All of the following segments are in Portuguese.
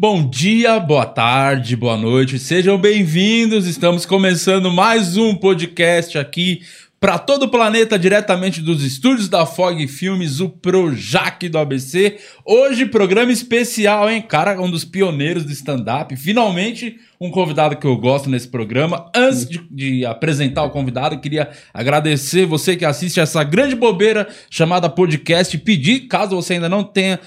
Bom dia, boa tarde, boa noite, sejam bem-vindos. Estamos começando mais um podcast aqui para todo o planeta, diretamente dos estúdios da Fog Filmes, o Projac do ABC. Hoje, programa especial, hein? Cara, um dos pioneiros do stand-up. Finalmente, um convidado que eu gosto nesse programa. Antes de, de apresentar o convidado, eu queria agradecer você que assiste essa grande bobeira chamada podcast. Pedir, caso você ainda não tenha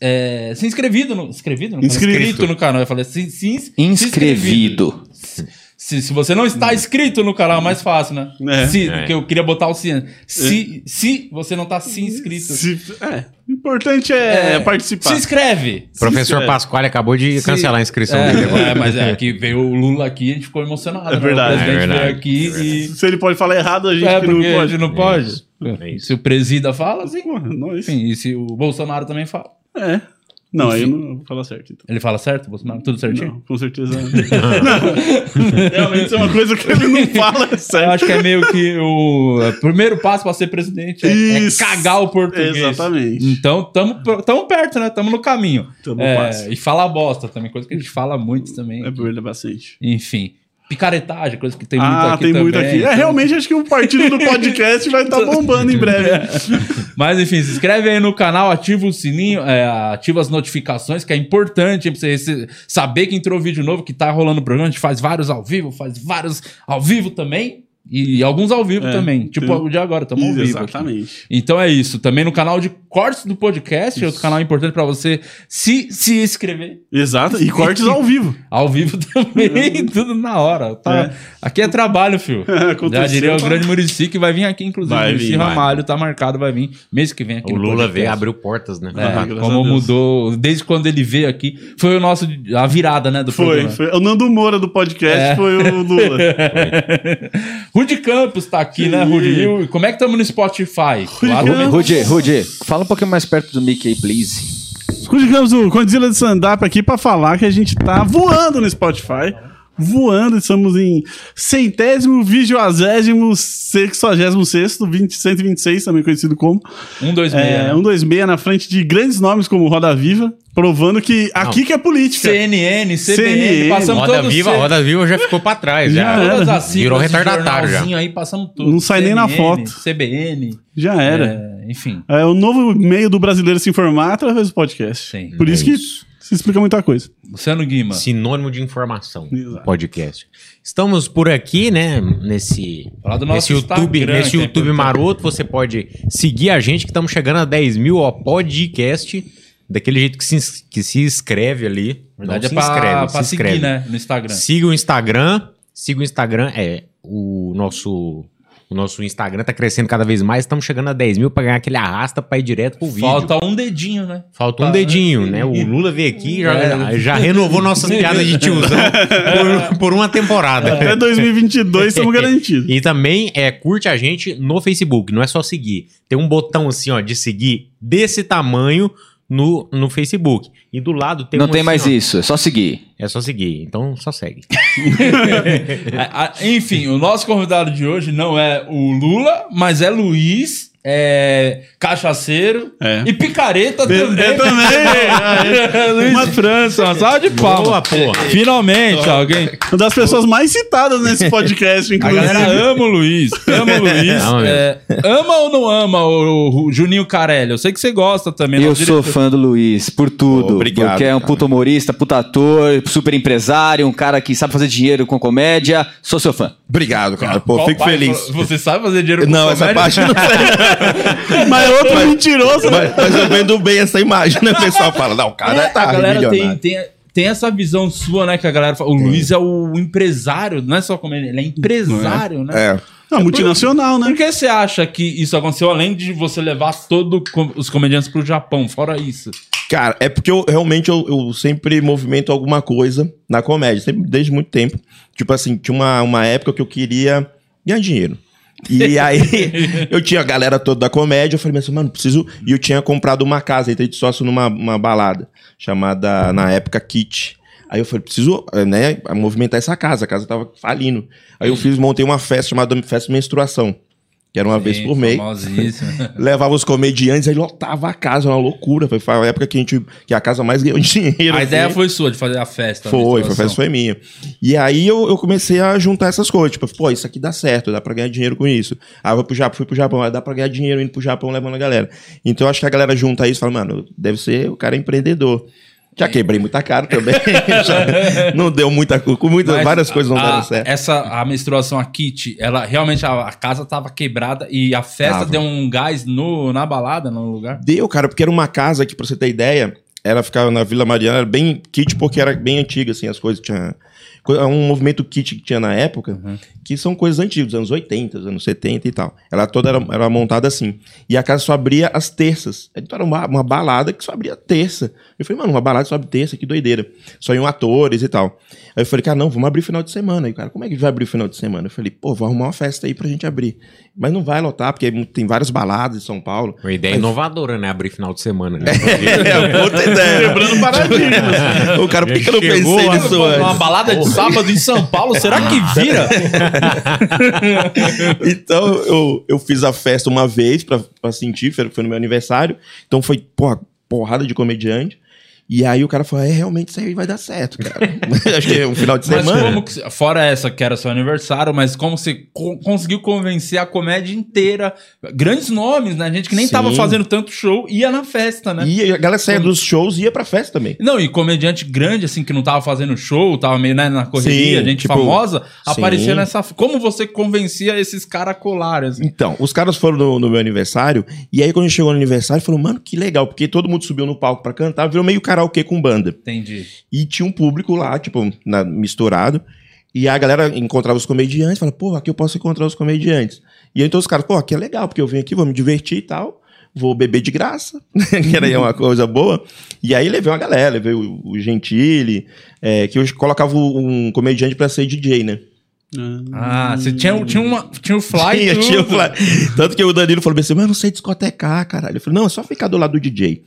é, se inscrevido no, inscrevido no, Inscrito. inscrito no canal. Eu falei, se, se, se Inscrevido. Se, se você não está inscrito no canal, é mais fácil, né? É. Se, É. que eu queria botar o se. Se, se você não está se inscrito. Se, Se- é, o importante é, participar. inscreve. Professor Se- Pasquale acabou de Se- cancelar a inscrição É, dele agora. é, mas é que veio o Lula aqui e a gente ficou emocionado. É né? verdade, O presidente é verdade, veio aqui é verdade. Se ele pode falar errado, a e. gente É, não a pode. gente não pode. isso. É isso. Se o presida fala, sim. Porra, nós. Enfim, e se o Bolsonaro também fala. É. Não, aí eu não vou falar certo, então. Ele fala certo, Bolsonaro? Tudo certinho? Não, com certeza. não. Realmente isso é uma coisa que ele não fala Eu certo. acho que é meio que o é, primeiro passo para ser presidente é, é cagar o português. Exatamente. Então, tamo, tamo perto, né? Tamo no caminho. Tamo É, e falar bosta também, coisa que a gente fala muito também. É verdade, bastante. Enfim. Picaretagem, coisa que tem muito ah, aqui tem também. muito aqui. É, então- realmente acho que o partido do podcast vai estar bombando em breve. Mas enfim, se inscreve aí no canal, ativa o sininho, é, ativa as notificações, que é importante pra você saber que entrou vídeo novo, que tá rolando o programa. A gente faz vários ao vivo, faz vários ao vivo também. E alguns ao vivo É, também. Tipo o de agora, estamos ao vivo. aqui. Exatamente. Então é isso. Também no canal de cortes do podcast, outro canal importante pra você se, se inscrever. Exato. E cortes ao vivo. Ao vivo também, tudo na hora. Tá? É. Aqui é trabalho, filho. Aconteceu, Já diria o tá? grande Murici que vai vir aqui, inclusive. Vai Murici. Ramalho tá marcado, vai vir mês que vem aqui O no Lula veio, abriu portas, né? É, Ah, como mudou, desde quando ele veio aqui, foi o nosso, a virada, né, do Foi, programa. foi. O Nando Moura do podcast É. foi o Lula. Rudy Campos tá aqui, né, Rudy? E o- como é que estamos no Spotify? Campos. também- Rudy, Rudy, fala um pouquinho mais perto do Mickey please. Escolhemos o Condzilla de stand-up aqui pra falar que a gente tá voando no Spotify. Voando, estamos em centésimo, vigioasésimo, sexagésimo sexto, 20, 126, também conhecido como. 126, É, né? 126 na frente de grandes nomes como Roda Viva, provando que aqui que é política. CNN, CBN, CNN, passamos Roda todos Viva, C- Roda Viva já ficou pra trás. Já Já. Todas as Virou retardatário já. aí, passamos tudo. Não sai nem na foto. CBN. Já era. é, enfim. É. o novo meio do brasileiro se informar através do podcast. Sim. Por isso É que isso. se explica muita coisa. Luciano Guima. Sinônimo de informação. Exato. Podcast. Estamos por aqui, né? Nesse, Falar do nosso nesse YouTube, Instagram, nesse que é YouTube maroto. Você pode seguir a gente, que estamos chegando a 10 mil, ó, podcast. Daquele jeito que se, que se inscreve ali. Na verdade Não é se pra, inscreve, pra se seguir, inscreve. né, no Instagram. Siga o Instagram. Siga o Instagram. É, o nosso, o nosso Instagram tá crescendo cada vez mais. Estamos chegando a 10 mil pra ganhar aquele arrasta pra ir direto pro vídeo. Falta um dedinho, né? Falta um dedinho, né? O Lula veio aqui e já, É. já renovou nossas piadas de tiozão por, por uma temporada. Até 2022 estamos garantidos. E também é, curte a gente no Facebook, não é só seguir. Tem um botão assim, ó, de seguir desse tamanho no, no Facebook. E do lado tem Não um tem assim, mais ó, isso, é só seguir. É só seguir, então só segue. Enfim, o nosso convidado de hoje não é o Lula, mas é Luiz, é cachaceiro É. e picareta Eu também. também. Luiz Uma- França, uma salva de palmas. Boa, porra. Finalmente, alguém. Uma das pessoas mais citadas nesse podcast, A inclusive. galera ama o Luiz, ama o Luiz. É, ama ou não ama o, o Juninho Carelli? Eu sei que você gosta também. Eu sou diretor. fã do Luiz, por tudo. Obrigado, Porque é um puto humorista, puto ator, super empresário, um cara que sabe fazer dinheiro com comédia. Sou seu fã. Obrigado, cara. Pô, Qual fico parte feliz. Você sabe fazer dinheiro com Não, essa comédia? parte eu não sei. Mas é outro mentiroso, né? mas, mas eu vendo bem essa imagem, né? O pessoal fala, não, o cara É, tá a galera tem, milionário. tem, tem essa visão sua, né? Que a galera fala. O Luiz é o empresário, não é só como ele, ele é empresário, né? É. Não, multinacional, né? Por que você acha que isso aconteceu, além de você levar todos os comediantes pro Japão, fora isso? Cara, é porque eu realmente eu, eu sempre movimento alguma coisa na comédia, sempre, desde muito tempo. Tipo assim, tinha uma, uma época que eu queria ganhar dinheiro. E aí, eu tinha a galera toda da comédia, eu falei assim, mano, preciso. E eu tinha comprado uma casa, entrei de sócio numa uma balada, chamada, na época, Kit. Aí eu falei, preciso, eh, né, movimentar essa casa, a casa tava falindo. Aí eu fiz, montei uma festa chamada Festa Menstruação. Que era uma vez Sim, por mês. Levava os comediantes, aí lotava a casa, uma loucura. Foi foi a época que a gente que a casa mais ganhou dinheiro. A ideia assim. foi sua de fazer a festa. a Foi, foi, a festa foi minha. E aí eu, eu comecei a juntar essas coisas. Tipo, pô, isso aqui dá certo, dá pra ganhar dinheiro com isso. Aí eu fui pro Japão, fui pro Japão, aí dá pra ganhar dinheiro indo pro Japão levando a galera. Então eu acho que a galera junta isso e fala, mano, deve ser o cara é empreendedor. Já quebrei muita cara também. Não deu muita com muitas, Mas várias coisas não a- deram certo. Essa, a menstruação, a kit, ela realmente, a, a casa tava quebrada e a festa Tava. deu um gás no, na balada, no lugar. Deu, cara, porque era uma casa que, pra você ter ideia, ela ficava na Vila Mariana, era bem kit porque era bem antiga, assim, as coisas tinha co- um movimento kit que tinha na época, que são coisas antigas, anos 80, dos anos 70 e tal. Ela toda era, era montada assim. E a casa só abria às terças. Então era uma, uma balada que só abria terça. Eu falei, mano, uma balada só abre terça, que doideira. Só iam atores e tal. Aí eu falei, cara, não, vamos abrir final de semana. Aí o cara, como é que vai abrir final de semana? Eu falei, pô, vou arrumar uma festa aí pra gente abrir. Mas não vai lotar, porque tem várias baladas em São Paulo. Uma ideia inovadora, né? Abrir final de semana. Né? É, puta ideia. Quebrando paradigmas. O cara, por que, que eu não pensei nisso Uma antes? balada de sábado em São Paulo, será que vira? Então, eu, eu fiz a festa uma vez pra, pra sentir, foi foi no meu aniversário. Então, foi, porra, porrada de comediante. E aí o cara falou, é, realmente isso aí vai dar certo, cara. Acho que é um final de semana. que, fora essa que era seu aniversário, mas como você co- conseguiu convencer a comédia inteira? Grandes nomes, né? Gente que nem Sim. tava fazendo tanto show, ia na festa, né? E a galera saía dos shows e ia pra festa também. Não, e comediante grande, assim, que não tava fazendo show, tava meio né, na correria, Sim, gente tipo, famosa, aparecia nessa. Como você convencia esses caras a colarem, assim? Então, os caras foram no, no meu aniversário, e aí quando a gente chegou no aniversário, falou, mano, que legal, porque todo mundo subiu no palco pra cantar, virou meio karaokê com banda. Entendi. E tinha um público lá, tipo, na- misturado. E a galera encontrava os comediantes, fala, pô, aqui eu posso encontrar os comediantes. E aí então os caras, pô, aqui é legal, porque eu venho aqui, vou me divertir e tal. Vou beber de graça, que era uma coisa boa. E aí levei uma galera, levei o, o Gentili, é, que eu colocava um comediante pra ser DJ, né? Ah, você tinha, tinha, uma, tinha o fly. Tinha, tinha o fly. Tanto que o Danilo falou assim, mas eu não sei discotecar, caralho. Eu falei, não, é só ficar do lado do DJ.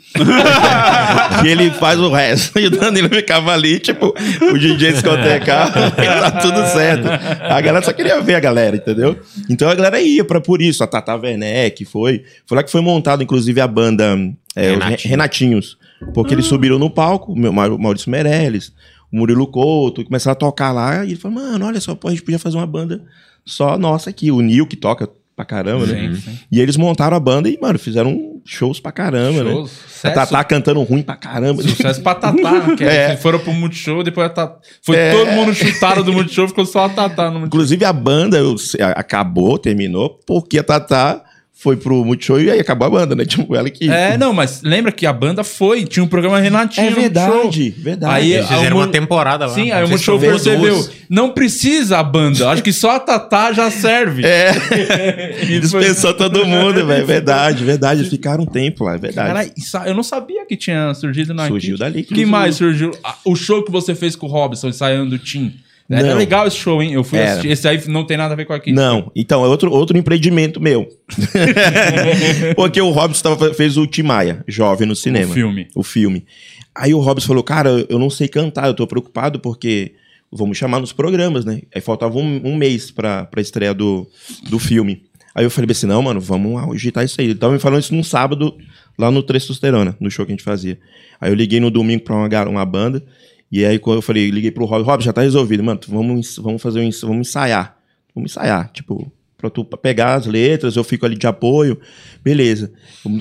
que ele faz o resto. E o Danilo ficava ali, tipo, o DJ discotecar, e tá tudo certo. A galera só queria ver a galera, entendeu? Então a galera ia pra por isso. A Tata Werneck foi. Foi lá que foi montada, inclusive, a banda é, Renatinho. Renatinhos. Porque eles subiram no palco, o Maurício Meirelles, o Murilo Couto, começaram a tocar lá. E ele falou, mano, olha só, pô, a gente podia fazer uma banda só nossa aqui. O Nil, que toca pra caramba, né? Sim, sim. E eles montaram a banda e, mano, fizeram shows pra caramba, Shows, né? A sucesso. Tatá cantando ruim pra caramba. Sucesso pra Tatá, né? Que É. foram pro Multishow, depois a Tatá. Foi É. todo mundo chutado do Multishow, ficou só a Tatá no Multishow. Inclusive a banda eu- a- acabou, terminou, porque a Tatá foi pro Multishow e aí acabou a banda, né? Tipo, ela que... É, não, mas lembra que a banda foi, tinha um programa Renatinho. É verdade, verdade. Aí, Eles fizeram uma temporada lá. Sim, aí o Multishow percebeu. 12. Não precisa a banda. Acho que só a Tatá já serve. É, dispensou todo mundo, velho. Verdade, verdade. Eles ficaram um tempo lá, é verdade. Isso- eu não sabia que tinha surgido na Surgiu dali, que mais surgiu? O show que você fez com o Robson, ensaiando o Tim. Era Não. legal esse show, hein? Eu fui Era. assistir. Esse aí não tem nada a ver com a Kit. Não, então é outro, outro empreendimento meu. Porque o Robson tava, fez o Timaya, jovem no cinema. O filme. O filme. Aí o Robson falou, cara, eu não sei cantar, eu tô preocupado porque vamos chamar nos programas, né? Aí faltava um, um mês pra, pra estreia do, do filme. Aí eu falei assim, não, mano, vamos agitar isso aí. Ele tava me falando isso num sábado, lá no Testosterona, no show que a gente fazia. Aí eu liguei no domingo pra uma, uma banda, e aí quando eu falei, liguei pro Rob, Rob, já tá resolvido, mano, vamos, vamos fazer um, vamos ensaiar. Vamos ensaiar, tipo, pra tu pegar as letras, eu fico ali de apoio, beleza.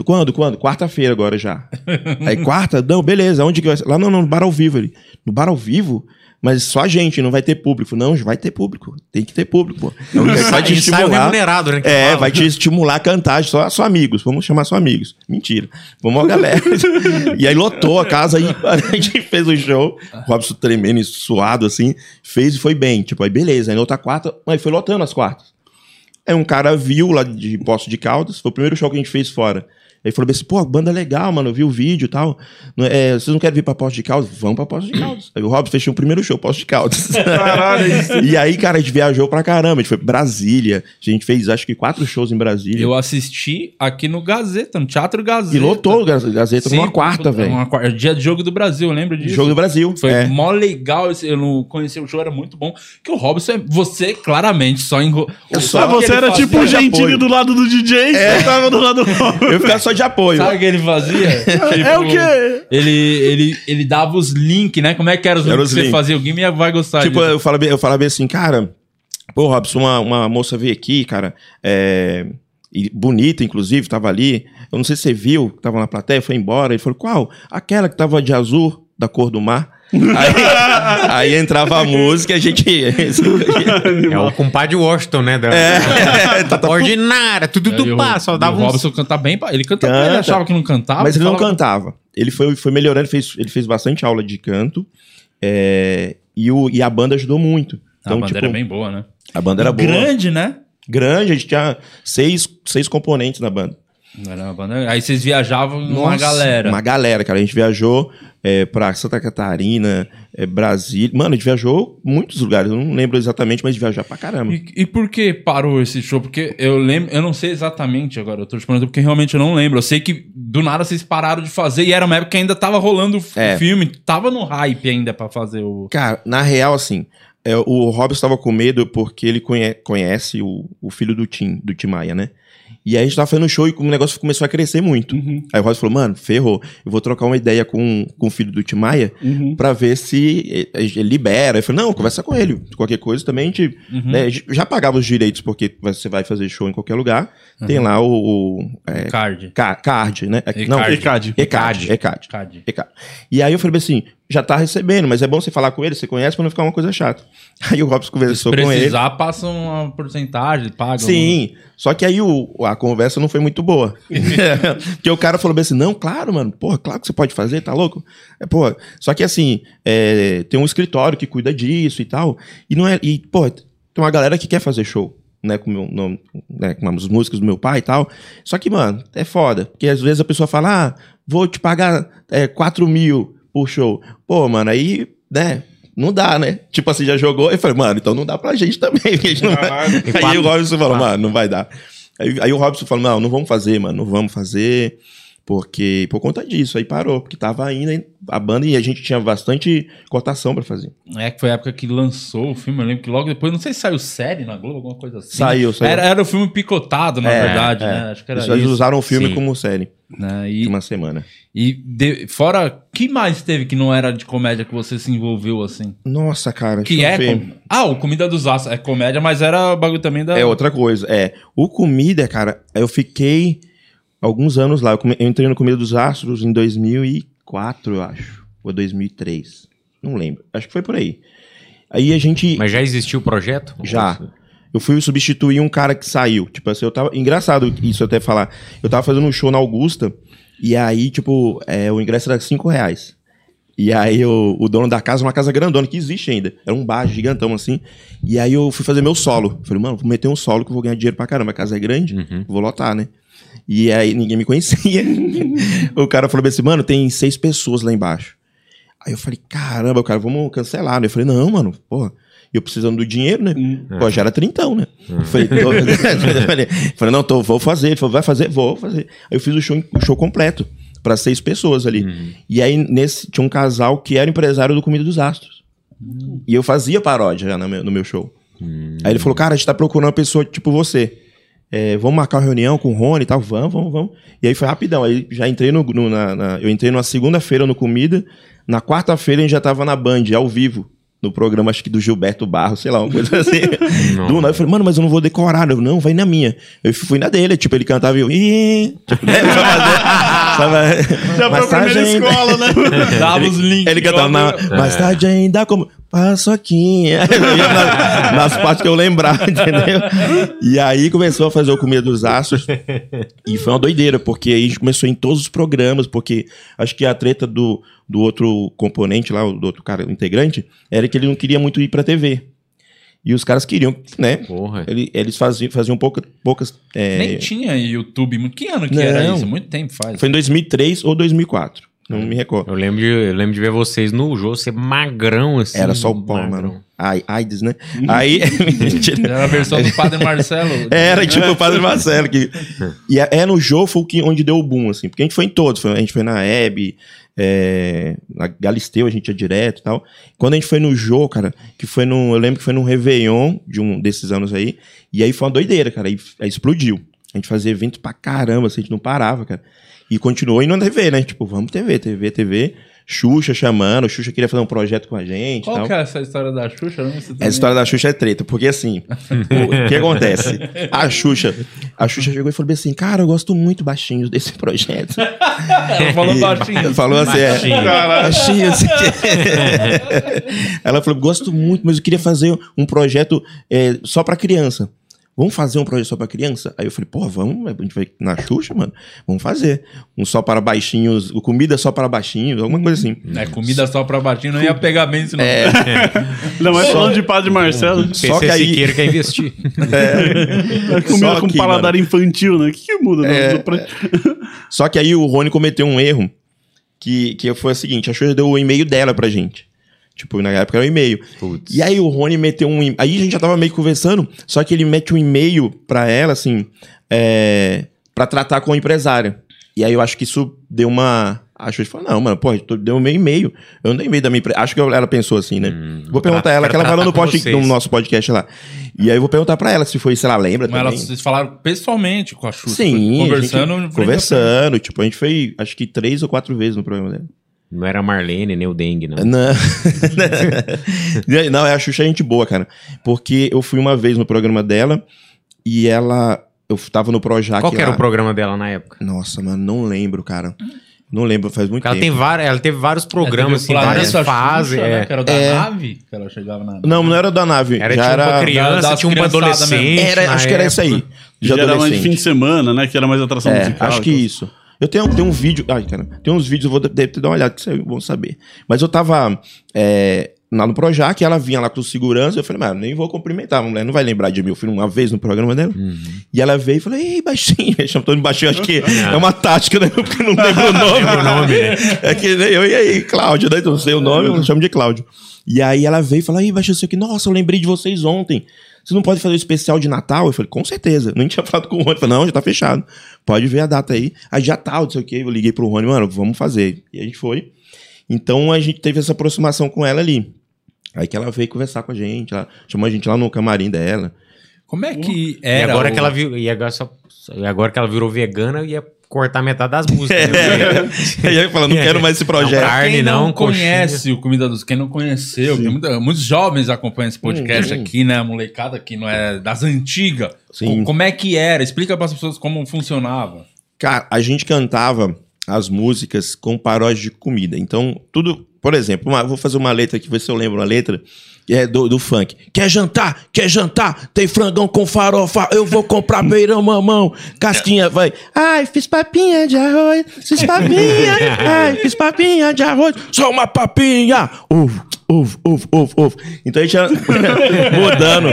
Quando, quando? Quarta-feira agora já. Aí quarta, não, beleza, onde que vai ser? Lá não, não, no bar ao vivo ali. No bar ao vivo? Mas só a gente, não vai ter público. Não, vai ter público. Tem que ter público. Então, vai te estimular. remunerado, né? É, fala. vai te estimular a cantar, só, só amigos. Vamos chamar só amigos. Mentira. Vamos, ó, galera. e aí lotou a casa, aí a gente fez o show. O Robson tremendo e suado, assim. Fez e foi bem. Tipo, aí beleza. Aí na outra quarta, aí foi lotando as quartas. Aí um cara viu lá de Poço de Caldas, foi o primeiro show que a gente fez fora. Ele falou assim, pô, banda legal, mano, eu vi o vídeo e tal. Não é, vocês não querem vir pra Poços de Caldas? Vamos pra Poços de Caldas. Aí o Robson fechou o primeiro show, Poços de Caldas. Caralho, é isso. e aí, cara, a gente viajou pra caramba. A gente foi pra Brasília. A gente fez, acho que, quatro shows em Brasília. Eu assisti aqui no Gazeta, no Teatro Gazeta. E lotou o Gaz- Gazeta Sim, numa quarta, velho. Uma quarta. Dia de jogo do Brasil, eu lembro disso. Jogo do Brasil. Foi é. mó legal, esse- eu não conheci o show, era muito bom. Que o Robson, é- você claramente só enro... Eu Sabe só- o que Ah, você era tipo o apoio. do lado do DJ, você tava do lado do Eu ficava só de apoio. Sabe o que ele fazia? É o quê? Ele, ele, ele dava os links, né? Como é que era os Era links que você links. fazia? O vai gostar Tipo, disso. eu falava, eu falava assim, cara, pô, Robson, uma, uma moça veio aqui, cara, é, bonita, inclusive, tava ali. Eu não sei se você viu, tava na plateia, foi embora. Ele falou, qual? Aquela que tava de azul, da cor do mar. Aí, aí entrava a música e a gente. É o compadre Washington, né? Da... É, tá- tá- Ordinária, tudo E do o- pá, só e dava o uns... Robson canta bem, pá. ele canta, bem, Canta. ele achava que não cantava. Mas ele não cantava. Ele foi, foi melhorando, fez, ele fez bastante aula de canto. é, e, o, e a banda ajudou muito. Ah, a Então, banda tipo, era bem boa, né? a banda era boa. Grande, né? Grande, a gente tinha seis, seis componentes na banda. Era uma banda- Aí vocês viajavam uma Nossa, galera. Uma galera, cara. A gente viajou é, pra Santa Catarina, é, Brasília. Mano, a gente viajou muitos lugares. Eu não lembro exatamente, mas viajar pra caramba. E, e por que parou esse show? Porque eu lembro, eu não sei exatamente agora, eu tô te perguntando porque realmente eu não lembro. Eu sei que do nada vocês pararam de fazer e era uma época que ainda tava rolando o É. filme, tava no hype ainda pra fazer o. Cara, na real, assim, é, o Robson estava com medo porque ele conhe- conhece o, o filho do Tim, do Tim Maia, né? E aí a gente tava fazendo show e o negócio começou a crescer muito. Aí o Robson falou, mano, ferrou. Eu vou trocar uma ideia com, com o filho do Tim Maia pra ver se ele, libera. Eu falei, não, conversa com ele. Qualquer coisa também a gente né, a gente já pagava os direitos porque você vai fazer show em qualquer lugar. Tem lá o, o, é, Card. ca- card, né? É, Não, E-card. ECAD. Card. ECAD. E aí eu falei assim, já tá recebendo, mas é bom você falar com ele, você conhece, pra não ficar uma coisa chata. Aí o Robson conversou com ele. Precisar, passa uma porcentagem, paga. Sim, só que aí o, a conversa não foi muito boa. Porque o cara falou bem assim, não, claro, mano, porra, claro que você pode fazer, tá louco? É, porra, só que assim, é, tem um escritório que cuida disso e tal, e não é, e, porra, tem uma galera que quer fazer show, né, com, meu, no- né, com as músicas do meu pai e tal, só que, mano, é foda, porque às vezes a pessoa fala, ah, vou te pagar é, 4 mil por show. Pô, mano, aí, né, não dá, né? Tipo assim, já jogou. Eu falei, mano, então não dá pra gente também. porque a gente não vai... Aí o Robson falou, mano, não vai dar. Aí, aí o Robson falou, não, não vamos fazer, mano, não vamos fazer. Porque, por conta disso, aí parou. Porque tava ainda a banda e a gente tinha bastante cotação pra fazer. É que foi a época que lançou o filme. Eu lembro que logo depois, não sei se saiu série na Globo, alguma coisa assim. Saiu, saiu. Era, era o filme picotado, na É, verdade, é. né? Acho que era Eles isso. usaram o filme Sim. como série né? de E, uma semana. e de- fora, que mais teve que não era de comédia que você se envolveu assim? Nossa, cara. Que é. com- Ah, o Comida dos Astros. É comédia, mas era bagulho também da. É outra coisa. É. O Comida, cara, eu fiquei alguns anos lá. Eu, come- eu entrei no Comida dos Astros em 2004, eu acho. Ou 2003. Não lembro. Acho que foi por aí. Aí a gente. Mas já existiu o projeto? Já. Eu fui substituir um cara que saiu. Tipo assim, eu tava. Engraçado isso até falar. Eu tava fazendo um show na Augusta. E aí, tipo, é, o ingresso era 5 reais. E aí o, o dono da casa, uma casa grandona, que existe ainda. Era um bar gigantão assim. E aí eu fui fazer meu solo. Falei, mano, vou meter um solo que eu vou ganhar dinheiro pra caramba. A casa é grande, vou lotar, né? E aí ninguém me conhecia. o cara falou assim, mano, tem seis pessoas lá embaixo. Aí eu falei, caramba, cara, vamos cancelar, né? Eu falei, não, mano, porra, eu precisando do dinheiro, né? Pô, já era trintão, né? Eu falei, tô... falei, não, tô, vou fazer. Ele falou, vai fazer? Vou fazer. Aí eu fiz o show, o show completo, pra seis pessoas ali. E aí, nesse, tinha um casal que era empresário do Comida dos Astros. E eu fazia paródia já no meu, no meu show. Aí ele falou, cara, a gente tá procurando uma pessoa tipo você. É, vamos marcar uma reunião com o Rony e tal, vamos, vamos, vamos. E aí foi rapidão. Aí já entrei no, no- na, na- eu entrei numa segunda-feira no Comida. Na quarta-feira a gente já tava na Band, ao vivo. No programa, acho que do Gilberto Barros, sei lá, uma coisa assim. do nada, eu falei, mano, mas eu não vou decorar. Eu, não, vai na minha. Eu fui na dele, tipo, ele cantava e eu. Tipo, né? sabe? Já foi a primeira gente- escola, né? Dava os links. ele cantava na, mais tarde ainda como. Eu ia nas, nas partes que eu lembrar, entendeu? E aí começou a fazer o Comida dos Astros. E foi uma doideira, porque aí a gente começou em todos os programas, porque acho que a treta do, do outro componente lá, do outro cara, o integrante, era que ele não queria muito ir pra TV. E os caras queriam, né? Porra. Ele- Eles faziam, faziam pouca, poucas. é, Nem tinha YouTube. muito- Que ano que era Não. isso? Muito tempo faz. foi em 2003 ou 2004. Não me recordo. Eu lembro, de, eu lembro de ver vocês no jogo, ser magrão assim. Era só o magrão. mano. Ai, AIDS, né? Aí. Mentira. Era a versão do Padre Marcelo. Era tipo o Padre Marcelo. Que... E é, é no jogo foi que, onde deu o boom, assim. Porque a gente foi em todos. foi- a gente foi na Hebe, é, na Galisteu a gente ia direto e tal. Quando a gente foi no jogo, cara, que foi no. Eu lembro que foi num Réveillon de um desses anos aí. E aí foi uma doideira, cara. Aí, aí explodiu. A gente fazia evento pra caramba, assim, a gente não parava, cara. E continuou indo na TV, né? Tipo, vamos TV, TV, TV. Xuxa chamando, Xuxa queria fazer um projeto com a gente Qual tal. que é essa história da Xuxa? Não Essa história da Xuxa é treta, porque assim, o que acontece? A Xuxa, a Xuxa chegou e falou bem assim, cara, eu gosto muito baixinho desse projeto. Ela falou baixinho. Falou assim, é, Baixinho. baixinho, assim. Ela falou, gosto muito, mas eu queria fazer um projeto é, só pra criança. Vamos fazer um projeto só pra criança? Aí eu falei, pô, vamos, a gente vai na Xuxa, mano. Vamos fazer. Um só para baixinhos, o comida só para baixinhos, alguma coisa assim. É, comida só pra baixinho não ia pegar bem senão. É. Ainda mais falando de Padre Marcelo. Só que aí- Siqueira quer investir. É comida Só com que, paladar infantil, né? O que, que muda? no- É, Só que aí o Rony cometeu um erro que, que foi o seguinte: a Xuxa deu o e-mail dela pra gente. Tipo, na época era o e-mail. Putz. E aí o Rony meteu um. Aí a gente já tava meio conversando, só que ele mete um e-mail pra ela, assim, é, pra tratar com a empresária. E aí eu acho que isso deu uma. A Xuxa falou: não, mano, pô, deu meu e-mail. Eu não dei e-mail da minha empresa. Acho que ela pensou assim, né? vou perguntar a ela, que ela falou no, vocês. no nosso podcast lá. E aí eu vou perguntar pra ela se foi, se ela lembra Mas ela, também. vocês falaram pessoalmente com a Xuxa. Sim, Conversando. a gente, conversando. Tipo, a gente foi, acho que três ou quatro vezes no programa dela. Não era Marlene, nem o Dengue, não. Não. não, é a Xuxa é gente boa, cara. Porque eu fui uma vez no programa dela e ela. Eu tava no Projac. Qual que era lá. o programa dela na época? Nossa, mano, não lembro, cara. Não lembro, faz muito Ela, tempo. tem várias, ela teve vários programas, assim, várias Xuxa, fases. né, é. Que era o da É. nave, que ela chegava na. Não, não era da nave. Era já tipo era. uma criança, tinha uma adolescente. Era, acho que era isso aí. época. De Já era mais de fim de semana, né? Que era mais atração É, musical. acho que então. isso. Eu tenho, tenho um vídeo. Ai, cara, tem uns vídeos, eu vou deve ter dar uma olhada, que vocês vão saber. Mas eu tava é, lá no Projac, ela vinha lá com segurança, eu falei, mano, nem vou cumprimentar, a mulher não vai lembrar de mim. Eu fui uma vez no programa dela. E ela veio e falou, ei, baixinho, chamou todo de baixinho, acho que é uma tática, né? Porque não lembro o nome. O nome, né? É que nem eu e aí, Cláudio, né? Não sei o nome, eu chamo de Cláudio. E aí ela veio e falou, aí, baixinho, isso aqui, nossa, eu lembrei de vocês ontem. Você não pode fazer o especial de Natal? Eu falei, com certeza. Nem tinha falado com o Rony. Eu falei, não, já tá fechado. Pode ver a data aí. Aí já tá, não sei o quê. Eu liguei pro Rony, mano, vamos fazer. E a gente foi. Então a gente teve essa aproximação com ela ali. Aí que ela veio conversar com a gente. Ela chamou a gente lá no camarim dela. Como é que E era? agora o- que ela viu, e agora, só, e agora que ela virou vegana, ia cortar metade das músicas. É. né? Aí ele falou, não quero mais esse projeto. Não, pra- Quem Carne não, não, coxinha. conhece o Comida dos... Quem não conheceu, muita- muitos jovens acompanham esse podcast Hum. aqui, né? A molecada que não é das antigas. Sim. Co- Como é que era? Explica para as pessoas como funcionava. Cara, a gente cantava as músicas com paródias de comida. Então, tudo. Por exemplo, uma- vou fazer uma letra aqui, ver se eu lembro uma letra. É do, do funk. Quer jantar? Quer jantar? Tem frangão com farofa. Eu vou comprar beirão mamão. Casquinha, vai. Ai, fiz papinha de arroz. Fiz papinha. Ai, fiz papinha de arroz. Só uma papinha. Ovo, ovo, ovo, ovo, ovo. Então a gente ia mudando.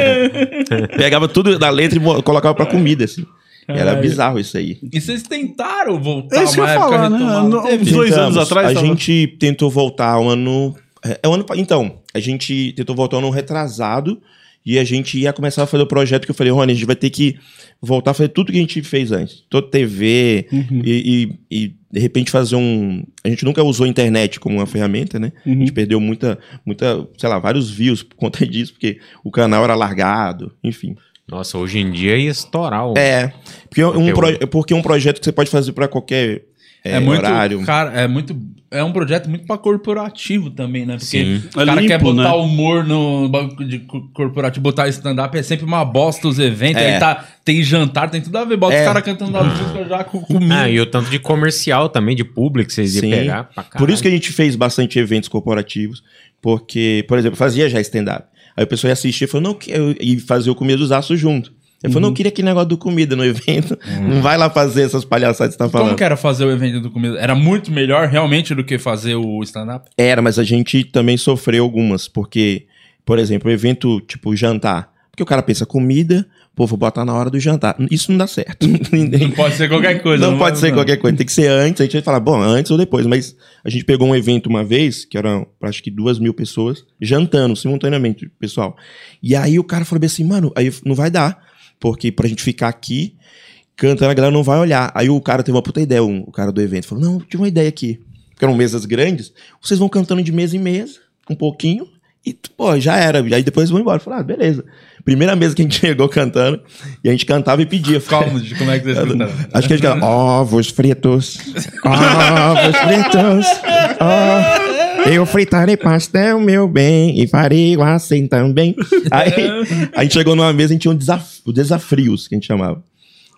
Pegava tudo da letra e mo- colocava pra comida, assim. Era bizarro isso aí. E vocês tentaram voltar É isso que eu uma ia época falar, né? uns dois anos atrás. A tava- gente tentou voltar um ano. É, é um ano. Então, a gente tentou voltar um ano retrasado e a gente ia começar a fazer o projeto que eu falei, Rony, a gente vai ter que voltar a fazer tudo que a gente fez antes. Toda TV Uhum. e, e- e, de repente fazer um. A gente nunca usou a internet como uma ferramenta, né? A Uhum. gente perdeu muita, muita, sei lá, vários views por conta disso, porque o canal era largado, enfim. Nossa, hoje em dia ia estourar o... É, porque é um, pro- porque um projeto que você pode fazer para qualquer é, É, muito, horário. cara, é muito, é um projeto muito pra corporativo também, né? Porque Sim. o É cara quer limpo, botar né? humor no banco de co- corporativo, botar stand-up é sempre uma bosta os eventos. É. Aí tá, tem jantar, tem tudo a ver. Bota É. os caras cantando as músicas já com comida. Ah, e o tanto de comercial também, de público vocês iam pegar pra caralho. Por isso que a gente fez bastante eventos corporativos, porque, por exemplo, fazia já stand-up. Aí o pessoal ia assistir e falou, não, e fazia o Comida dos Aços junto. Eu Uhum. falei, não, eu queria aquele negócio do comida no evento. Não vai lá fazer essas palhaçadas que você tá falando. Como que era fazer o evento do comida? Era muito melhor realmente do que fazer o stand-up? Era, mas a gente também sofreu algumas, porque por exemplo, um evento tipo jantar. Porque o cara pensa comida, pô, vou botar na hora do jantar. Isso não dá certo. Não pode ser qualquer coisa. Não, pode ser não. qualquer coisa, tem que ser antes. A gente vai falar, bom, antes ou depois. Mas a gente pegou um evento uma vez, que eram acho que duas mil pessoas, jantando simultaneamente, pessoal. E aí o cara falou assim, mano, aí não vai dar, porque pra gente ficar aqui cantando, a galera não vai olhar. Aí o cara teve uma puta ideia, um- o cara do evento, falou, não, tive uma ideia aqui. Porque eram mesas grandes, vocês vão cantando de mesa em mesa, um pouquinho, e, pô, já era. Aí depois vão embora. Falei, ah, beleza. Primeira mesa que a gente chegou cantando, e a gente cantava e pedia. Calma, de como é que vocês cantaram? Acho que a gente cantava, ovos fritos, ovos fritos, ó, eu fritarei pastel, meu bem, e farei assim também. Aí a gente chegou numa mesa e tinha um desaf desafios, que a gente chamava.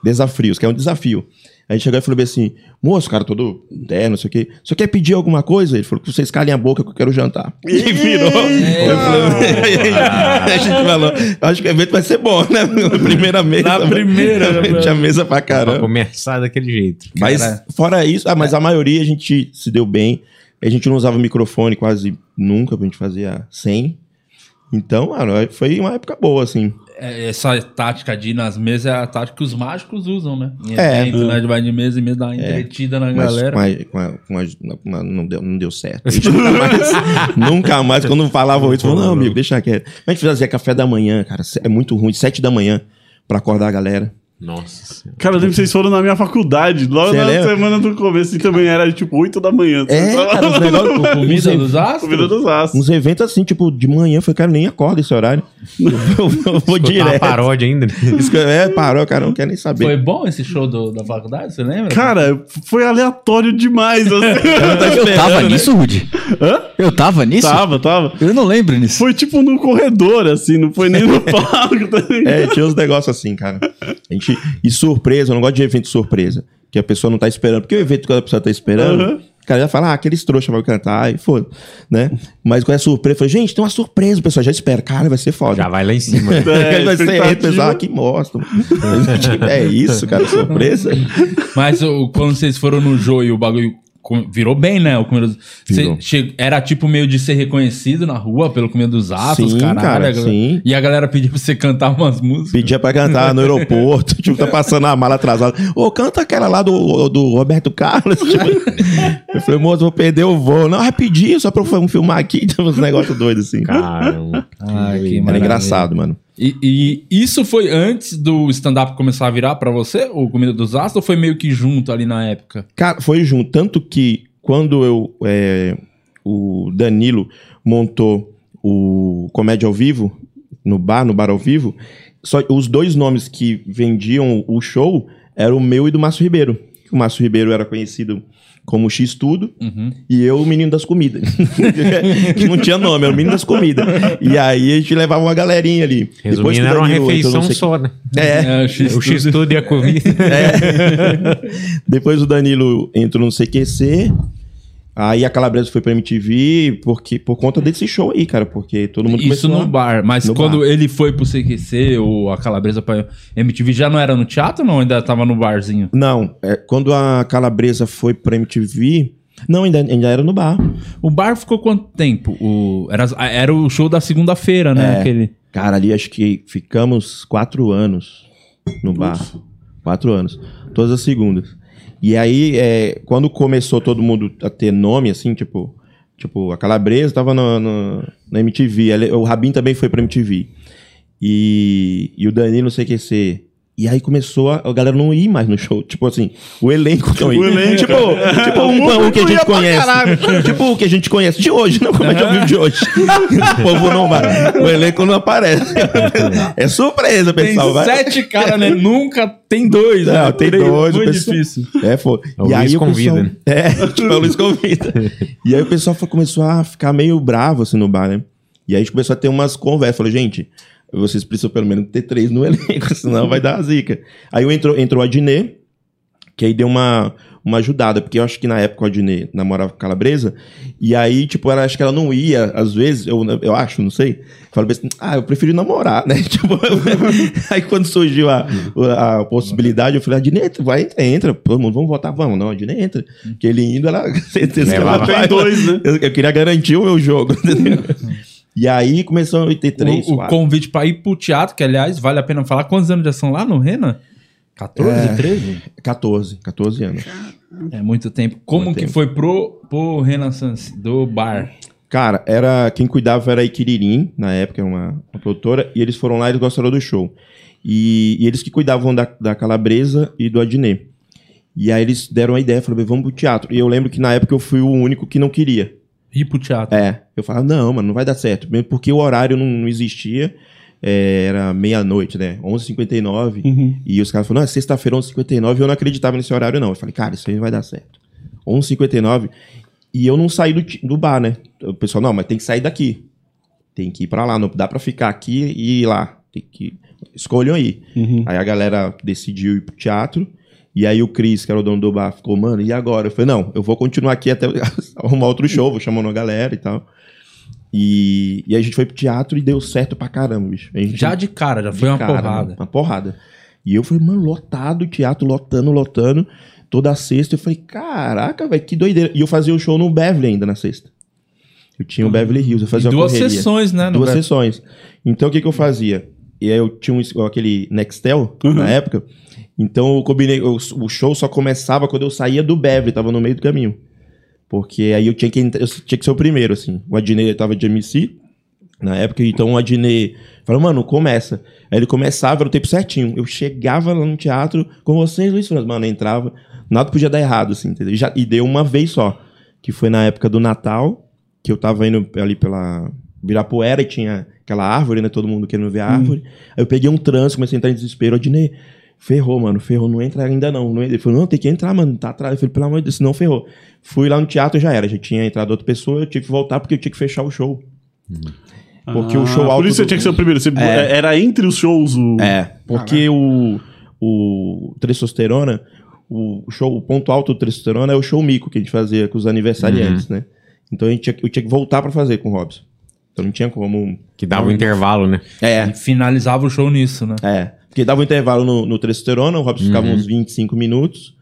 Desafios, que é um desafio. A gente chegou e falou bem assim, moço, cara, todo terno, não sei o quê. Você quer pedir alguma coisa? Ele falou que vocês calem a boca que eu quero jantar. E virou. Falei, a gente falou, acho que o evento vai ser bom, né? Primeira mesa. Na primeira, Tinha mesa pra Pra caramba. começar daquele jeito. Mas Cara. fora isso, ah, mas a maioria a gente se deu bem. A gente não usava microfone quase nunca, a gente fazia sem. Então, mano, foi uma época boa, assim. É, Essa tática de ir nas mesas é a tática que os mágicos usam, né? Em É. evento, né? De vai de mesa em mesa, dar uma entretida na Mas galera. a- não, deu, não deu certo. Nunca mais, nunca mais, quando falavam isso, falou, não, amigo, deixa quieto. A gente fazia café da manhã, cara, é muito ruim, sete da manhã, pra acordar a galera. Nossa senhora. Cara, eu lembro que vocês foram na minha faculdade. Logo Você na lembra? semana do começo, e também era tipo 8 da manhã. É, cara, os negócios... Comida dos astros? Comida dos astros. Uns eventos assim, tipo, de manhã, eu falei, cara, nem acorda esse horário. Eu, eu vou Escutar uma direto. paródia ainda. né? Que- É, parou, cara, não quer nem saber. Foi bom esse show do- da faculdade, você lembra? Cara, foi aleatório demais. Assim. Eu tava nisso, Rudy? Hã? Eu tava nisso? tava, tava. Eu não lembro nisso. Foi tipo no corredor, assim, não foi nem no palco. Tá? É, tinha uns negócios assim, cara. A gente, e surpresa, eu não gosto de evento surpresa. Que a pessoa não tá esperando. Porque o evento que a pessoa tá esperando, Uhum. o cara já fala, ah, aqueles trouxa vai cantar, e foda, né? Mas quando é surpresa, eu falo, gente, tem uma surpresa, o pessoal já espera. Cara, vai ser foda. Já vai lá em cima. É, vai ser pessoal aqui mostra. é isso, cara, surpresa. Mas o- quando vocês foram no jogo e o bagulho virou bem, né? O che- Era tipo meio de ser reconhecido na rua pelo Comida dos Astros, Sim, caralho. cara, a galera- sim. E a galera pedia pra você cantar umas músicas. Pedia pra cantar no aeroporto, tipo, tá passando a mala atrasada. Ô, canta aquela lá do, do Roberto Carlos. Tipo, eu falei, moço, vou perder o voo. Não, rapidinho, só pra eu filmar aqui. Uns negócios doidos assim. Caramba. Ai, que Era maravilha. engraçado, mano. E, e isso foi antes do stand-up começar a virar pra você, o Comida dos Astros, ou foi meio que junto ali na época? Cara, foi junto. Tanto que quando eu. é, o Danilo montou o Comédia ao Vivo, no bar, no bar ao vivo, só, os dois nomes que vendiam o show eram o meu e do Márcio Ribeiro. O Márcio Ribeiro era conhecido como X Tudo Uhum. e eu o menino das comidas. que não tinha nome, era o menino das comidas. E aí a gente levava uma galerinha ali. Resumindo, era uma refeição só, né? É, o X O X-Tudo e a comida. Depois o Danilo entrou no CQC. Aí a Calabresa foi pra MTV porque, por conta desse show aí, cara. Porque todo mundo Isso no a- bar, mas no quando bar. ele foi pro CQC ou a Calabresa pra MTV, já não era no teatro ou não? Ainda tava no barzinho? Não, é, quando a Calabresa foi pra MTV... Não, ainda, ainda era no bar. O bar ficou quanto tempo? O, era, era o show da segunda-feira, né? É. Aquele. Cara, ali acho que ficamos quatro anos no bar. Quatro anos. Todas as segundas. E aí, é, quando começou todo mundo a ter nome, assim, tipo... Tipo, a Calabresa tava no, no- na MTV. o Rabin também foi pra MTV. E, e o Danilo, não o. E aí começou a, a galera não ir mais no show. Tipo assim, o elenco não ia. elenco. Tipo, tipo um, um que a gente conhece. Tipo o que a gente conhece de hoje, não como é que eu vivo de hoje. o povo não vai. O elenco não aparece. É surpresa, Tem pessoal. vai. sete caras, né? Nunca tem dois, né? Não, tem Três, dois, o Muito pessoal- difícil. É, foi. O e aí Luiz o pessoal, convida, né? É, tipo, é o Luiz convida. e aí o pessoal foi- começou a ficar meio bravo assim no bar, né? E aí a gente começou a ter umas conversas. Falei, gente, vocês precisam pelo menos ter três no elenco, senão vai dar zica. Aí entrou, entrou a Dinê, que aí deu uma, uma ajudada, porque eu acho que na época a Dinê namorava com a Calabresa, e aí, tipo, ela, acho que ela não ia, às vezes, eu, eu acho, não sei, falei assim, ah, eu preferi namorar, né? Tipo, aí quando surgiu a, a possibilidade, eu falei, a Dinê, vai, entra, entra, todo mundo, vamos votar, vamos, não, a Dinê entra, que ele indo, ela, certeza que ela Levava. vai, dois, né? eu, eu queria garantir o meu jogo, entendeu? E aí começou em 83, o, o convite pra ir pro teatro, que aliás, vale a pena falar. Quantos anos já são lá no Rena? 14, É. 13? 14, 14 anos. É muito tempo. Como Muito que tempo. foi pro, pro Renaissance do bar? Cara, era quem cuidava era a Iquiririm, na época, uma, uma produtora, e eles foram lá e eles gostaram do show. E, e eles que cuidavam da, da Calabresa e do Adnet. E aí eles deram a ideia, falaram, vamos pro teatro. E eu lembro que na época eu fui o único que não queria. Ir pro teatro. É, eu falava, não, mano, não vai dar certo. Mesmo porque o horário não, não existia. É, era meia-noite, né? 11h59. E os caras falaram, não, é sexta-feira, 11h59. E eu não acreditava nesse horário, não. Eu falei, cara, isso aí não vai dar certo. 11h59. E eu não saí do, do bar, né? O pessoal, não, mas tem que sair daqui. Tem que ir pra lá. Não dá pra ficar aqui e ir lá. Tem que... Escolham aí. Aí a galera decidiu ir pro teatro. E aí o Cris, que era o dono do bar, ficou, mano, e agora? Eu falei, não, eu vou continuar aqui até arrumar outro show, vou chamando a galera e tal. E, e aí a gente foi pro teatro e deu certo pra caramba, bicho. A gente- Já de cara, já de foi uma cara, porrada. mano, uma porrada. E eu falei, mano, lotado o teatro, lotando, lotando. Toda sexta eu falei, caraca, velho, que doideira. E eu fazia o show no Beverly ainda na sexta. Eu tinha o Beverly Hills, eu E fazia uma duas correria. sessões, né? Duas sessões. Então o que que eu fazia? E aí eu tinha um, aquele Nextel Uhum. na época. Então eu combinei, o, o show só começava quando eu saía do Beverly, tava no meio do caminho. Porque aí eu tinha que, entrar- eu tinha que ser o primeiro, assim. O Adnei tava de MC na época, então o Adnei falou, mano, começa. Aí ele começava, era o tempo certinho. Eu chegava lá no teatro com vocês, Luiz França. Mano, eu entrava, nada podia dar errado, assim, entendeu? E Já, e deu uma vez só, que foi na época do Natal, que eu tava indo ali pela Birapuera e tinha aquela árvore, né? Todo mundo querendo ver a árvore. Aí eu peguei um trânsito, comecei a entrar em desespero. Adnei, ferrou, mano, ferrou, não entra ainda não. não entra. Ele falou, não, tem que entrar, mano, tá atrás. Eu falei, pelo amor de Deus, não ferrou. Fui lá no teatro já era, já tinha entrado outra pessoa, eu tive que voltar porque eu tinha que fechar o show. Porque o show Ah, alto Por isso você do- tinha que ser o primeiro. Você- É. Era entre os shows o. É, porque o, o Testosterona, o show, o ponto alto do Testosterona é o show mico que a gente fazia com os aniversariantes, né? Então a gente tinha, eu tinha que voltar pra fazer com o Robson. Então não tinha como. Que dava um intervalo, né? É, E finalizava o show nisso, né? é. Porque dava um intervalo no, no Testosterona, o Robson ficava uns 25 minutos.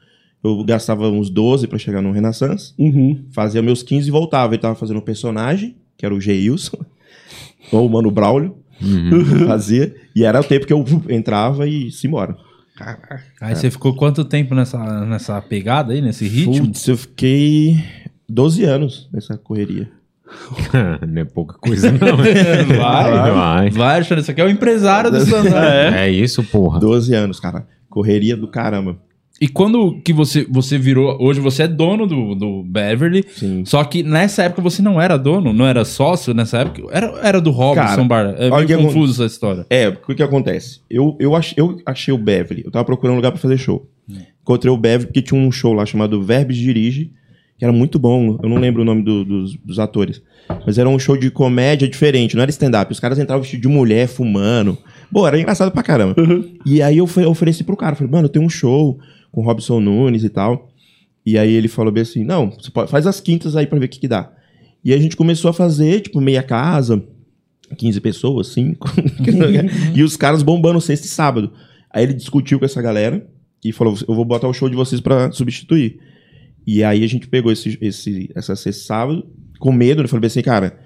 Eu gastava uns 12 pra chegar no Renaissance. Uhum. Fazia meus 15 e voltava. Ele tava fazendo um personagem, que era o Geilson. ou o Mano Braulio. Fazia. E era o tempo que eu entrava e se embora. Aí você ficou quanto tempo nessa, nessa pegada aí, nesse ritmo? Putz, eu fiquei 12 anos nessa correria. não é pouca coisa, não. Vai, Vai. vai, Alexandre, isso aqui é o empresário do stand-up. É isso, porra. 12 anos, cara. Correria do caramba. E quando que você, você virou. Hoje você é dono do, do Beverly. Sim. Só que nessa época você não era dono, não era sócio nessa época. Era, era do Robson Cara, Bar. É olha meio confuso essa história. É, o que, acontece? Eu, eu, ach, eu achei o Beverly. Eu tava procurando um lugar pra fazer show. Encontrei o Beverly porque tinha um show lá chamado Verbes Dirige, que era muito bom. Eu não lembro o nome do- dos, dos atores. Mas era um show de comédia diferente, não era stand-up. Os caras entravam vestidos de mulher, fumando. Pô, era engraçado pra caramba. E aí eu eu ofereci pro cara. Falei, mano, eu tenho um show com Robson Nunes e tal. E aí ele falou bem assim, não, você pode, faz as quintas aí pra ver o que que dá. E a gente começou a fazer, tipo, meia casa, 15 pessoas, 5. e os caras bombando sexta e sábado. Aí ele discutiu com essa galera e falou: Eu vou botar o show de vocês pra substituir. E aí a gente pegou esse, esse, essa sexta sábado, com medo, ele falou bem assim, cara,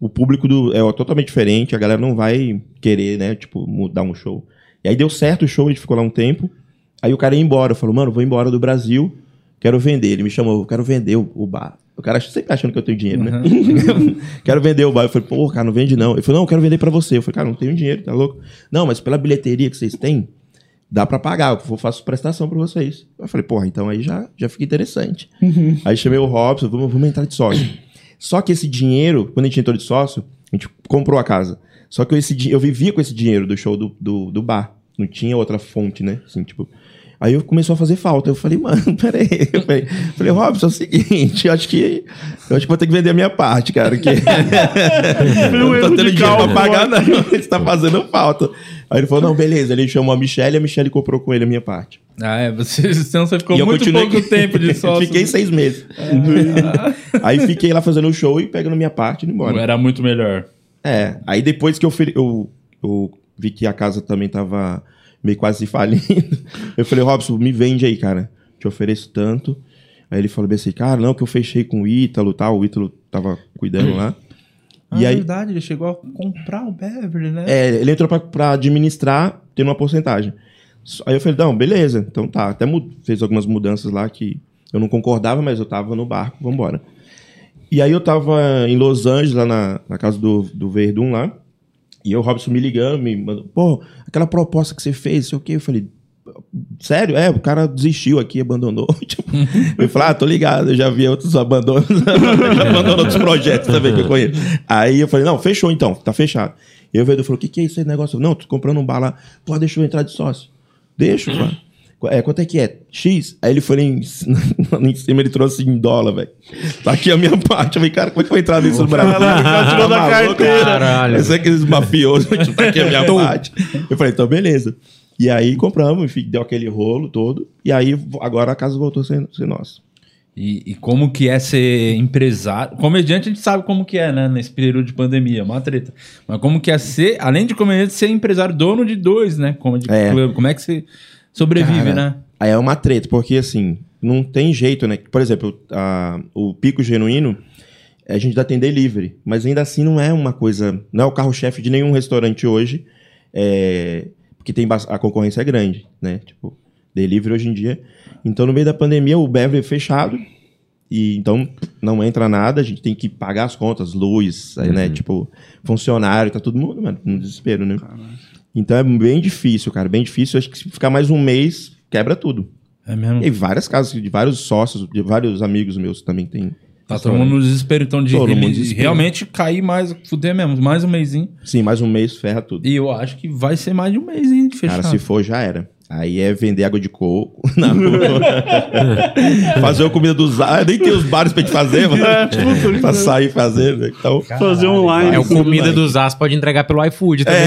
o público do, é totalmente diferente, a galera não vai querer, né, tipo, mudar um show. E aí deu certo o show, a gente ficou lá um tempo. Aí o cara ia embora, falou, mano, vou embora do Brasil, quero vender. Ele me chamou, eu quero vender o, o bar. O cara sempre achando que eu tenho dinheiro, né? quero vender o bar. Eu falei, pô, cara, não vende não. Ele falou, não, eu quero vender pra você. Eu falei, cara, não tenho dinheiro, tá louco? Não, mas pela bilheteria que vocês têm, dá pra pagar, eu vou- faço prestação pra vocês. Eu falei, porra, então aí já, já fica interessante. aí chamei o Robson, vamos, vamos entrar de sócio. Só que esse dinheiro, quando a gente entrou de sócio, a gente comprou a casa. Só que esse, eu vivia com esse dinheiro do show do, do, do bar. Não tinha outra fonte, né? Assim, tipo. Aí eu começou a fazer falta. Eu falei, mano, peraí. Eu falei, falei Robson, é o seguinte, eu acho que. Eu acho que vou ter que vender a minha parte, cara. Que... Não tô tendo dinheiro pra pagar, não. Isso tá fazendo falta. Aí ele falou, não, beleza. Ele chamou a Michelle e a Michelle comprou com ele a minha parte. Ah, é, você, senão você ficou E muito continuei- pouco tempo de sócio. Fiquei seis meses. Aí fiquei lá fazendo o show e pegando minha parte e indo embora. Era muito melhor. É, aí depois que eu, eu, eu vi que a casa também tava meio quase se falindo, eu falei, Robson, me vende aí, cara. Te ofereço tanto. Aí ele falou bem assim, cara, não, que eu fechei com o Ítalo e tal. O Ítalo tava cuidando lá. Ah, E aí- verdade, ele chegou a comprar o Beverly, né? É, ele entrou pra, pra administrar, tendo uma porcentagem. Aí eu falei, não, beleza, então tá. Até fez algumas mudanças lá que eu não concordava, mas eu tava no barco, vambora. E aí eu tava em Los Angeles, lá na, na casa do, do Verdun lá, e o Robson me ligando, me mandou, pô, aquela proposta que você fez, sei o quê. Eu falei, sério? É, o cara desistiu aqui, abandonou. Tipo, eu falei, ah, tô ligado, eu já vi outros abandonos, já abandonou outros projetos também que eu conheço. Aí eu falei, não, fechou então, tá fechado. E o Verdun falou, o que, que é aí, negócio? Não, tô comprando um bar lá. Pô, deixa eu entrar de sócio. Deixa, pô. É, quanto é que é? X? Aí ele foi em, em cima, ele trouxe em dólar, velho. Tá aqui a minha parte. Eu falei, cara, como é que vou entrar nisso no Brasil? Caralho, tirou da Tá maluco? carteira. Caralho. Esse é aqueles mafiosos, tipo, tá aqui a minha parte. Eu falei, então beleza. E aí compramos, enfim, deu aquele rolo todo. E aí agora a casa voltou a ser, ser nossa. E, e como que é ser empresário? Comediante a gente sabe como que é, né? Nesse período de pandemia, uma treta. Mas como que é ser, além de comediante, ser empresário, dono de dois, né? Comedy É. Club. Como é que você sobrevive, Cara, né? Aí é uma treta, porque assim, não tem jeito, né? Por exemplo, a- o Pico Genuíno, a gente dá tem delivery, mas ainda assim não é uma coisa. Não é o carro-chefe de nenhum restaurante hoje, é, porque tem a concorrência é grande, né? Tipo, delivery hoje em dia. Então, no meio da pandemia, o Beverly é fechado, e então não entra nada, a gente tem que pagar as contas, luz, aí, né? Tipo, funcionário, tá todo mundo, mano, no desespero, né? Então é bem difícil, cara, bem difícil. Acho que se ficar mais um mês, quebra tudo. É mesmo? E várias casas de vários sócios, de vários amigos meus também tem. Tá todo mundo no desespero, então, de Todo mundo ele- desespero. realmente cair mais, fuder mesmo, mais um mêsinho. Sim, mais um mês ferra tudo. E eu acho que vai ser mais de um mês, hein, de fechar. Cara, se for, já era. Aí é vender água de coco na rua. fazer a comida dos ah, Nem tem os bares pra gente fazer, mano. É, tipo, pra sair fazendo. Então, fazer online. É o comida dos as pode entregar pelo iFood também.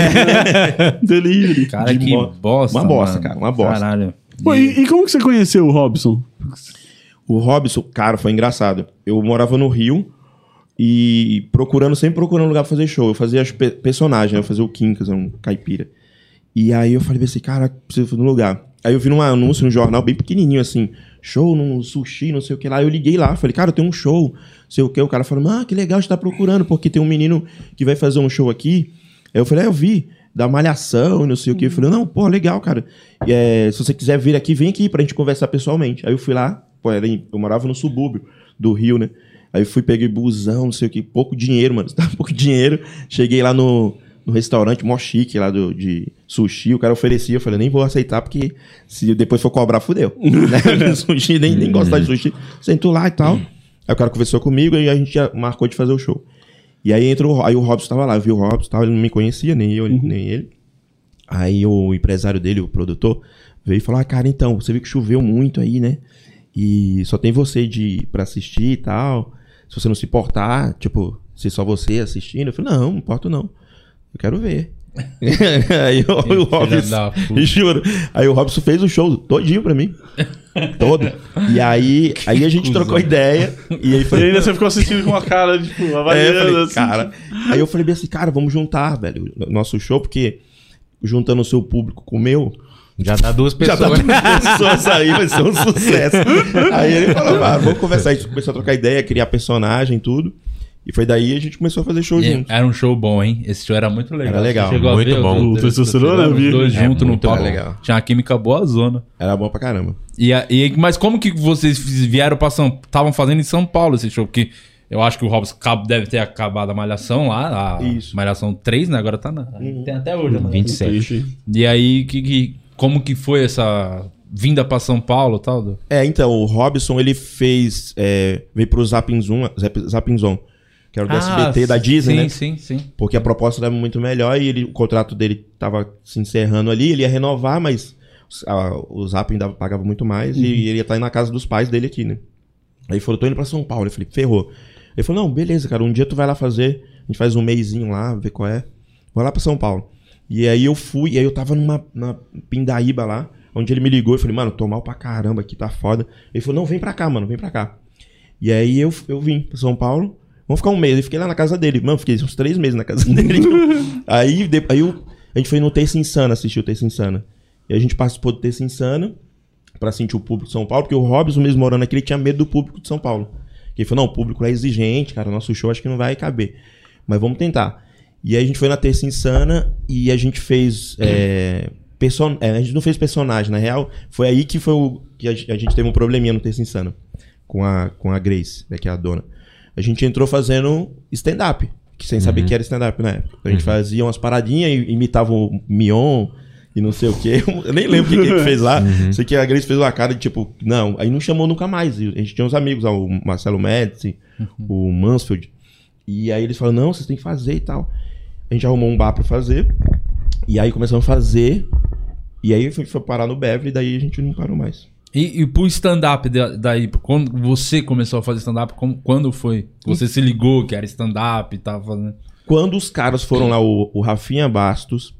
Delivery. Cara, de que mo- bosta. uma bosta, mano. cara, uma bosta. Caralho. Pô, e, e como que você conheceu o Robson? O Robson, cara, foi engraçado. Eu morava no Rio e procurando, sempre procurando lugar pra fazer show. Eu fazia as pe personagens, né? eu fazia o Quincas, um caipira. E aí eu falei assim, cara, preciso um lugar. Aí eu vi num anúncio no jornal bem pequenininho assim, show num sushi, não sei o que lá. Eu liguei lá, falei, cara, tem um show, sei o que. O cara falou, ah, que legal, a gente tá procurando, porque tem um menino que vai fazer um show aqui. Aí eu falei, ah, eu vi, da malhação não sei o que. Eu falei, não, pô, legal, cara. E, é, se você quiser vir aqui, vem aqui pra gente conversar pessoalmente. Aí eu fui lá, pô, era em- eu morava no subúrbio do Rio, né? Aí eu fui, peguei busão, não sei o que, pouco dinheiro, mano. Tava pouco dinheiro. Cheguei lá no, no restaurante mó chique lá do, de sushi, o cara oferecia, eu falei, nem vou aceitar, porque se depois for cobrar, fudeu. né? sushi, nem, nem gostar de sushi. Sentou lá e tal. Aí o cara conversou comigo e a gente já marcou de fazer o show. E aí entrou, aí o Robson tava lá, eu vi o Robson, tava, ele não me conhecia, nem eu, nem ele. Aí o empresário dele, o produtor, veio e falou: Ah, cara, então, você viu que choveu muito aí, né? E só tem você de pra assistir e tal. Se você não se importar, tipo, se só você assistindo, eu falei, não, não importo não. Eu quero ver. aí o, o Robson, juro. Aí o Robson fez o show todinho pra mim. Todo. E aí, aí a gente trocou ideia. E aí E foi. ainda você ficou assistindo com uma cara, tipo, É, avaliando, falei, assim. cara. Aí eu falei bem assim, cara, vamos juntar, velho, o nosso show, porque juntando o seu público com o meu, Já dá duas já tá pessoas. duas pessoas aí, vai ser um sucesso. aí ele falou, ah, vamos conversar. A gente começou a trocar ideia, criar personagem e tudo. E foi daí a gente começou a fazer show E junto. Era um show bom, hein? Esse show era muito legal. Era legal. Muito ver bom. Testosterona, eu vi. Os dois É juntos no palco. legal. Tinha uma química boa zona. Era bom pra caramba. E, a- e- mas como que vocês vieram pra São Estavam fazendo em São Paulo esse show? Porque eu acho que o Robson deve ter acabado a Malhação lá. A Isso. Malhação 3, né? Agora tá na. Tem até hoje Malhação. 27. E aí, que, que- como que foi essa vinda pra São Paulo e tal? É, então, o Robson, ele fez. É, veio pro Zapinzon, Zap- Zapinzon, que era o do SBT da Disney, sim, né? Sim, sim, Porque a proposta era muito melhor e ele, o contrato dele tava se encerrando ali, ele ia renovar, mas a- o Zap ainda pagava muito mais e ele ia estar na casa dos pais dele aqui, né? Aí ele falou, tô indo pra São Paulo. Eu falei, ferrou. Ele falou, não, beleza, cara, um dia tu vai lá fazer, a gente faz um mêsinho lá, ver qual é. Vou lá pra São Paulo. E aí eu fui, e aí eu tava numa na Pindaíba lá, onde ele me ligou, eu falei, mano, tô mal pra caramba aqui, tá foda. Ele falou, não, vem pra cá, mano, vem pra cá. E aí eu, eu vim pra São Paulo, vamos ficar um mês. Eu fiquei lá na casa dele. Mano, fiquei uns três meses na casa dele. aí de- aí eu- a gente foi no Terça Insana, assistiu o Terça Insana. E a gente participou do Terça Insana pra sentir o público de São Paulo, porque o Robson, mesmo morando aqui, ele tinha medo do público de São Paulo. Ele falou, não, o público é exigente, cara, nosso show acho que não vai caber. mas vamos tentar. E aí a gente foi na Terça Insana e a gente fez. É, person... é, a gente não fez personagem, na real. Foi aí que foi o que a, a gente teve um probleminha no Terça Insana com a, com a Grace, né, que é a dona. A gente entrou fazendo stand-up, que sem saber que era stand-up na época. A gente fazia umas paradinhas e imitava o Mion e não sei o quê. Eu nem lembro o que, que ele fez lá. Sei que a Grace fez uma cara de tipo, não, aí não chamou nunca mais. A gente tinha uns amigos, ó, o Marcelo Médici, o Mansfield. E aí eles falaram, não, vocês têm que fazer e tal. A gente arrumou um bar pra fazer. E aí começamos a fazer. E aí foi, foi parar no Beverly, daí a gente não parou mais. E, e pro stand-up da- daí, quando você começou a fazer stand-up, quando foi? Você se ligou que era stand-up e tava fazendo. Quando os caras foram lá, o, o Rafinha Bastos,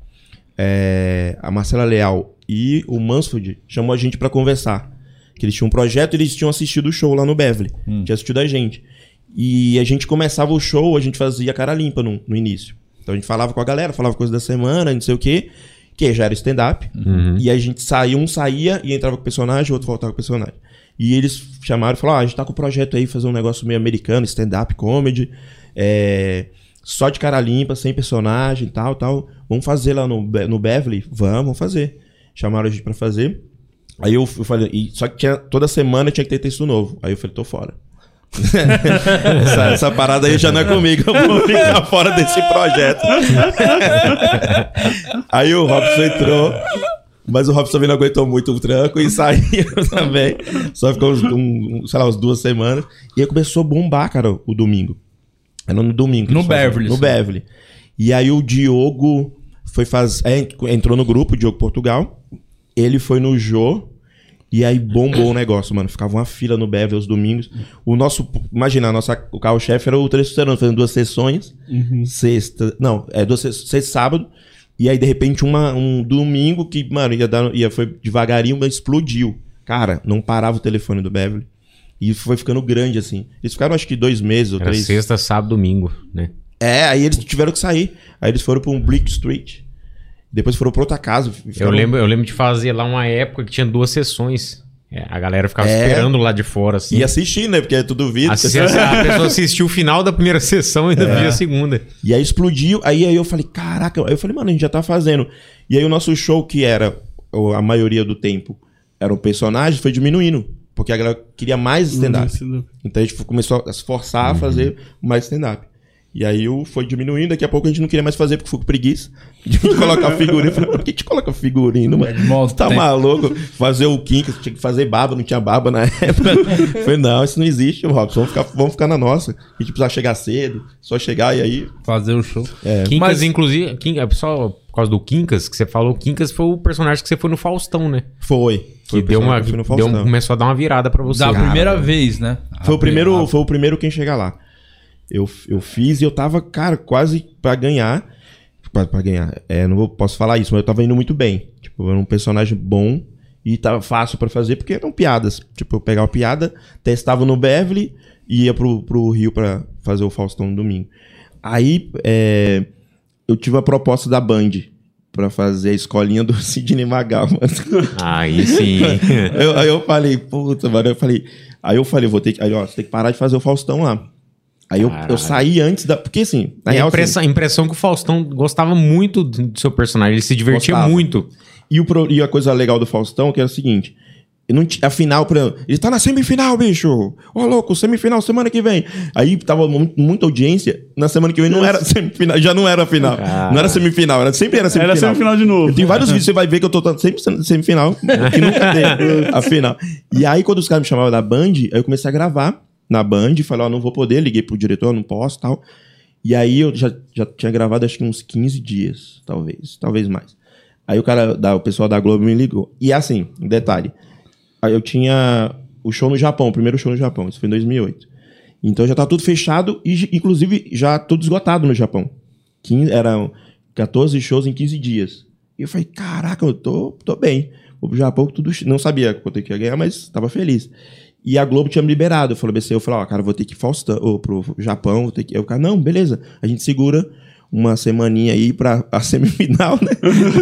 é, a Marcela Leal e o Mansfield chamou a gente pra conversar. Que eles tinham um projeto e eles tinham assistido o show lá no Beverly. Tinha assistido a gente. E a gente começava o show, a gente fazia cara limpa no, no início. Então a gente falava com a galera, falava coisa da semana, não sei o quê. Que já era stand-up. E a gente saía, um saía e entrava com o personagem, o outro voltava com o personagem. E eles chamaram e falaram: ah, a gente tá com um projeto aí, fazer um negócio meio americano, stand-up comedy. É, só de cara limpa, sem personagem e tal, tal. Vamos fazer lá no, no Beverly? Vamos, vamos fazer. Chamaram a gente pra fazer. Aí eu, eu falei, e, só que tinha, toda semana tinha que ter texto novo. Aí eu falei, tô fora. essa, essa parada aí já não é comigo, eu vou ficar fora desse projeto. aí o Robson entrou, mas o Robson também não aguentou muito o tranco e saiu também. Só ficou uns, um, sei lá, umas duas semanas. E aí começou a bombar, cara, o domingo. Era no domingo. No faziam. Beverly, No. Beverly. E aí o Diogo foi fazer. entrou no grupo, o Diogo Portugal. Ele foi no Jô. E aí bombou o negócio, mano. Ficava uma fila no Beverly aos domingos. O nosso. Imagina, a nossa, o carro-chefe era o Testosterona, fazendo duas sessões. Sexta. Não, é duas sexta e sábado. E aí, de repente, uma, um domingo que, mano, ia dar. Ia, foi devagarinho, mas explodiu. Cara, não parava o telefone do Beverly. E foi ficando grande, assim. Eles ficaram, acho que, dois meses ou Era três. sexta, sábado, domingo, né? É, aí eles tiveram que sair. Aí eles foram pra um Bleak Street. Depois foram pra outra casa. Eu ficaram- lembro, eu lembro de fazer lá uma época que tinha duas sessões. É, a galera ficava É. esperando lá de fora, assim. E assistir, né? Porque é tudo vídeo. A pessoa assistiu o final da primeira sessão e ainda É. via a segunda. E aí explodiu. Aí, aí eu falei, caraca. Aí eu falei, mano, a gente já tá fazendo. E aí o nosso show, que era a maioria do tempo, era um personagem, foi diminuindo. Porque a galera queria mais stand-up. Então a gente começou a se forçar a fazer mais stand-up. E aí o foi diminuindo, daqui a pouco a gente não queria mais fazer porque ficou com preguiça de colocar figurino. Eu falei, por que gente coloca figurino, mano? Modo tá tempo. maluco? Fazer o Kinkas, tinha que fazer barba, não tinha barba na época. Eu falei, não, isso não existe, Robson. Vamos ficar, vamos ficar na nossa. A gente precisa chegar cedo, só chegar e aí. Fazer o show. É. Quincas, Mas- inclusive, Quin- é só por causa do Quincas, que você falou, Quincas foi o personagem que você foi no Faustão, né? Foi. Que Foi deu uma, que eu deu, Faustão. começou a dar uma virada pra você. Da Cara, primeira vez, né? Foi o primeiro, foi o primeiro quem chegar lá. Eu, eu fiz e eu tava, cara, quase pra ganhar. Pra ganhar. É, não vou, posso falar isso, mas eu tava indo muito bem. Tipo, era um personagem bom e tava fácil pra fazer, porque eram piadas. Tipo, eu pegava piada, testava no Beverly e ia pro, pro Rio pra fazer o Faustão no domingo. Aí, é, eu tive a proposta da Band pra fazer a escolinha do Sidney Magal, mano. Aí sim. Eu- aí eu falei, puta, mano, eu falei. Aí eu falei, vou ter que. Aí, ó, você tem que parar de fazer o Faustão lá. Aí eu, eu saí antes da. Porque assim, na a real. impressão, a impressão que o Faustão gostava muito do seu personagem, ele se divertia Gostava. muito. assim, e, o e a coisa legal do Faustão que era o seguinte. Não, a final, por exemplo, ele tá na semifinal, bicho. Ô, louco, semifinal semana que vem. Aí tava mu- muita audiência. Na semana que vem não era semifinal, já não era final. Ah. Não era semifinal, era, sempre era semifinal. Era semifinal de novo. Tem vários vídeos, você vai ver que eu tô sempre sendo semifinal, que nunca tem a final. E aí, quando os caras me chamavam da Band, aí eu comecei a gravar na Band, falei, ó, não vou poder, liguei pro diretor, não posso tal. E aí eu já, já tinha gravado acho que uns 15 dias, talvez, talvez mais. Aí o cara, da, o pessoal da Globo me ligou. E assim, um detalhe. Eu tinha o show no Japão, o primeiro show no Japão, isso foi em 2008. Então já tá tudo fechado e, inclusive, já tudo esgotado no Japão. 15, eram 14 shows em 15 dias. E eu falei, caraca, eu tô, tô bem. Pro Japão, tudo. Não sabia quanto eu ia ganhar, mas tava feliz. E a Globo tinha me liberado. Eu falei, BC, eu falei, ó, cara, vou ter que ir Faustão, ou pro Japão, vou ter que. Eu, cara, não, beleza. A gente segura uma semaninha aí pra a semifinal, né?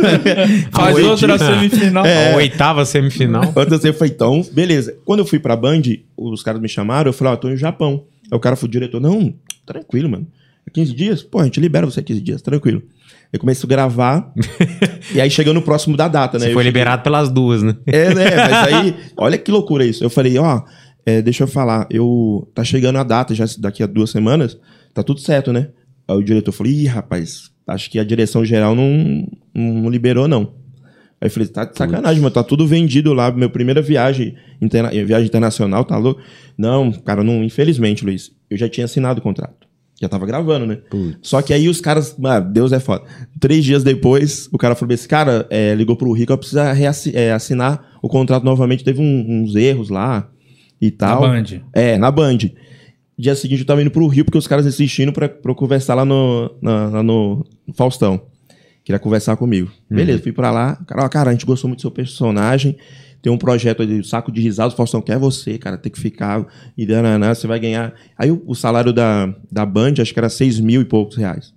Faz outra dias. semifinal. A oitava semifinal. Eu falei, então, beleza. Quando eu fui pra Band, os caras me chamaram, eu falei, ó, tô no Japão. Aí o cara foi o diretor, não, tranquilo, mano. 15 dias? Pô, a gente libera você 15 dias, tranquilo. Eu comecei a gravar, e aí chegando próximo da data, né? Você foi cheguei- liberado pelas duas, né? É, né? Mas aí, olha que loucura isso. Eu falei, ó, é, deixa eu falar, eu tá chegando a data, já daqui a duas semanas, tá tudo certo, né? Aí o diretor falou, ih, rapaz, acho que a direção geral não, não liberou, não. Aí eu falei, tá de sacanagem, mano, tá tudo vendido lá, minha primeira viagem, interna viagem internacional, tá louco? Não, cara, não, infelizmente, Luiz, eu já tinha assinado o contrato. Já tava gravando, né? Só que aí os caras, mano, Deus é foda. Três dias depois, o cara falou esse cara é, ligou pro Rico, eu preciso é, assinar o contrato novamente, teve um- uns erros lá e Na tal. Band. É, na Band. Dia seguinte eu tava indo pro Rio porque os caras insistindo pra, pra eu conversar lá no, na- lá no Faustão. Queria conversar comigo. Beleza, fui pra lá. Cara, ó, cara, a gente gostou muito do seu personagem. Tem um projeto ali, saco de risadas. O Faustão quer você, cara, tem que ficar. E dananã, você vai ganhar. Aí o, o salário da, da Band, acho que era 6 mil e poucos reais.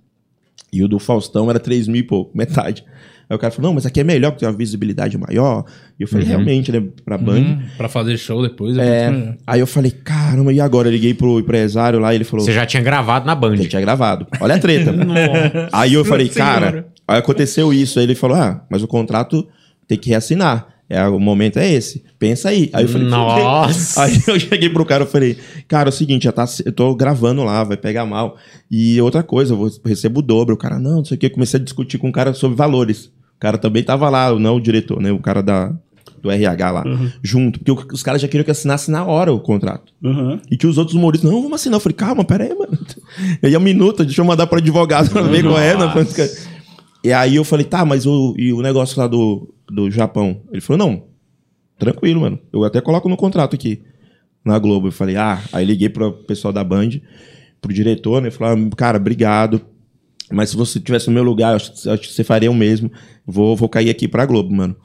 E o do Faustão era 3 mil e pouco, metade. Aí o cara falou, não, mas aqui é melhor, porque tem uma visibilidade maior. E eu falei, realmente, né, pra Band. Hum, pra fazer show depois. É, melhor. aí eu falei, caramba, e agora? Eu liguei pro empresário lá e ele falou, Você já tinha gravado na Band. já tinha gravado. Olha a treta. aí eu falei, cara, aí aconteceu isso. Aí ele falou, ah, mas o contrato tem que reassinar. É, o momento é esse. Pensa aí. Aí eu falei, Nossa. Aí eu cheguei pro cara e falei, cara, é o seguinte, já tá, eu tô gravando lá, vai pegar mal. E outra coisa, eu vou, recebo o dobro. O cara, não, não sei o que. Eu comecei a discutir com o cara sobre valores. O cara também tava lá, não o diretor, né? O cara da, do RH lá, junto. Porque os caras já queriam que assinasse na hora o contrato. Aham. E tinha os outros humoristas, não, vamos assinar. Eu falei, calma, pera aí, mano. E aí a minuta, deixa eu mandar pro advogado pra ver qual é. né? E aí eu falei, tá, mas o, e o negócio lá do, do Japão? Ele falou, não, tranquilo, mano. Eu até coloco no contrato aqui, na Globo. Eu falei, ah, aí liguei pro pessoal da Band, pro diretor, né? Falei, ah, cara, obrigado. Mas se você tivesse no meu lugar, eu acho, que você faria o mesmo. Vou, vou cair aqui pra Globo, mano.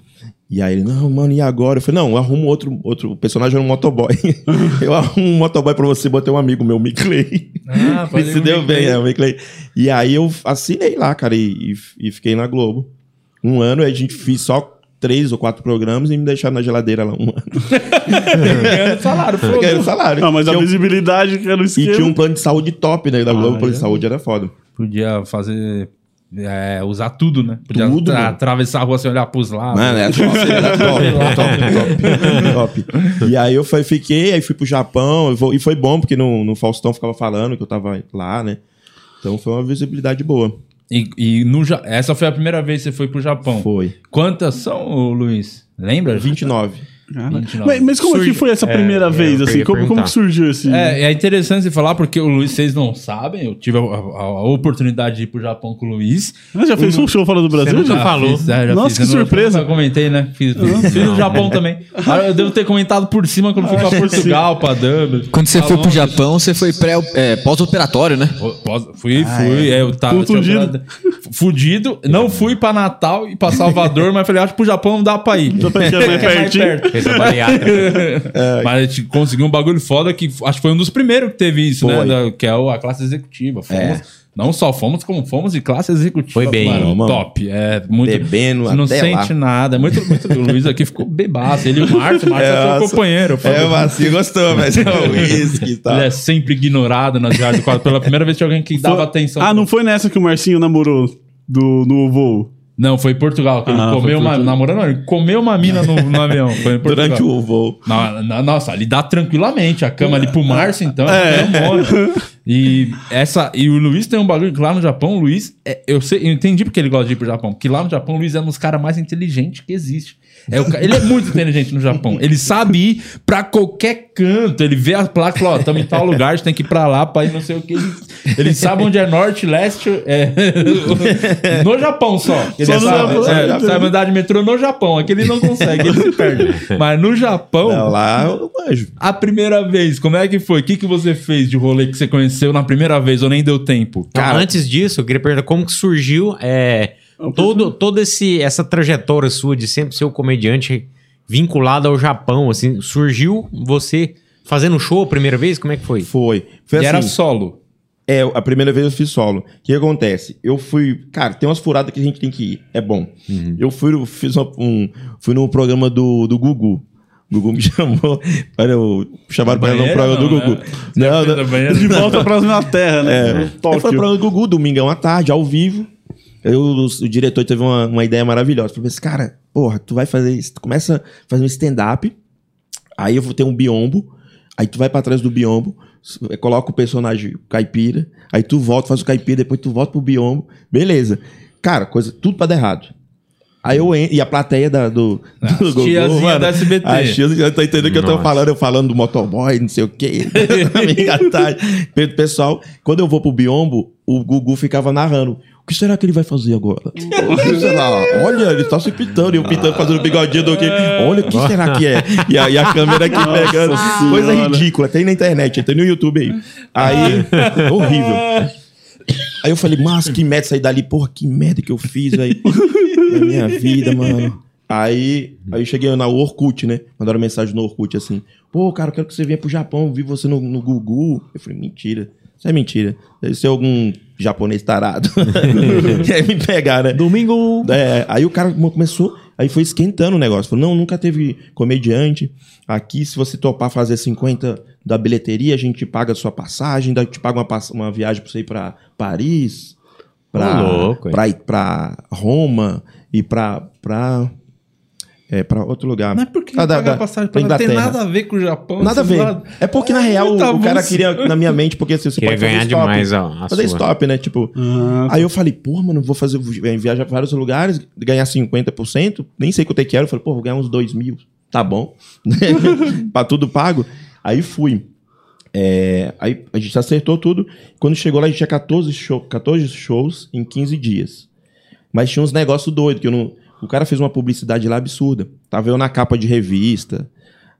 E aí ele, não, mano, e agora? Eu falei, não, eu arrumo outro, outro personagem era um motoboy. eu arrumo um motoboy pra você, botei um amigo meu, Miclay. Ah, se deu bem, é, o Miclay. E aí eu assinei lá, cara, e, e- e fiquei na Globo. Um ano, a gente fez só três ou quatro programas e me deixaram na geladeira lá um ano. Ganhando salário, Eu ganhei o salário. Não, mas a Tinha um- visibilidade que era o E esquema. tinha um plano de saúde top, né? Da Globo, Ah, o plano é? de saúde era foda. Podia fazer. é, usar tudo, né? Podia Tudo, mano. atravessar a rua sem olhar pros lados. Mano, era top, era top, top, top. E aí eu fui- fiquei, aí fui pro Japão, e foi bom, porque no, no Faustão ficava falando que eu tava lá, né? Então foi uma visibilidade boa. E, e no, essa foi a primeira vez que você foi pro Japão. Foi. Quantas são, Luiz? Lembra? 29. Cara, 29. Mas, mas como é que Surge- foi essa É, primeira é, vez, assim? Como, como que surgiu esse... É, é interessante você falar, porque o Luiz, vocês não sabem, eu tive a, a- a oportunidade de ir pro Japão com o Luiz. Ah, já fez um show fora do Brasil? nunca já? falou. Fiz, é, já Nossa, fiz. que Eu não- surpresa. Eu comentei, né? Fiz, fiz, fiz no Japão também. Ah, Eu devo ter comentado por cima quando fui pra Portugal, pra Dublin. Quando você foi pro. Japão, você foi pré, é, pós-operatório, né? Pós- Fui, fui. É, eu tava tinha- Fudido. Não fui pra Natal e pra Salvador, mas falei, acho que pro Japão não dá pra ir. Já tá é É mais pertinho. Fez a bariátrica. Mas a gente conseguiu um bagulho foda que acho que foi um dos primeiros que teve isso, né? Foi. Da- que é o- a classe executiva. Fomos, É. Não só fomos, como fomos de classe executiva. Foi bem, mano, mano. top. É muito. Bebendo Você não sente lá. nada. É muito, muito. O Luiz aqui ficou bebaço. Ele e o Márcio. O Márcio é, nossa. seu companheiro. Foi- É, o Macio gostou, mas é o uísque e tal. Ele é sempre ignorado nas viagens do quadro. Pela primeira vez tinha alguém que dava atenção. Ah, não foi nessa que o Marcinho namorou do, no voo? Não, foi em Portugal. Que ele Ah, comeu uma. Namorando, não, ele comeu uma mina no, no avião. Foi em Portugal. Durante o voo. Na- na- nossa, ali dá tranquilamente a cama ali pro Márcio, então. É. um monte. E, essa, e o Luiz tem um bagulho que lá no Japão, o Luiz, é- eu, sei, eu entendi porque ele gosta de ir pro Japão. Porque lá no Japão, o Luiz é um dos caras mais inteligentes que existe. É o ca- ele é muito inteligente no Japão. Ele sabe ir pra qualquer canto. Ele vê a placa e fala: Ó, estamos em tal lugar, a gente tem que ir pra lá pra ir não sei o que. Ele, ele sabe onde é norte, leste. é, no Japão só. Ele Só no sabe, Japão, é, é. sabe andar de metrô no Japão. Aqui ele não consegue, ele se perde. Mas no Japão. Não, lá eu manjo. A primeira vez, como é que foi? O que, que você fez de rolê que você conheceu na primeira vez ou nem deu tempo? Então, antes disso, eu queria perguntar como que surgiu é, todo, todo esse essa trajetória sua de sempre ser o comediante vinculado ao Japão, assim, surgiu você fazendo show a primeira vez? Como é que foi? Foi. Foi e assim, era solo. É, a primeira vez eu fiz solo. O que acontece? Eu fui. Cara, tem umas furadas que a gente tem que ir. É bom. Eu fui, fiz uma- um, fui no programa do, do Gugu. Gugu me chamou para eu chamar para não prova do não, Gugu. né? Não, Você não. a banheira? De volta pra próxima terra, né? É. Foi Tóquio. pra Gugu, domingão à tarde, ao vivo. Eu, o, o diretor teve uma, uma ideia maravilhosa. Falou assim, cara, porra, tu vai fazer isso. Tu começa a fazer um stand-up, aí eu vou ter um biombo, aí tu vai pra trás do biombo, s- coloca o personagem caipira, aí tu volta, faz o caipira, depois tu volta pro biombo. Beleza. Cara, coisa, tudo pra dar errado. Aí eu entro, e a plateia da, do, do As tiazinha da SBT. A tiazinha, tá entendendo o que eu tô falando? Eu falando do motoboy, não sei o quê. Amiga. Pessoal, quando eu vou pro biombo, o Gugu ficava narrando. O que será que ele vai fazer agora? Sei lá, olha, ele tá se pintando, e eu pintando, fazendo bigodinho do que. Olha, o que será que é? E a, e a câmera aqui pegando. Coisa Senhora. ridícula, tem na internet, tem no YouTube aí. Aí, horrível. Aí eu falei, mas que merda sair dali, porra, que merda que eu fiz, velho. Na minha vida, mano. Aí, aí eu cheguei na Orkut, né? Mandaram mensagem no Orkut assim: Pô, cara, eu quero que você venha pro Japão, vi você no, no Gugu. Eu falei: Mentira, isso é mentira. Deve ser algum japonês tarado. Quer me pegar, né? Domingo. É, aí o cara começou, aí foi esquentando o negócio. Falou, não, nunca teve comediante. Aqui, se você topar fazer 50 da bilheteria, a gente paga a sua passagem, daí te paga uma, uma viagem pra você ir pra Paris, pra, Ô, louco, pra, ir pra Roma e pra, pra, é, pra outro lugar. Mas por que Ah, da- pagar da- passagem pra pra Não tem Inglaterra. nada a ver com o Japão. Nada a ver. lados. É porque, na real, tá o cara queria, na minha mente, porque assim, você Queria pode fazer ganhar stop. demais a- a fazer sua. stop, né? Tipo, Ah, Aí eu falei, pô, mano, vou fazer, viajar pra vários lugares, ganhar 50%, nem sei quanto é que era. Eu falei, pô, vou ganhar uns 2 mil. Tá bom. pra tudo pago. Aí fui. É, aí a gente acertou tudo. Quando chegou lá, a gente tinha 14, show, 14 shows em 15 dias. Mas tinha uns negócios doidos, que eu não. O cara fez uma publicidade lá absurda. Tava eu na capa de revista,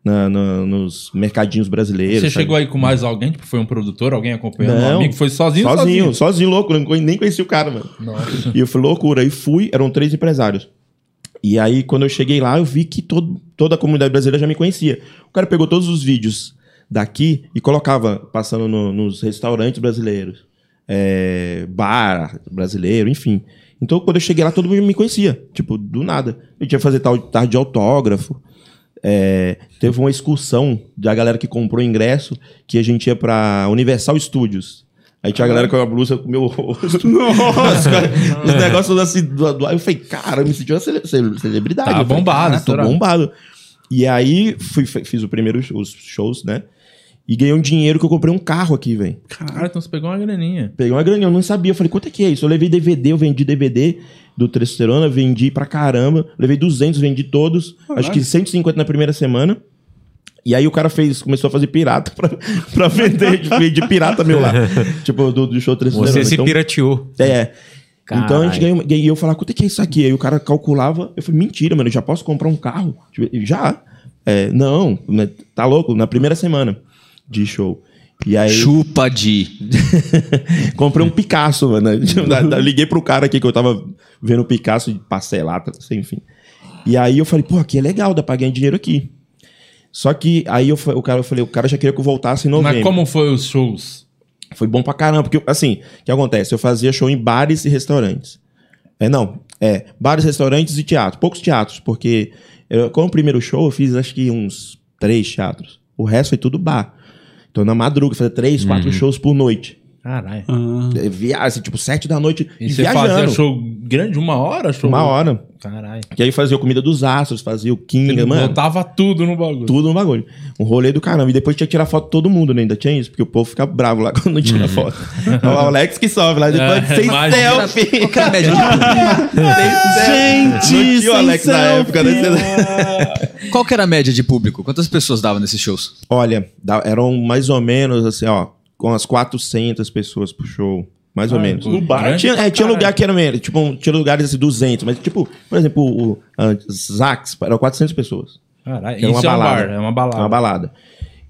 na- na- nos mercadinhos brasileiros. Você sabe? chegou aí com mais alguém? Tipo, foi um produtor, alguém acompanhando? Um Não. amigo? Foi sozinho? Sozinho, sozinho, louco. eu não- Nem conhecia o cara, mano. Nossa. E eu fui loucura. Aí fui, eram três empresários. E aí, quando eu cheguei lá, eu vi que todo, toda a comunidade brasileira já me conhecia. O cara pegou todos os vídeos daqui e colocava, passando no- nos restaurantes brasileiros, é, bar brasileiro, enfim. Então, quando eu cheguei lá, todo mundo me conhecia. Tipo, do nada. Eu tinha que fazer tal tarde de autógrafo. É, teve uma excursão da galera que comprou ingresso que a gente ia pra Universal Studios. Aí tinha a galera com a blusa com o meu rosto. Nossa, cara, os negócios assim. Do, do, eu falei, cara, eu me senti uma cele- cele- celebridade. Tá Eu falei, bombado, "Cara, tô estourado." bombado. E aí fui, fiz o primeiro os shows, né? E ganhei um dinheiro que eu comprei um carro aqui, velho. Cara, então você pegou uma graninha. Peguei uma graninha, eu não sabia. Eu falei, quanto é que é isso? Eu levei DVD, eu vendi DVD do Testosterona, vendi pra caramba. Levei 200, vendi todos. Acho que 150 na primeira semana. E aí o cara fez, começou a fazer pirata pra, pra vender. vendi pirata meu lá. tipo, do, do show Testosterona. Você se Então, pirateou. É. Então a gente ganhou. E eu falava, quanto é que é isso aqui? Aí o cara calculava. Eu falei, mentira, mano, eu já posso comprar um carro? Tipo, já. É, não, né, tá louco? Na primeira semana de show. E aí. Chupa de. Comprei um Picasso, mano. Liguei pro cara aqui que eu tava vendo o Picasso de parcelata, enfim. E aí eu falei, pô, aqui é legal, dá pra ganhar dinheiro aqui. Só que aí eu, o cara, eu falei, o cara já queria que eu voltasse em novembro. Mas como foi os shows? Foi bom pra caramba, porque, assim, o que acontece? Eu fazia show em bares e restaurantes. É, não, é, bares, restaurantes e teatro. Poucos teatros, porque eu, como primeiro show eu fiz acho que uns três teatros. O resto foi tudo bar. Então na madruga, fazia três, quatro shows por noite. Caralho. ah. É, Viagem, tipo, sete da noite E e, você viajando. fazia show grande, uma hora? Show Uma hora. Caralho. E aí fazia o Comida dos Astros, fazia o Kinga, Ele mano. botava tudo no bagulho. Tudo no bagulho. Um rolê do caramba. E depois tinha que tirar foto de todo mundo, né? Ainda tinha isso, porque o povo fica bravo lá quando não tira foto. É o Alex que sobe lá depois É, sem imagina. selfie. Qual que era a média de Gente, Não tinha o sem Alex na selfie. época, né? Qual que era a média de público? Quantas pessoas davam nesses shows? Olha, eram mais ou menos assim, ó, com as 400 pessoas pro show. Mais ou Ah, menos. no bar Tinha, é, tinha lugar que era menos, tipo, tinha lugares assim, 200, mas tipo, por exemplo, o, o Zax, eram 400 pessoas. Caralho. Era uma Isso é um balada. bar, é uma balada. Uma balada.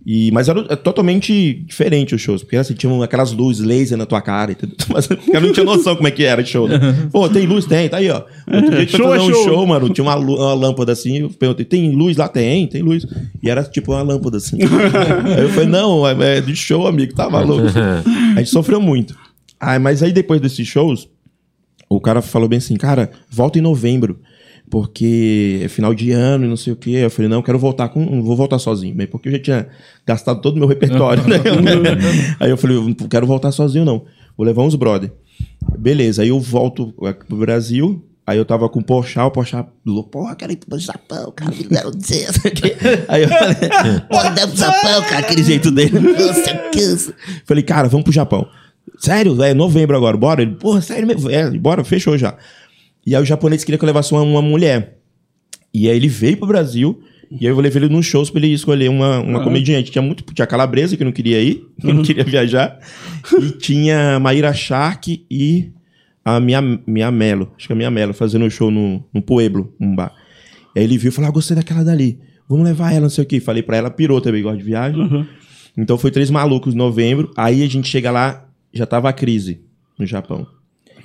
E, mas era é totalmente diferente os shows, porque assim, tinham aquelas luzes laser na tua cara, entendeu? Mas o cara não tinha noção como é que era o show, né? Pô, tem luz? Tem, tá aí, ó. Outro dia Show é um show. show, mano, tinha uma, uma lâmpada assim, eu perguntei, tem luz lá? Tem, tem luz. E era tipo uma lâmpada assim. aí eu falei, não, é, é de show, amigo, tá maluco. a gente sofreu muito. Ah, mas aí depois desses shows, o cara falou bem assim, cara, volta em novembro. porque é final de ano e não sei o quê. Eu falei, não, eu quero voltar com. Não vou voltar sozinho, mas porque eu já tinha gastado todo o meu repertório, né? aí eu falei, eu não quero voltar sozinho, não. Vou levar uns brother. Beleza, aí eu volto pro Brasil. Aí eu tava com o Porchat, o Porchat falou, porra, quero ir pro Japão, cara, me deram dizer. Aí eu falei, porra, deve pro Japão, cara, aquele jeito dele. Falei, cara, vamos pro Japão. Sério, é novembro agora, bora? Ele, porra, sério mesmo? É, bora, fechou já. E aí o japonês queria que eu levasse uma, uma mulher. E aí ele veio pro Brasil, e aí eu levei ele nos shows pra ele escolher uma, uma comediante. Tinha muito, tinha Calabresa, que não queria ir, que não queria viajar. E tinha Maíra Shark e a minha, minha Melo, acho que a minha Melo, fazendo um show no, no Pueblo, um bar. Aí ele viu e falou: ah, gostei daquela dali. Vamos levar ela, não sei o quê. Falei pra ela, pirou também, gosta de viagem. Então foi Três Malucos em novembro. Aí a gente chega lá, já tava a crise no Japão.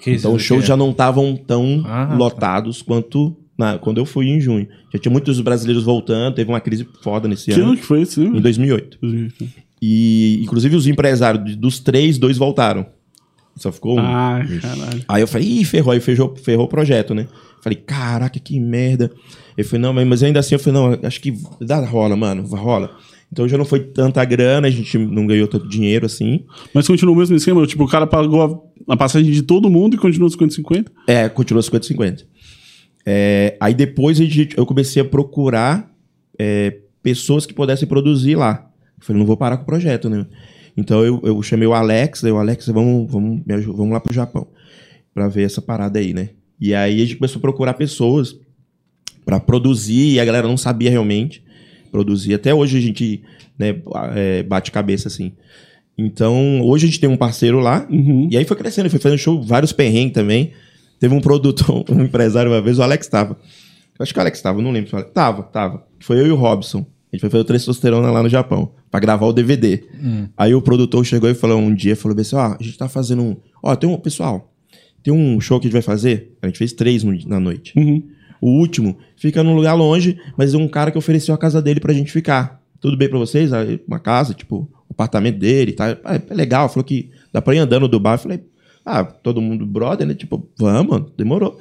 Que isso Então os shows que já não estavam tão Ah, tá. lotados quanto na- quando eu fui em junho. Já tinha muitos brasileiros voltando, teve uma crise foda nesse Que ano. ano que foi isso? Em 2008. E, inclusive, os empresários dos três, dois voltaram. Só ficou um. Ah, caralho. Aí eu falei, ih, ferrou. Aí ferrou, ferrou o projeto, né? Falei, caraca, que merda. Ele falou, não, mas- mas ainda assim, eu falei, não, acho que dá, rola, mano, rola. Então já não foi tanta grana, a gente não ganhou tanto dinheiro assim. Mas continua o mesmo esquema? Tipo, o cara pagou a, passagem de todo mundo e continua 50-50? É, continuou 50-50. É, aí depois a gente- eu comecei a procurar é, pessoas que pudessem produzir lá. Eu falei, não vou parar com o projeto, né? Então eu, eu chamei o Alex, eu, Alex, vamos, vamos, vamos lá pro Japão pra ver essa parada aí, né? E aí a gente começou a procurar pessoas pra produzir e a galera não sabia realmente produzir. Até hoje a gente né, é, bate cabeça assim. Então, hoje a gente tem um parceiro lá, Uhum. e aí foi crescendo, foi fazendo show, vários perrengues também. Teve um produtor, um empresário uma vez, o Alex tava. Eu acho que o Alex tava, não lembro. se o Alex- Tava, tava. Foi eu e o Robson. A gente foi fazer o testosterona lá no Japão, pra gravar o DVD. Aí o produtor chegou e falou um dia, falou assim, ó, a gente tá fazendo um... Ó, tem um... Pessoal, tem um show que a gente vai fazer. A gente fez três no- na noite. Uhum. O último fica num lugar longe, mas é um cara que ofereceu a casa dele pra gente ficar. Tudo bem pra vocês? Uma casa, tipo, o apartamento dele e tal. Ah, é legal, falou que dá pra ir andando do bar. Eu falei, ah, todo mundo brother, né? Tipo, vamos, mano, demorou.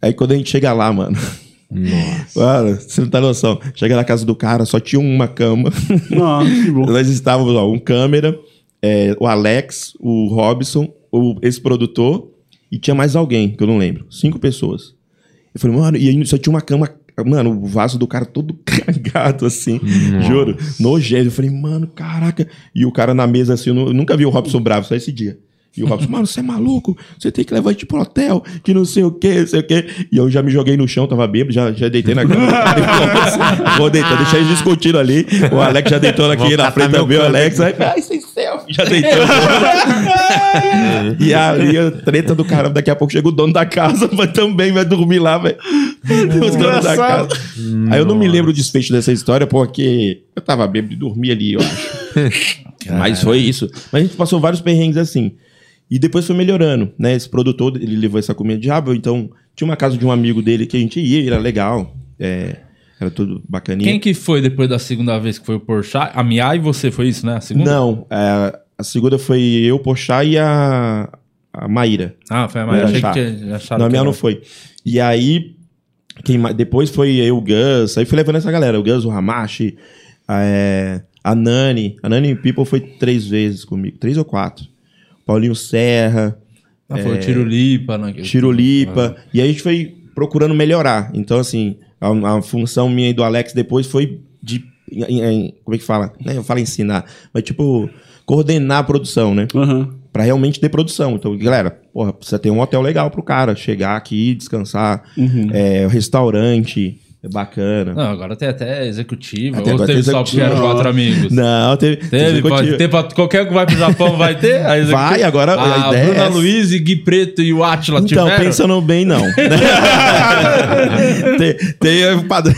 Aí quando a gente chega lá, mano. Mano, você não tá noção. Chega na casa do cara, só tinha uma cama. Nossa, que bom. Nós estávamos, ó, um câmera, é, o Alex, o Robson, o, esse produtor, e tinha mais alguém, que eu não lembro. Cinco pessoas. Eu falei, mano, e aí só tinha uma cama, mano, o vaso do cara todo cagado, assim, juro, nojento. Eu falei, mano, caraca. E o cara na mesa, assim, eu nunca vi o Robson bravo, só esse dia. E o Robson, mano, você é maluco? Você tem que levar a gente pro hotel, que não sei o quê, não sei o quê. E eu já me joguei no chão, tava bêbado, já, já deitei na cama. Vou deitar, deixar eles discutindo ali. O Alex já deitou aqui na frente meu também, o. Alex. Aí, ai, sem selfie. Já deitou. e ali a treta do caramba. Daqui a pouco chega o dono da casa, mas também vai dormir lá, velho. Os donos da casa. Aí eu não me lembro o desfecho dessa história, porque eu tava bêbado e dormi ali, eu acho. Mas foi isso. Mas a gente passou vários perrengues assim. E depois foi melhorando, né? Esse produtor, ele levou essa comida de rabo, então tinha uma casa de um amigo dele que a gente ia, era legal. é, era tudo bacaninha. Quem que foi depois da segunda vez que foi o Porchat? A Mia e você, foi isso, né? A segunda? Não, é, a segunda foi eu, Pochá e a, a Maíra. Ah, foi a Mia. Era Achei que tinha achado Não, a era- não foi. E aí, quem, depois foi eu, o Gus, aí fui levando essa galera, o Gus, o Hamashi, a, é, a Nani. A Nani People foi três vezes comigo, três ou quatro. Paulinho Serra, Ah, foi o Tirulipa. Né? Tirolipa. E aí a gente foi procurando melhorar. Então, assim, a, a função minha e do Alex depois foi de. em- em- como é que fala? Né, Eu falo ensinar, mas tipo, coordenar a produção, né? Aham. Pra realmente ter produção. Então, galera, porra, precisa ter um hotel legal pro cara chegar aqui, descansar. É, restaurante, é bacana. Não, agora tem até executivo. Até ou teve só porque quatro amigos? Não, teve. Teve, pode ter pra qualquer que vai pro Japão vai ter. Vai, agora a a ideia é Bruna essa. Luiz e Gui Preto e o Atila Então, tiveram? pensando bem, não. tem, tem um padrão.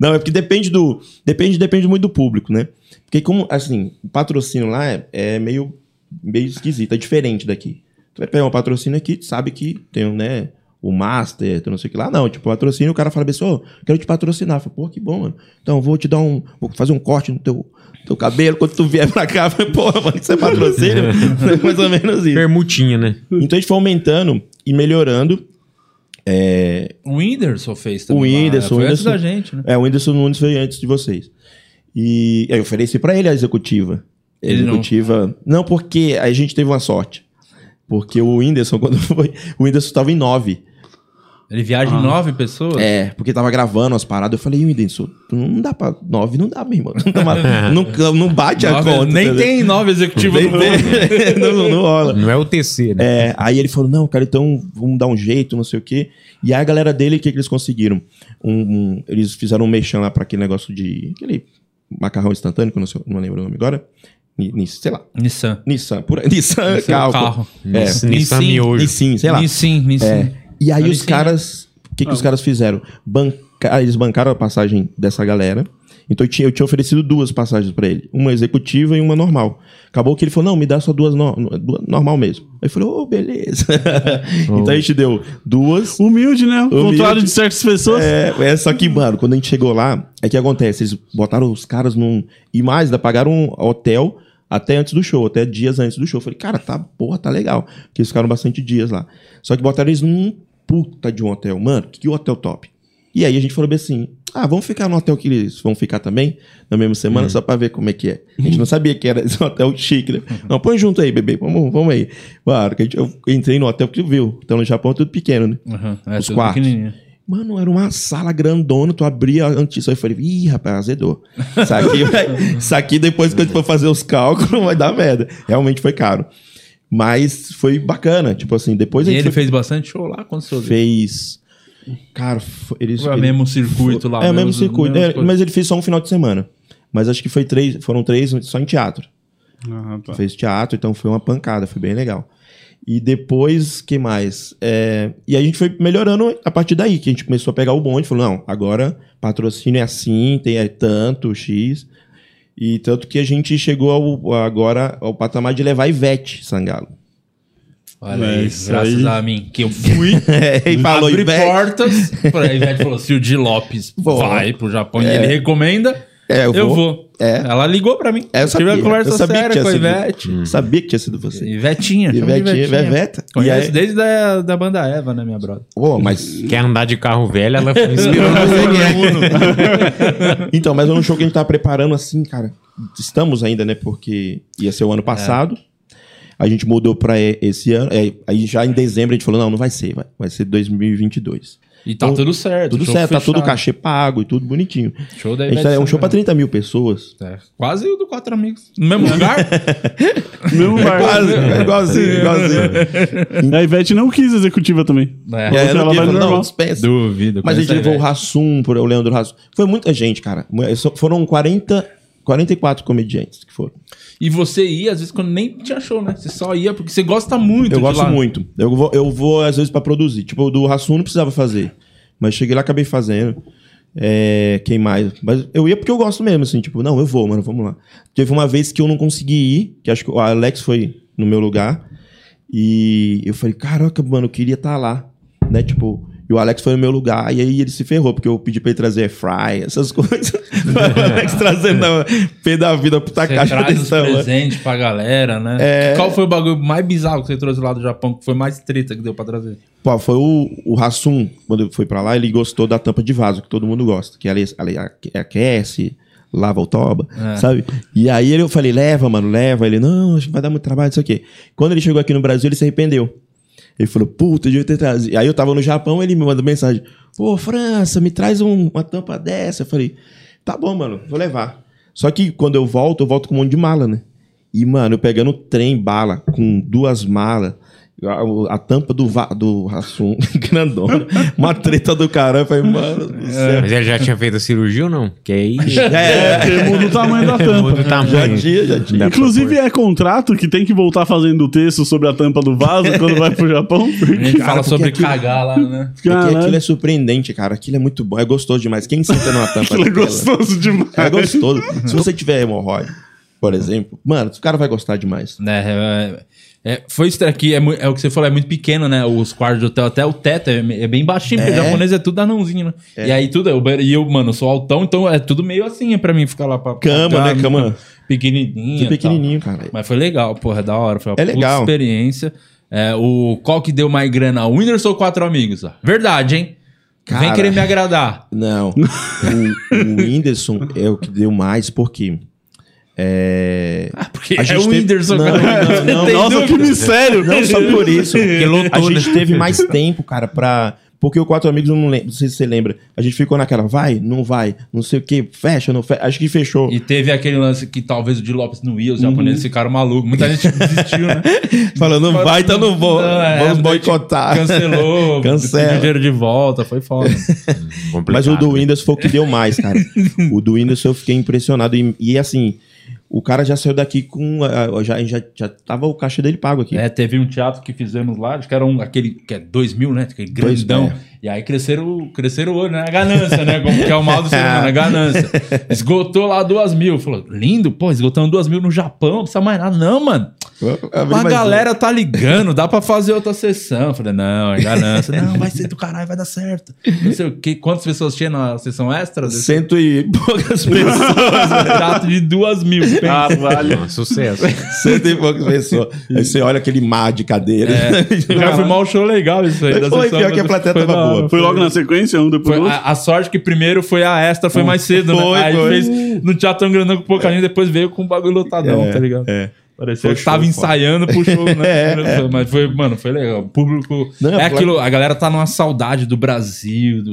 não, é porque depende do. Depende, depende muito do público, né? Porque, como, assim, o patrocínio lá é, é meio, meio esquisito, é diferente daqui. Tu vai pegar um patrocínio aqui, tu sabe que tem, né? O Master, tu não sei o que lá. Não, tipo, patrocínio, o cara fala, pessoa, quero te patrocinar. Eu falo, pô, que bom, mano. Então, vou te dar um. Vou fazer um corte no teu, teu cabelo quando tu vier pra cá. Falei, Porra, mano, isso é patrocínio? É mais ou menos isso. Permutinha, né? Então a gente foi aumentando e melhorando. O Whindersson fez O também. lá, Whindersson, Foi o antes Whindersson- da gente, né? É, o Whindersson Nunes foi antes de vocês. E aí eu ofereci pra ele a executiva. A Ele não- executiva. Não... porque a gente teve uma sorte. Porque o Whindersson, quando foi. O Whindersson tava em nove. Ele viaja em nove pessoas. É, porque tava gravando as paradas. Eu falei, "Ih, Whindersson, tu não dá pra. Nove não dá, meu irmão. Não, dá pra- não, não bate a Nove- conta. nem entendeu? tem nove executivos Nem no tem. não, não, rola. Não é o TC, né? É, aí ele falou, não, cara, então vamos dar um jeito, não sei o quê. E aí a galera dele, o que, que eles conseguiram? Um, um- eles fizeram um mexão lá pra aquele negócio de... Aquele macarrão instantâneo, que eu não, sei- não lembro o nome agora. Ni- Ni- sei lá. Nissan. Nissan, por aí. Nissan, Nissan carro. carro. É. Nissan- Nissan. Miojo. Nissin, sei lá. Nissin, Nissin. É. E aí os caras... O que, que os caras fizeram? Banca, eles bancaram a passagem dessa galera. Então eu tinha, eu tinha oferecido duas passagens pra ele. Uma executiva e uma normal. Acabou que ele falou, não, me dá só duas, no- normal mesmo. Aí eu falei, ô, beleza. então a gente deu duas. Humilde, né? Humilde. contrário de certas pessoas. É, é, só que, mano, quando a gente chegou lá, é que acontece, eles botaram os caras num. E mais, ainda pagaram um hotel até antes do show, até dias antes do show. Eu falei, cara, tá, porra, tá legal. Porque eles ficaram bastante dias lá. Só que botaram eles num puta de um hotel. Mano, que hotel top. E aí a gente falou bem assim: ah, vamos ficar no hotel que eles vão ficar também, na mesma semana, só pra ver como é que é. A gente não sabia que era esse hotel chique, né? Não, põe junto aí, bebê, vamos, vamos aí. Claro, que a gente, eu entrei no hotel, porque viu, então no Japão é tudo pequeno, né? Uhum, é, Os quartos. Mano, era uma sala grandona, tu abria antes, aí eu falei, ih, rapaz, azedou. Isso aqui, vai- isso aqui depois que a gente for fazer os cálculos, vai dar merda. Realmente foi caro. Mas foi bacana, tipo assim, depois E a gente ele foi- fez bastante show lá quando você fez... Cara, eles... Foi o ele- mesmo circuito lá. É, o mesmo mesmos- circuito. É, mas ele fez só um final de semana. Mas acho que foi três, foram três só em teatro. Ah, tá. Fez teatro, então foi uma pancada, foi bem legal. E depois, que mais? É, e aí a gente foi melhorando a partir daí, que a gente começou a pegar o bonde, falou, não, agora patrocínio é assim, tem é tanto, X. E tanto que a gente chegou ao- agora ao patamar de levar Ivete Sangalo. Olha É, aí, isso graças aí. a mim, que eu fui É, e falou, abrir Ivete. portas. Pra Ivete falou: se o Di Lopes Vou. vai pro Japão e ele recomenda, É, eu eu, vou. vou. É. Ela ligou pra mim. É, eu tive uma conversa eu sabia que séria tinha com a sido- Ivete. Sabia que tinha sido você. Ivetinha, Ivetinha. E Conheço aí- desde a da banda Eva, né, minha brother? Ô, mas Quer andar de carro velho, ela foi inspirando então, mas é um show que a gente tá preparando assim, cara. Estamos ainda, né? Porque ia ser o ano passado. A gente mudou pra esse ano. é, aí já em dezembro a gente falou: não, não vai ser, vai, vai ser 2022. E tá Então, tudo certo. Tudo certo, tá fechado. tudo cachê pago e tudo bonitinho. Show da tá- é um show pra Sangalo. 30 mil pessoas. É, Quase o do Quatro Amigos. No mesmo lugar? Mesmo bar. Quase, é igualzinho, igualzinho. A Ivete não quis executiva também. é. É, ela não, vai quis, no não, normal. dispensa. Duvido. Mas a gente levou o. Rassum, por- o Leandro Rassum. Foi muita gente, cara. Foram 40, 44 comediantes que foram. E você ia, às vezes, quando nem tinha show, né? Você só ia porque você gosta muito Eu gosto lá. muito. Eu vou, eu vou, às vezes, pra produzir. Tipo, o do Rassum não precisava fazer. Mas cheguei lá acabei fazendo. É, quem mais? Mas eu ia porque eu gosto mesmo, assim, tipo, não, eu vou, mano, vamos lá. Teve uma vez que eu não consegui ir, que acho que o Alex foi no meu lugar. E eu falei, caraca, mano, eu queria estar lá. Né? Tipo, e o Alex foi no meu lugar, e aí ele se ferrou, porque eu pedi pra ele trazer fry, essas coisas. o Alex trazendo pé da vida puta Você caixa traz os atenção. né? presentes pra galera, né? É. Qual foi o bagulho mais bizarro que você trouxe lá do Japão, que foi mais treta que deu pra trazer? Pô, foi o, o Rassum, quando foi pra lá, ele gostou da tampa de vaso, que todo mundo gosta. Que ali, ali aque- aquece, lava o toba, É. sabe? E aí eu falei, leva, mano, leva. Ele, não, acho que vai dar muito trabalho, isso aqui. Quando ele chegou aqui no Brasil, ele se arrependeu. Ele falou, puta, devia ter trazido. Aí eu tava no Japão, ele me mandou mensagem, pô, França, me traz um- uma tampa dessa. Eu falei, tá bom, mano, vou levar. Só que quando eu volto, eu volto com um monte de mala, né? E, mano, eu pegando trem, bala, com duas malas, a, a tampa do, va- do Rassum, grandona, uma treta do caramba. Falei, mano do céu. Mas ele já tinha feito a cirurgia ou não? Que aí. É, Porque muda o tamanho da tampa. Muda o tamanho. já tinha, já tinha. Inclusive é contrato que tem que voltar fazendo o texto sobre a tampa do vaso quando vai pro Japão. A gente Porque... fala porque sobre aquilo- cagar lá, né? Porque aquilo é surpreendente, cara. Aquilo é muito bom, é gostoso demais. Quem senta numa tampa Aquilo é gostoso demais. É gostoso. Se você tiver hemorroide, por exemplo, mano, o cara vai gostar demais. É, é, é, foi isso aqui, é, é o que você falou, é muito pequeno, né? Os quartos de hotel, até o teto é, é bem baixinho, porque É. o japonês é tudo anãozinho, né? E aí tudo, eu, e eu, mano, sou altão, então é tudo meio assim é pra mim ficar lá pra. Cama, pra- né? Cama. Pequenininha. Tudo tal. pequenininho, cara. Mas foi legal, porra, da hora. Foi uma É legal. experiência. É, o qual que deu mais grana? O Whindersson ou Quatro Amigos? ó? Verdade, hein? Vem Cara. querer me agradar. Não. o, o Whindersson é o que deu mais, porque. É. Ah, porque A é gente o teve- Whindersson, Não, não, não. Tem Nossa, que mistério! Não só por isso. Porque lotou, a gente né? teve mais tempo, cara, pra. Porque o Quatro Amigos, eu não, lembro, não sei se você lembra. A gente ficou naquela, vai, não vai, não sei o que, fecha, não fecha. Acho que fechou. E teve aquele lance que talvez o Di Lopes não ia, os Uhum. japoneses ficaram malucos. Muita gente desistiu, né? Falando, não vai, então não vou. Não, é, Vamos boicotar. Cancelou, Cancela. pediu dinheiro de volta, foi foda. Mas o do? Windows foi o que deu mais, cara. o do Windows eu fiquei impressionado. E, e, assim, o cara já saiu daqui com. Já, já, já tava o caixa dele pago aqui. É, teve um teatro que fizemos lá, acho que era um, aquele que é 2 mil, né? Aquele Dois, grandão. é. E aí cresceram, cresceram o olho, né? A ganância, né? Como que é o mal do ser humano, a ganância. Esgotou lá duas mil. Falou, lindo, pô, esgotando duas mil no Japão, não precisa mais nada. Não, mano. A um. galera tá ligando, dá pra fazer outra sessão. Eu Falei, não, é ganância. Não, vai ser do caralho, vai dar certo. Não sei o quê. Quantas pessoas tinha na sessão extra? desse Cento e poucas pessoas. teatro de duas mil. Ah, Sucesso. Cento e poucas pessoas. Aí você olha aquele mar de cadeiras. Já foi mal show legal isso aí. da Foi, sessão, pior que a plateia tava da hora. boa. Foi logo na sequência, um depois Foi do outro? a, a sorte que primeiro foi a extra, foi mais cedo, Foi, né? Aí foi. fez no teatro tão grandão com pouca gente, depois veio com o bagulho lotadão, É, tá ligado? é. Parecia Foi que tava show, ensaiando pro show, né? É, Mas foi, mano, foi legal. O público. Não, é claro. aquilo, a galera tá numa saudade do Brasil. Do...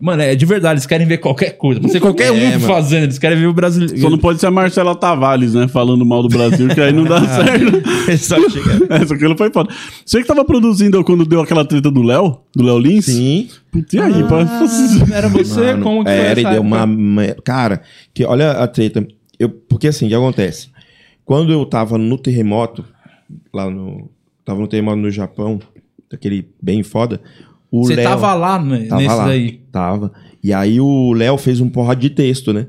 Mano, é de verdade, eles querem ver qualquer coisa. Pode ser qualquer É, um mano. fazendo, eles querem ver o brasileiro. Só não pode ser a Marcela Tavares, né? Falando mal do Brasil, que aí não dá certo. Só. Essa aquilo foi foda. Você que tava produzindo quando deu aquela treta do Léo? Do Léo Lins? Sim. E aí, pá? Era você? Mano, Como que foi era, e essa deu uma- Cara, que olha a treta. Eu, porque assim, o que acontece? Quando eu tava no terremoto, lá no. Tava no terremoto no Japão, daquele bem foda. Você Léo- tava lá né, tava nesse lá, daí. Tava. E aí o Léo fez um porra de texto, né?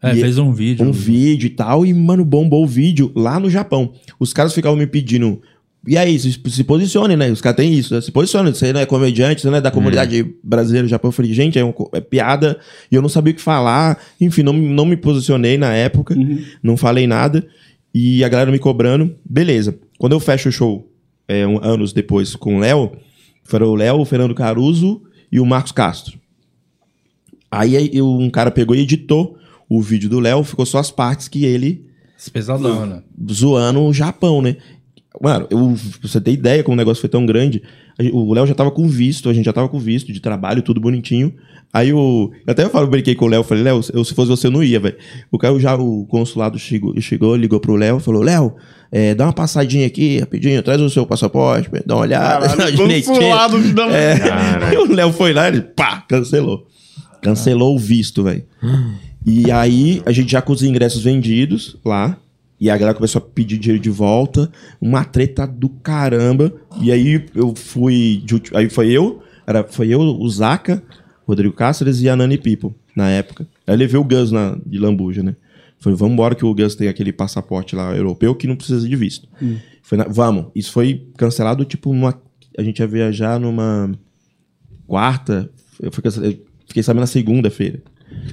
É, E- fez um vídeo. um vídeo e tal, e, mano, bombou o vídeo lá no Japão. Os caras ficavam me pedindo. E aí, se, se posicione, né? Os caras têm isso, né? Se posicione, você não é comediante, você não é da comunidade brasileira do Japão. Eu falei, gente, é, um é piada, e eu não sabia o que falar. Enfim, não, não me posicionei na época, não falei nada. E a galera me cobrando, beleza. Quando eu fecho o show, é, um- anos depois, com o Léo, foram o Léo, o Fernando Caruso e o Marcos Castro. Aí aí um cara pegou e editou o vídeo do Léo, ficou só as partes que ele pesadão, né? zoando o Japão, né? Mano, eu, pra você ter ideia como o negócio foi tão grande, o Léo já tava com visto, a gente já tava com visto de trabalho, tudo bonitinho. Aí o. Eu até falo, brinquei com o Léo, falei, Léo, eu, se fosse você, eu não ia, velho. O cara já, o consulado chegou, chegou ligou pro Léo e falou: Léo, é, dá uma passadinha aqui, rapidinho, traz o seu passaporte, dá uma olhada. direitinho." consulado dá- É. Aí o Léo foi lá e pá, cancelou. Cancelou o visto, velho. E aí a gente já com os ingressos vendidos lá. E a galera começou a pedir dinheiro de volta. Uma treta do caramba. E aí eu fui. de Aí foi eu, era, foi eu, o Zaca, Rodrigo Cáceres e a Nani People, na época. Aí eu levei o Gus na, de Lambuja, né? Falei, vamos embora que o Gus tem aquele passaporte lá europeu que não precisa de visto. Foi na- vamos. Isso foi cancelado, tipo, numa. A gente ia viajar numa quarta. Eu fui eu fiquei sabendo na segunda-feira.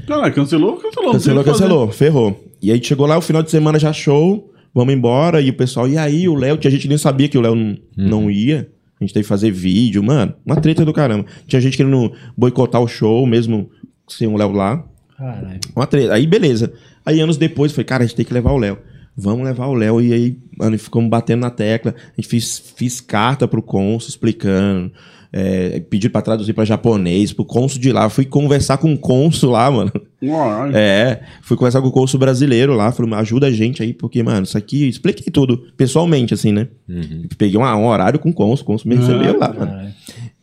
Caralho, cancelou? Cancelou. Cancelou, que cancelou, ferrou. E aí chegou lá, o final de semana já show, vamos embora. E o pessoal, e aí o Léo, tinha gente que nem sabia que o Léo não, não ia. A gente teve que fazer vídeo, mano, uma treta do caramba. Tinha gente querendo boicotar o show, mesmo sem o Léo lá. Caralho. Uma treta. Aí, beleza. Aí, anos depois, falei, cara, a gente tem que levar o Léo. Vamos levar o Léo. E aí, mano, ficamos batendo na tecla. A gente fez, fiz carta pro cônsul explicando. É, pediu pra traduzir pra japonês, pro cônsul de lá. Fui conversar com o cônsul lá, mano. Uai. É, fui conversar com o cônsul brasileiro lá. Falei, ajuda a gente aí, porque, mano, isso aqui. Expliquei tudo, pessoalmente, assim, né? Peguei um, um horário com o cônsul, o cônsul me recebeu lá, mano.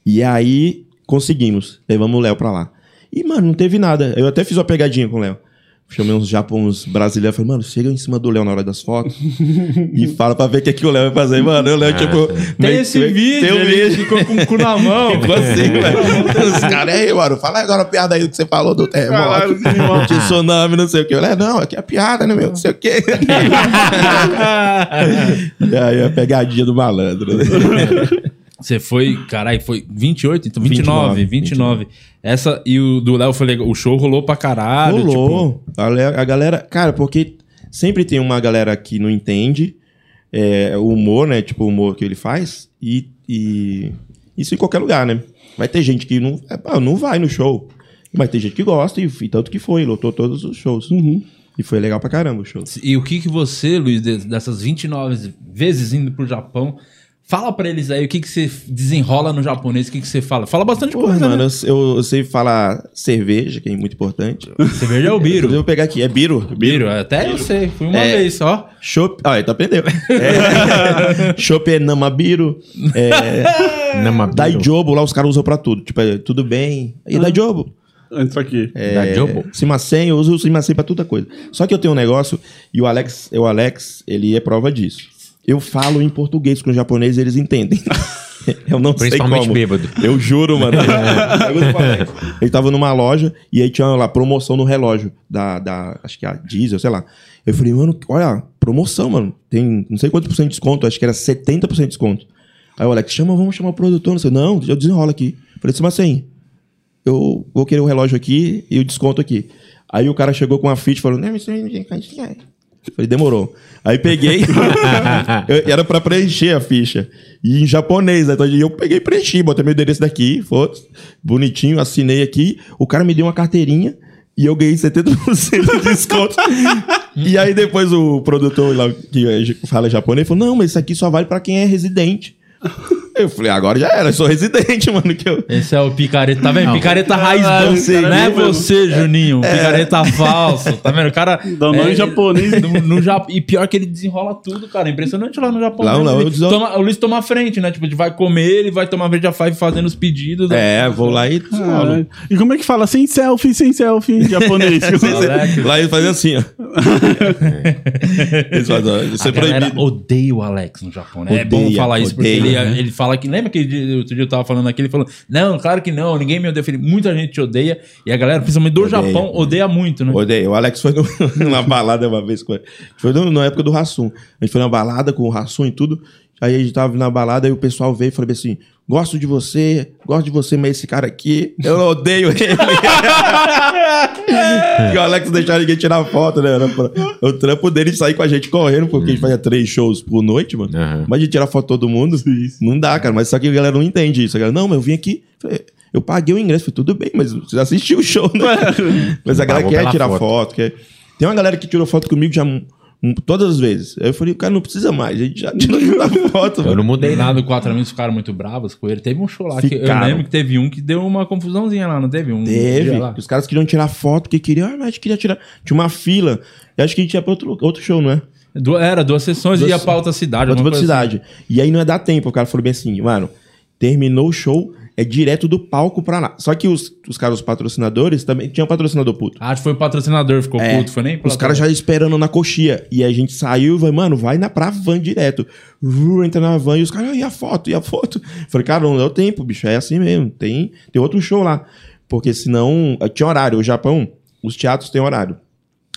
E aí, conseguimos. Levamos o Léo pra lá. E, mano, não teve nada. Eu até fiz uma pegadinha com o Léo. Chamei uns japões brasileiros. Falei, mano, chega em cima do Léo na hora das fotos e fala pra ver o que, que o Léo vai fazer. Mano, o Léo, tipo... Tem meio- esse meio- vídeo, Tem um ele vídeo. ficou com o cu na mão. Ficou assim, velho. Os caras aí, mano, fala agora a piada aí do que você falou do Caralho, terremoto. animal. De tsunami, não sei o que. Eu falei, não, aqui é piada, né, meu? Não sei o que. e aí, a pegadinha do malandro. Você foi, caralho, foi 28, então 29, 29, 29. Essa e o do Léo foi legal. O show rolou pra caralho. Tipo, Rolou. A, le- a galera. Cara, porque sempre tem uma galera que não entende é, o humor, né? Tipo, o humor que ele faz. E, e isso em qualquer lugar, né? Vai ter gente que não, é, não vai no show. Mas tem gente que gosta e, e tanto que foi, lotou todos os shows. E foi legal pra caramba o show. E o que que você, Luiz, de- dessas 29 vezes indo pro Japão, fala pra eles aí o que que você desenrola no japonês, o que que você fala? Fala bastante Pô, coisa, mano, né? eu, eu, eu sei falar cerveja, que é muito importante. Cerveja é o Eu Biro. vou pegar aqui, é Biro. Biro, até eu sei, fui uma É. vez só. Chopp. Ah, tu aprendeu. É, Chopp é Namabiro. É, Namabiro. Daijobo, lá os caras usam pra tudo. Tipo, é, tudo bem. E Daijobo. Entra aqui. É, Daijobo? Simasen, eu uso o Simasen pra toda coisa. Só que eu tenho um negócio, e o Alex, o Alex, ele é prova disso. Eu falo em português com os japoneses, eles entendem. Eu não sei Principalmente como. bêbado. Eu juro, mano. Pro Alex. ele tava numa loja e aí tinha lá promoção no relógio da, da acho que a Diesel, sei lá. Eu falei, mano, olha, promoção, mano. Tem não sei quantos por cento de desconto, acho que era 70% de desconto. Aí o Alex, chama, vamos chamar o produtor. Não sei, não, eu desenrola aqui. Eu falei, mas assim, eu vou querer o relógio aqui e o desconto aqui. Aí o cara chegou com uma ficha e falou, não, isso não é. Falei, demorou. Aí peguei, eu- era pra preencher a ficha. E em japonês, né? Então eu peguei e preenchi, botei meu endereço daqui, foto, bonitinho, assinei aqui. O cara me deu uma carteirinha e eu ganhei 70% de desconto. e aí depois o produtor lá que é- fala japonês falou: não, mas isso aqui só vale pra quem é residente. Eu falei, agora já era, eu sou residente, mano. Que eu... Esse é o picareta, tá vendo? Não. Picareta raiz Não é é mesmo. você, Juninho. Picareta falso. Tá vendo? O cara. Dá nome em japonês. No, no Jap- E pior que ele desenrola tudo, cara. Impressionante lá no Japão. Lá mesmo. não, Ele toma- o Luiz toma a frente, né? Tipo, ele vai comer, ele vai tomar verde a five fazendo os pedidos. É, vou lá e desenrolo. E como é que fala? Sem selfie, sem selfie em japonês. Alex, Lá eles fazem assim, ó. eles fazem, ó, isso é proibido. odeia o Alex no Japão, né? é bom Odeia, falar isso, porque ele, odeia, né? ele fala que. Lembra que outro dia eu tava falando aqui? Ele falou: Não, claro que não, ninguém me odeia. Muita gente te odeia. E a galera, principalmente do Odeia. Japão, odeia muito, né? Odeio. O Alex foi no- numa balada uma vez com ele. Foi na época do Rassum. A gente foi numa balada com o Rassum e tudo. Aí a gente tava na balada e o pessoal veio e falou assim: Gosto de você, gosto de você, mas esse cara aqui, eu odeio ele. e o Alex deixava ninguém tirar foto, né? O trampo dele de sair com a gente correndo, porque a gente fazia três shows por noite, mano. Aham. Mas de tirar foto de todo mundo, não dá, cara. Mas só que a galera não entende isso. A galera, não, mas eu vim aqui. Eu paguei o ingresso, falei, tudo bem, mas você assistiu o show, né? mas a galera quer tirar foto. foto. quer... Tem uma galera que tirou foto comigo já todas as vezes. Aí eu falei, o cara não precisa mais, a gente já tirou muita foto. Eu não mudei nada. Quatro amigos ficaram muito bravos com ele. Teve um show lá que eu lembro que teve um que deu uma confusãozinha lá, não teve? Um Teve. Os caras queriam tirar foto, que queriam, ah, mas a gente queria tirar. Tinha uma fila. Eu acho que a gente ia pra outro, outro show, não é? Du- Era duas sessões e Duas- ia pra outra cidade. Outra coisa cidade. E aí não ia dar tempo. O cara falou bem assim, mano, terminou o show, é direto do palco pra lá. Só que os, os caras, os patrocinadores, também tinham patrocinador puto. Acho que foi o patrocinador, ficou É, puto, foi nem Os caras já esperando na coxia. E a gente saiu e vai, mano, vai na, pra van direto. Vu, entra na van e os caras, "Ah, e a foto, e a foto? Falei, cara, não deu tempo, bicho, é assim mesmo. Tem, tem outro show lá. Porque senão, eh, tinha horário. O Japão, os teatros têm horário.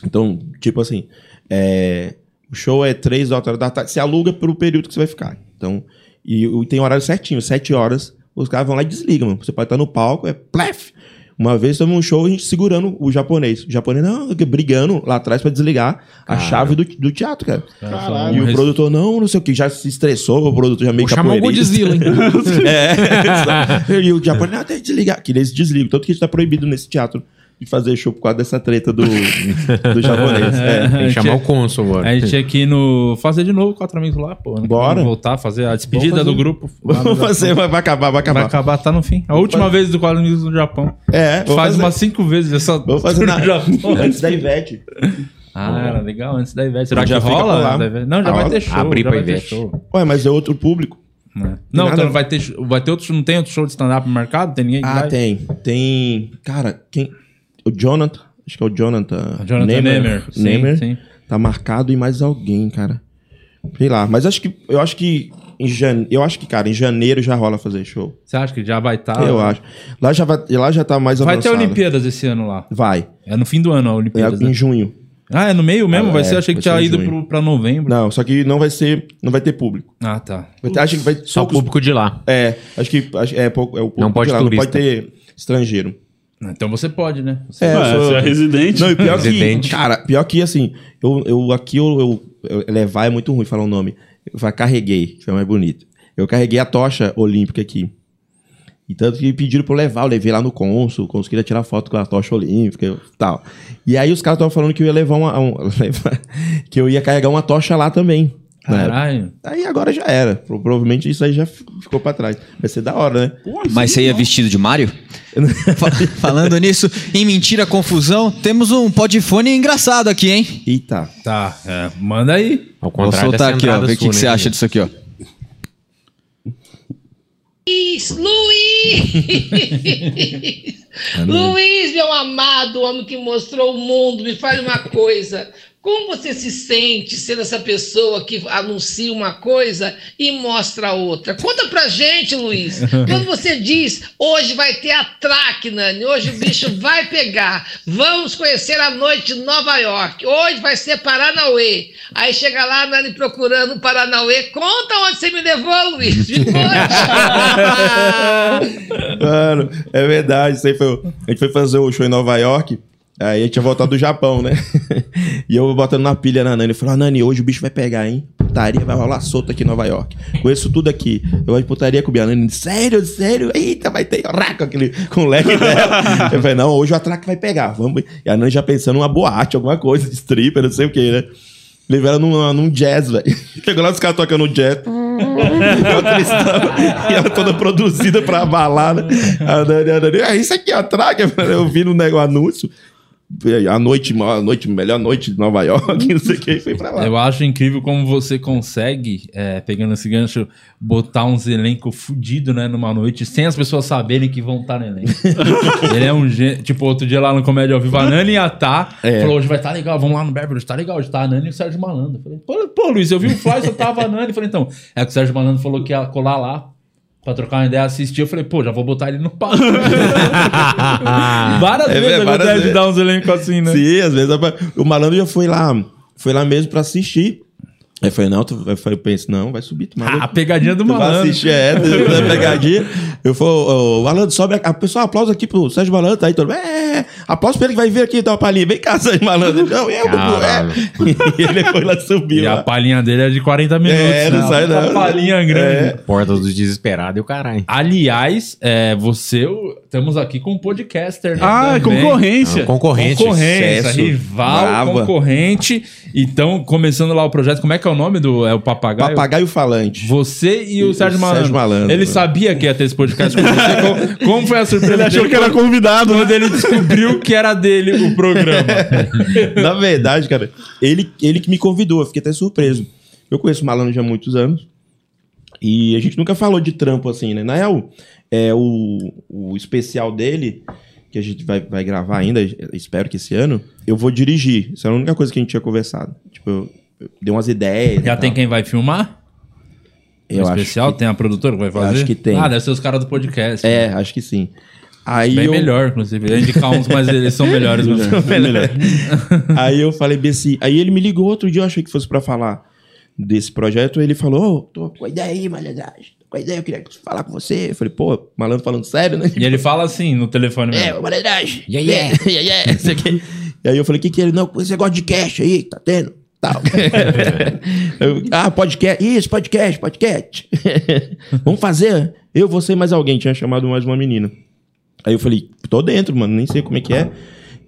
Então, tipo assim, é, o show é três horas da tarde, você aluga pelo período que você vai ficar. Então, e, tem horário certinho, sete horas, os caras vão lá e desligam, mano. Você pode estar no palco, é plef. Uma vez teve um show, a gente segurando o japonês. O japonês, não, brigando lá atrás pra desligar a chave do, do teatro, cara. Caralho. E o produtor, não, não sei o que, já se estressou, o produtor já meio chamar o. Godzilla, hein? É. e o japonês, não, tem que desligar. Que eles desligam. Tanto que está proibido nesse teatro de fazer show por causa dessa treta do, do japonês. É. Tem que chamar o cônsul agora. A gente tinha que ir no. Fazer de novo quatro amigos lá, pô. né? Bora. Vamos voltar, fazer a despedida fazer. do grupo. Vamos fazer, vai, vai acabar, vai acabar. Vai acabar, tá no fim. A última vez do quadro amigos no Japão. É, Faz fazer. umas cinco vezes essa. Vou fazer na... no Japão. antes da Ivete. Ah, era legal, antes da Ivete. Será que Já por rola? Não, já Ah, vai ter show. Abrir pra Ivete. Ué, mas é outro público. né? Não, nada- então vai ter, vai ter outro, não tem outro show de stand-up no mercado? Tem ninguém que Ah, vai? tem. Tem. Cara, quem. O Jonathan. Acho que é o Jonathan. Jonathan Nemer. Sim, Nemer. sim. Tá marcado e mais alguém, cara. Sei lá. Mas acho que. Eu acho que. Em jane... Eu acho que, cara, em janeiro já rola fazer show. Você acha que já vai estar? eu acho. Lá já, vai, lá já tá mais Ah. Vai ter avançado. Olimpíadas esse ano lá. Vai. É no fim do ano a É Olimpíadas. em né? junho. Ah, é no meio mesmo? Ah, vai é, ser, achei que vai tinha ido pro, pra novembro. Não, só que não vai ser. Não vai ter público. Ah, tá. Vai ter- acho que vai Só o poucos- público de lá. É, acho que acho, é, pouco, é o público Não pode de lá, turista. Não pode ter estrangeiro. Então você pode, né? Você- É, Ué, sou- você é residente. Não, e pior que, Residente. cara, pior que assim, eu, eu aqui eu, eu- eu- levar é muito ruim falar o nome. Eu falo, carreguei, que é mais bonito. Eu carreguei a tocha olímpica aqui. E tanto que pediram pra eu levar, eu levei lá no cônsul, o cônsul queria tirar foto com a tocha olímpica e tal. E aí os caras estavam falando que eu ia levar uma. um- que eu ia carregar uma tocha lá também. Né? Caralho. Aí agora já era. Pro- Provavelmente isso aí já ficou pra trás. Vai ser da hora, né? Mas você ia vestido de Mario? Fa- Falando nisso, em mentira, confusão, temos um podfone engraçado aqui, hein? Eita. Tá, é, manda aí. Ao Vou soltar aqui, ó. Ver o que, que né, você acha Felipe? disso aqui, ó. Luiz! Luiz! Luiz, meu amado, homem que mostrou o mundo, me fale uma coisa. Como você se sente sendo essa pessoa que anuncia uma coisa e mostra outra? Conta pra gente, Luiz. Quando você diz, hoje vai ter atraque, Nani, hoje o bicho vai pegar, vamos conhecer a noite em Nova York, hoje vai ser Paranauê. Aí chega lá, Nani procurando o Paranauê, conta onde você me levou, Luiz. Me. Mano, é verdade. Isso aí foi, a gente foi fazer o show em Nova York. Aí a gente tinha voltado do Japão, né? e eu botando na pilha na Nani. Eu falei, ah, Nani, hoje o bicho vai pegar, hein? Putaria vai rolar solto aqui em Nova York. Conheço tudo aqui. Eu gosto de putaria com a Nani. Sério, sério? Eita, vai ter rá, com, aquele, com o leque dela. eu falei, não, hoje o atraque vai pegar. Vamos. E a Nani já pensando numa boate, alguma coisa, de stripper, não sei o que, né? Levei ela num, num jazz, velho. Chegou lá os caras tocando jazz. E ela toda produzida pra balada. A Dani, a Dani, ah, isso aqui é atraque. Eu vi no negócio anúncio. A noite, a noite, melhor noite de Nova York, não sei o que, e fui pra lá. Eu acho incrível como você consegue, é, pegando esse gancho, botar uns elencos fudidos, né, numa noite, sem as pessoas saberem que vão estar no elenco. Ele é um gênio. Tipo, outro dia lá no Comédia ao Vivo, a Nani e a Tá É. falou: hoje vai estar legal, vamos lá no Beverly, tá legal, hoje tá a Nani e o Sérgio Malandro. Eu falei, pô, pô, Luiz, eu vi o Fly, só tava a Nani. Eu falei, então, é que o Sérgio Malandro falou que ia colar lá. Pra trocar uma ideia, assistir, eu falei, pô, já vou botar ele no palco. várias É, vezes várias acontece de dar uns elencos assim, né? Sim, às vezes o malandro já foi lá, foi lá mesmo pra assistir. Aí eu falei, não, tu, eu falei, eu penso, não, vai subir, tu maluco. Ah, a pegadinha do Tu vai malandro. assistir, é, pegadinha. Eu falei, ô, ô, Malandro, sobe a, a pessoa aplausa aqui pro Sérgio Malandro, tá aí todo mundo, é, aplauso pra ele que vai vir aqui dar uma palhinha. Vem cá, Sérgio Malandro. Não, eu, Bubu, Caralho. é. E ele foi lá subir. E a lá. palhinha dele é de 40 minutos. É, não né? sai Uma não. palhinha grande. É. Porta dos Desesperados e o caralho. Aliás, é, você, o- estamos aqui com um podcaster. né, Ah, também. concorrência. Concorrente. Concorrência, Sucesso. rival, Brava. concorrente. Então, começando lá o projeto, como é que é o nome do é o papagaio? Papagaio falante. Você e o E Sérgio o Malandro. Sérgio Malandro. Ele sabia que ia ter esse podcast com você? como, como foi a surpresa Ele achou dele que era convidado, quando né? ele descobriu que era dele o programa? Na verdade, cara, ele, ele que me convidou, eu fiquei até surpreso. Eu conheço o Malandro já há muitos anos. E a gente nunca falou de trampo assim, né? Na real, é, o, o especial dele, que a gente vai, vai gravar ainda, espero que esse ano, eu vou dirigir. Isso era a única coisa que a gente tinha conversado. Tipo, eu, eu dei umas ideias. Já tem tal. quem vai filmar? Eu acho especial? que- Tem a produtora que vai fazer? acho que tem. Ah, deve ser os caras do podcast. É, acho que sim. Aí Bem eu... melhor, inclusive. Eu indicar uns, mas eles são melhores. mesmo. aí eu falei bem assim. Aí ele me ligou outro dia, eu achei que fosse pra falar desse projeto. Ele falou: Ô, tô com a ideia aí, malandragem. Tô com a ideia, eu queria falar com você. Eu falei, pô, malandro falando sério, né? E ele fala assim no telefone É, mesmo. ô, malandragem. Yeah, yeah. yeah, yeah. E aí eu falei: o que que ele? Não, esse negócio de cash aí, que tá tendo. Tal. Ah, podcast. Isso, podcast, podcast. Vamos fazer. Eu, você e mais alguém. Tinha chamado mais uma menina. Aí eu falei, tô dentro, mano, nem sei como é que é.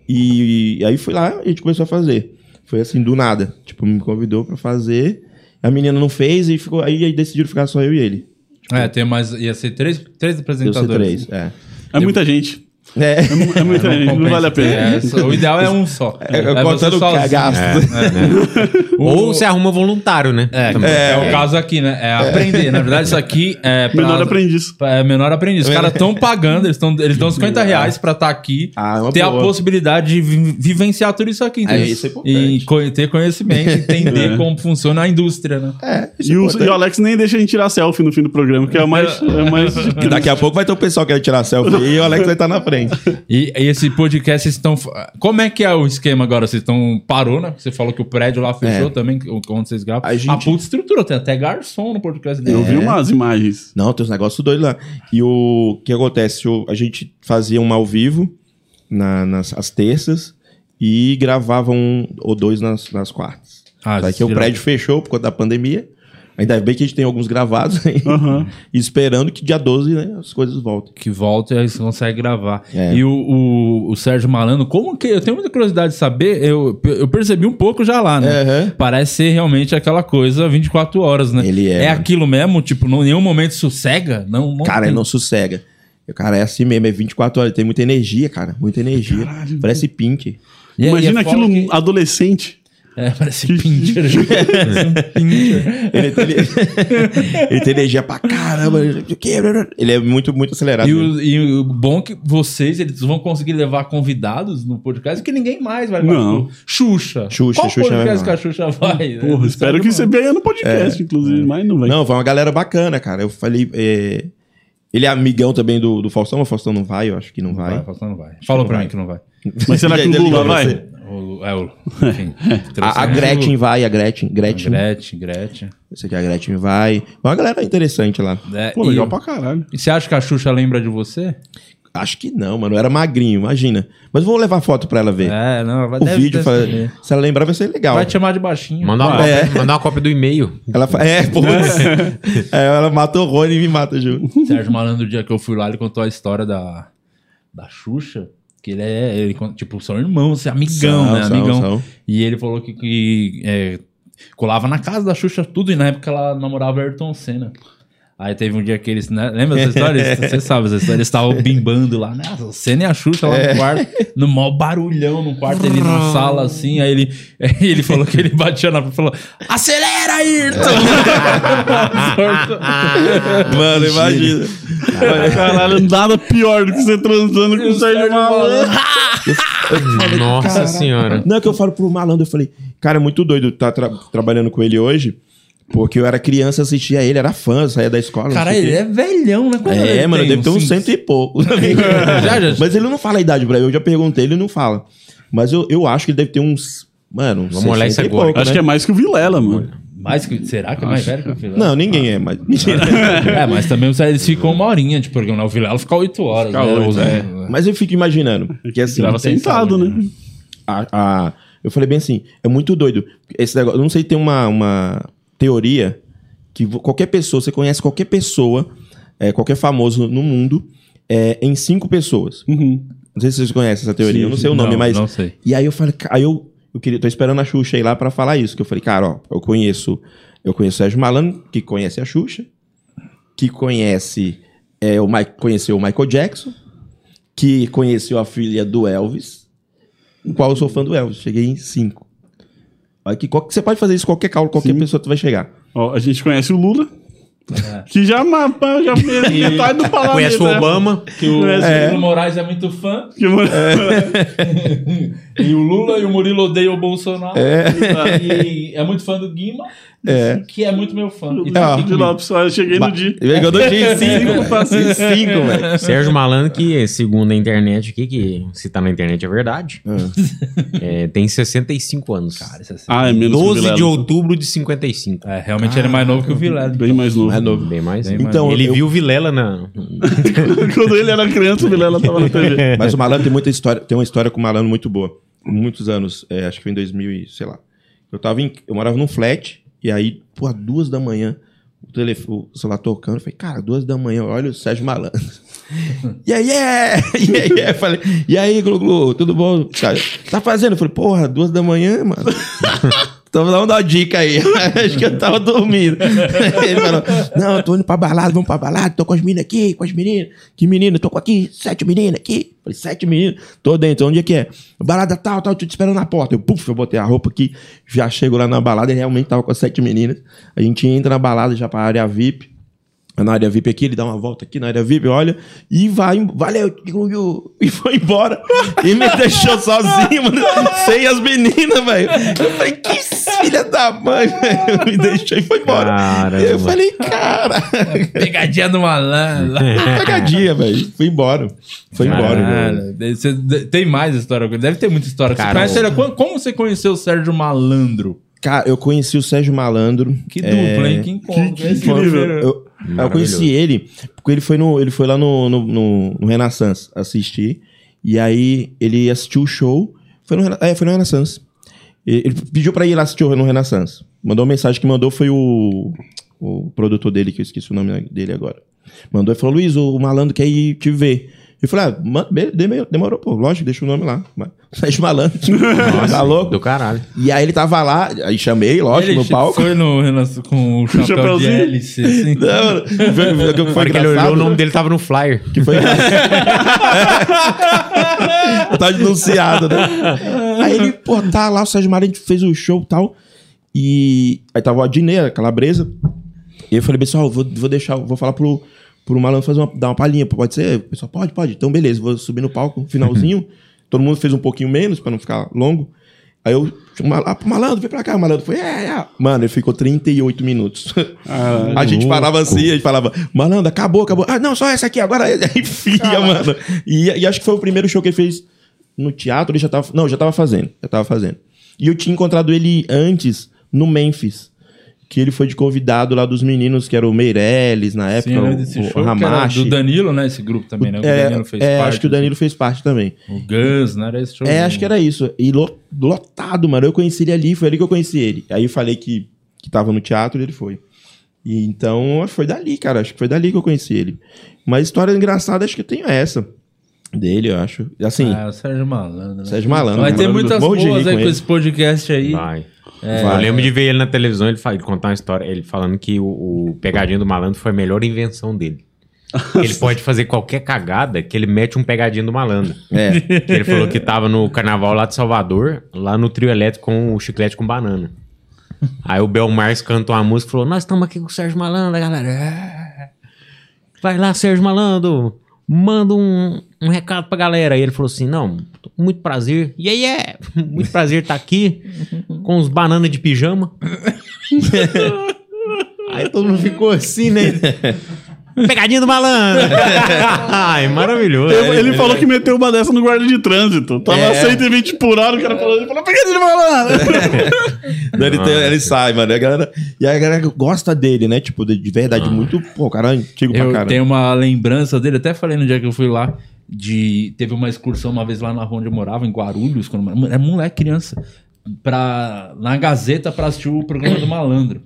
E, aí fui lá e a gente começou a fazer. Foi assim, do nada. Tipo, me convidou pra fazer. A menina não fez e ficou. Aí, aí decidiram ficar só eu e ele. É, tem mais. Ia ser três, três apresentadores. C3. É. É muita gente. É. É, é muita gente. Não vale a pena. É, o ideal é um só. É, eu você contando cagaço. O- Ou você arruma voluntário, né? É, Também. é, o caso aqui, né? É aprender. Na verdade, isso aqui é pra- Menor aprendiz. É menor aprendiz. Os caras estão pagando, eles, tão, eles dão 50 reais pra estar aqui, Ah, é ter a boa. possibilidade de vi- vivenciar tudo isso aqui. entendeu? isso é importante. E ter conhecimento, entender É. como funciona a indústria, né? É, isso E é o, e o Alex nem deixa a gente tirar selfie no fim do programa, que é o mais. É mais Daqui a pouco vai ter o pessoal que vai tirar selfie e o Alex vai estar na frente. E, e esse podcast, vocês estão. Como é que é o esquema agora? Vocês estão. Parou, né? Você falou que o prédio lá fechou É. também, onde vocês gravam. A A, gente- puta estrutura, tem até garçom no podcast dele. Eu vi umas imagens. Não, tem uns negócios doidos lá. E o que acontece? O- a gente fazia um ao vivo na- nas às terças e gravava um ou dois nas, nas quartas. Ah, Aí que o prédio fechou por conta da pandemia. Ainda bem que a gente tem alguns gravados aí. E esperando que dia 12, né, as coisas voltem. Que volta e aí você consegue gravar. É. E o, o, o Sérgio Malandro, como que. Eu tenho muita curiosidade de saber, eu, eu percebi um pouco já lá, né? Aham. Parece ser realmente aquela coisa 24 horas, né? Ele é, É mano. aquilo mesmo, tipo, em nenhum momento sossega? Não, não Cara, tem. ele não sossega. Cara é assim mesmo, é 24 horas, tem muita energia, cara. Muita energia. Parece Pink. E Imagina é aquilo que- adolescente. É, parece um Pinter. Ele tem, ele tem energia pra caramba. Ele é muito, muito acelerado. E mesmo. o, e o bom é que vocês eles vão conseguir levar convidados no podcast que ninguém mais vai. Não. Tipo, Xuxa. Xuxa, Qual Xuxa podcast vai que a Xuxa vai? Porra, espero que você venha no podcast, inclusive, mas não vai. Não, vai uma galera bacana, cara. Eu falei. é, Ele é amigão também do, do Faustão, mas o Faustão não vai, eu acho que não vai. Vai, Faustão não vai. Falou pra vai. mim que não vai. Mas será que o Lula vai? O é, o, enfim, A, a Gretchen vai, a Gretchen. A Gretchen. Gretchen, Gretchen. Eu sei que a Gretchen vai. Uma galera interessante lá. É, Pô, e, legal pra caralho. e você acha que a Xuxa lembra de você? Acho que não, mano. Eu era magrinho, imagina. Mas vou levar foto pra ela ver. É, não, vai o deve- vídeo, deve fala- se ela lembrar, vai ser legal. Vai te chamar de baixinho. Mandar uma, É. cópia, mandar uma cópia do e-mail. Ela fa- É, pô. é, ela matou o Rony e me mata junto. Sérgio Malandro, o dia que eu fui lá, ele contou a história da, da Xuxa. Que ele é, ele, tipo, são irmãos, é amigão, São, né? são, Amigão. são. E ele falou que, que, é, colava na casa da Xuxa tudo, e na época ela namorava Ayrton Senna. Aí teve um dia que eles, né? Lembra dessa história? Você sabe essa história. Eles estavam bimbando lá, né? O Senna e a Xuxa lá É. no quarto, no maior barulhão no quarto, ele na sala assim. Aí ele, ele falou que ele batia na porta e falou: Acelera, Ayrton! Mano, imagina. Caralho, nada pior do que você transando com o Sérgio Malandro. Nossa senhora. Não, é que eu falo pro malandro, eu falei, cara, é muito doido estar trabalhando com ele hoje, porque eu era criança, assistia ele, era fã, saía da escola. Cara, ele é velhão, né? Quanto É, ele mano, deve ter uns cento e pouco. Já, já. Mas ele não fala a idade pra mim, eu já perguntei, ele não fala. Mas eu, eu acho que ele deve ter uns. Mano, Vamos olhar 60 isso e agora. pouco, Acho né? que é mais que o Vilela, mano. Mais que, será que é mais velho que o Vilela? Não, ninguém é, mas. Mentira. É, mas também os- eles ficam uma horinha de programa. né? O Vilela fica oito horas. Fica né? oito, Os- é. mas eu fico imaginando. Que assim, Tirava tem sentado, saúde, né? a, a- eu falei bem assim, é muito doido. Esse negócio, eu não sei, tem uma, uma teoria que qualquer pessoa, você conhece qualquer pessoa, é, qualquer famoso no mundo, é, em cinco pessoas. Uhum. Não sei se vocês conhecem essa teoria, Sim, eu não sei o nome, não, mas. não sei. E aí eu falei, aí eu, eu queria, tô esperando a Xuxa ir lá pra falar isso, que eu falei, cara, ó, eu conheço, eu conheço o Sérgio Malandro, que conhece a Xuxa, que conhece, é, o Mike, conheceu o Michael Jackson, que conheceu a filha do Elvis, em qual eu sou fã do Elvis, cheguei em cinco. Olha que, qual- você pode fazer isso qualquer caulo, qualquer Sim. pessoa tu vai chegar. Ó, a gente conhece o Lula. Que já mapa, já fez metade do palácio. Conhece o Obama. Que o É. Murilo Moraes é muito fã. Que, mano, E o Lula e o Murilo odeiam o Bolsonaro. E é muito fã do Guima. É. Que é muito meu fã. E tá de. Lopes, eu cheguei no dia. Eu ganhou dois dias, cinco, passei cinco, velho. Sérgio Malandro, que segundo a internet aqui, que se tá na internet é verdade, é, tem 65 anos. Cara, é. Ah, é menos que o 12 de outubro de 55. É, realmente ele é mais novo que o Vilela. Bem mais novo. É novo. Bem mais. Bem Então, ele eu- viu o Vilela na. Quando ele era criança, o Vilela tava na TV. Mas o Malandro tem muita história, tem uma história com o Malandro muito boa. Muitos anos, é, acho que foi em 2000 e, sei lá. Eu tava em, eu morava num flat, e aí, pô, duas da manhã, o, telefone, o celular tocando, eu falei, cara, duas da manhã, olha o Sérgio Malandro. e aí, é, e aí, é, falei, e aí, Glu Glu, tudo bom? Cara, tá fazendo? Eu falei, porra, duas da manhã, mano. Então dar uma dica aí. Acho que eu tava dormindo. Ele falou: Não, eu tô indo pra balada, vamos pra balada, tô com as meninas aqui, com as meninas. Que menina? Tô com aqui, sete meninas aqui. Falei, sete meninas. Tô dentro, onde é que é? Balada tal, tal, tô te esperando na porta. Eu, puf, eu botei a roupa aqui, já chego lá na balada e realmente tava com as sete meninas. A gente entra na balada já pra área VIP. Na área VIP aqui, ele dá uma volta aqui na área VIP, olha, e vai, valeu, e foi embora. E me deixou sozinho, mano, sem as meninas, velho. Eu falei, que filha da mãe, velho. Me deixou e foi embora. Caramba. Eu falei, cara, Pegadinha do malandro. pegadinha, velho. Foi embora. Foi embora, velho. Cara, tem mais história. Deve ter muita história. Você conhece como, como você conheceu o Sérgio Malandro? Cara, eu conheci o Sérgio Malandro. Que é, dupla, hein? Que encontro. que Esse incrível. foi- Eu, eu conheci ele porque ele foi, no, ele foi lá no, no, no, no Renaissance assistir. E aí ele assistiu o show. Foi no, é, foi no Renaissance. Ele pediu pra ir lá assistir no Renaissance. Mandou uma mensagem que mandou foi o. o produtor dele, que eu esqueci o nome dele agora. Mandou e falou: Luiz, o malandro quer ir te ver. Eu falei, ah, man- deme- demorou, pô, lógico, deixa o nome lá. Sérgio Malandro. tá louco? Do caralho. E aí ele tava lá, aí chamei, lógico, no palco. foi no, com o chapéu de chapéuzinho? hélice, assim. Não, foi, foi, foi, que ele olhou, o nome dele tava no flyer. Que foi. tá denunciado, né? Aí ele, pô, tá lá, o Sérgio Malandro fez o show e tal. E aí tava o Adnet, a calabresa. E eu falei, pessoal, vou, vou deixar, vou falar pro, pro malandro fazer uma, dar uma palhinha. Pode ser? O pessoal, pode, pode. Então, beleza, vou subir no palco, finalzinho. Todo mundo fez um pouquinho menos pra não ficar longo. Aí eu lá pro malandro, vem pra cá. O malandro foi, é, é. Mano, ele ficou 38 minutos. a gente parava assim, a gente falava, malandro, acabou, acabou. Ah, não, só essa aqui, agora enfia, mano. E, e acho que foi o primeiro show que ele fez no teatro, ele já tava. Não, já tava fazendo. Já tava fazendo. E eu tinha encontrado ele antes no Memphis. Que ele foi de convidado lá dos meninos, que era o Meirelles na época, Sim, o, lembro desse o show, Ramache. do Danilo, né? Esse grupo também, né? O É, Danilo fez é, parte. acho que o Danilo fez parte também. O Guns, não era esse show? É, acho que era isso. E lo- lotado, mano. Eu conheci ele ali, foi ali que eu conheci ele. Aí eu falei que, que tava no teatro e ele foi. E então foi dali, cara. Acho que foi dali que eu conheci ele. Mas história engraçada, acho que eu tenho essa. Dele, eu acho. Assim, Ah, o Sérgio Malandro. né? Sérgio Malandro. Vai ter Malandro, muitas boas aí com com esse podcast aí. Vai. É. Eu lembro de ver ele na televisão, ele, fa- ele contar uma história, ele falando que o, o pegadinha do malandro foi a melhor invenção dele. ele pode fazer qualquer cagada que ele mete um pegadinho do malandro. É. Que ele falou que tava no carnaval lá de Salvador, lá no trio elétrico com o chiclete com banana. Aí o Belmars cantou uma música e falou: Nós estamos aqui com o Sérgio Malandro, galera. É. Vai lá, Sérgio Malandro, manda um, um recado pra galera. Aí ele falou assim: Não, tô com muito prazer. E aí é, muito prazer estar aqui com os bananas de pijama. aí todo mundo ficou assim, né? Pegadinha do malandro. Ai, maravilhoso. Ele, ele falou que meteu uma dessa no guarda de trânsito. Tava É. 120 por hora, o cara falou, ele falou, pegadinha de malandro. Ele, tem- ele sai, mano. E a, galera, e a galera gosta dele, né? Tipo, de, de verdade, muito. Pô, o cara é antigo pra Eu caramba. tenho uma lembrança dele, até falei no dia que eu fui lá, de teve uma excursão uma vez lá na rua onde eu morava, em Guarulhos, quando era moleque, criança, pra, na Gazeta pra assistir o programa do Malandro.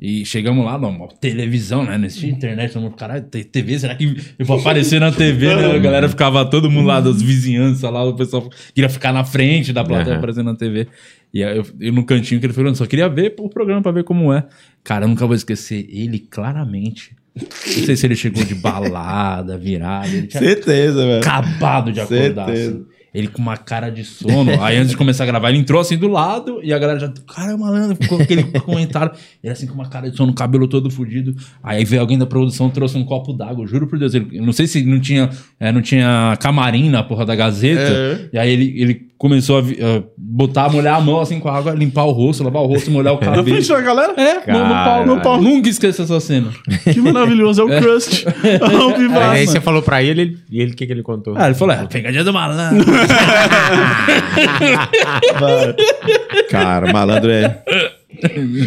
E chegamos lá, numa televisão, né? Não existia internet, todo mundo, caralho, TV, será que eu vou aparecer na TV, né? A galera ficava, todo mundo lá das vizinhanças lá, o pessoal queria ficar na frente da plateia Aham. aparecendo na TV. E aí eu, eu no cantinho que ele falou, só queria ver o programa pra ver como é. Cara, eu nunca vou esquecer ele claramente. Não sei se ele chegou de balada, tinha Certeza, velho. acabado de acordar. Certeza. assim. Ele com uma cara de sono. Aí antes de começar a gravar, ele entrou assim do lado e a galera já. Cara, malandro, ficou aquele comentário. Ele assim com uma cara de sono, cabelo todo fudido. Aí veio alguém da produção, trouxe um copo d'água, juro por Deus. Ele, não sei se não tinha, é, não tinha camarim na porra da Gazeta. É. E aí ele, ele começou a a botar, molhar a mão assim com a água, limpar o rosto, lavar o rosto e molhar o Na cabelo. frente da galera? É, no, no pau, no pau. Nunca esqueça essa cena. Que maravilhoso, é o Crust. Ao Aí, aí você falou pra ele, e ele o que, que ele contou? Ah, ele falou: é, pegadinha do malandro. Cara, malandro é.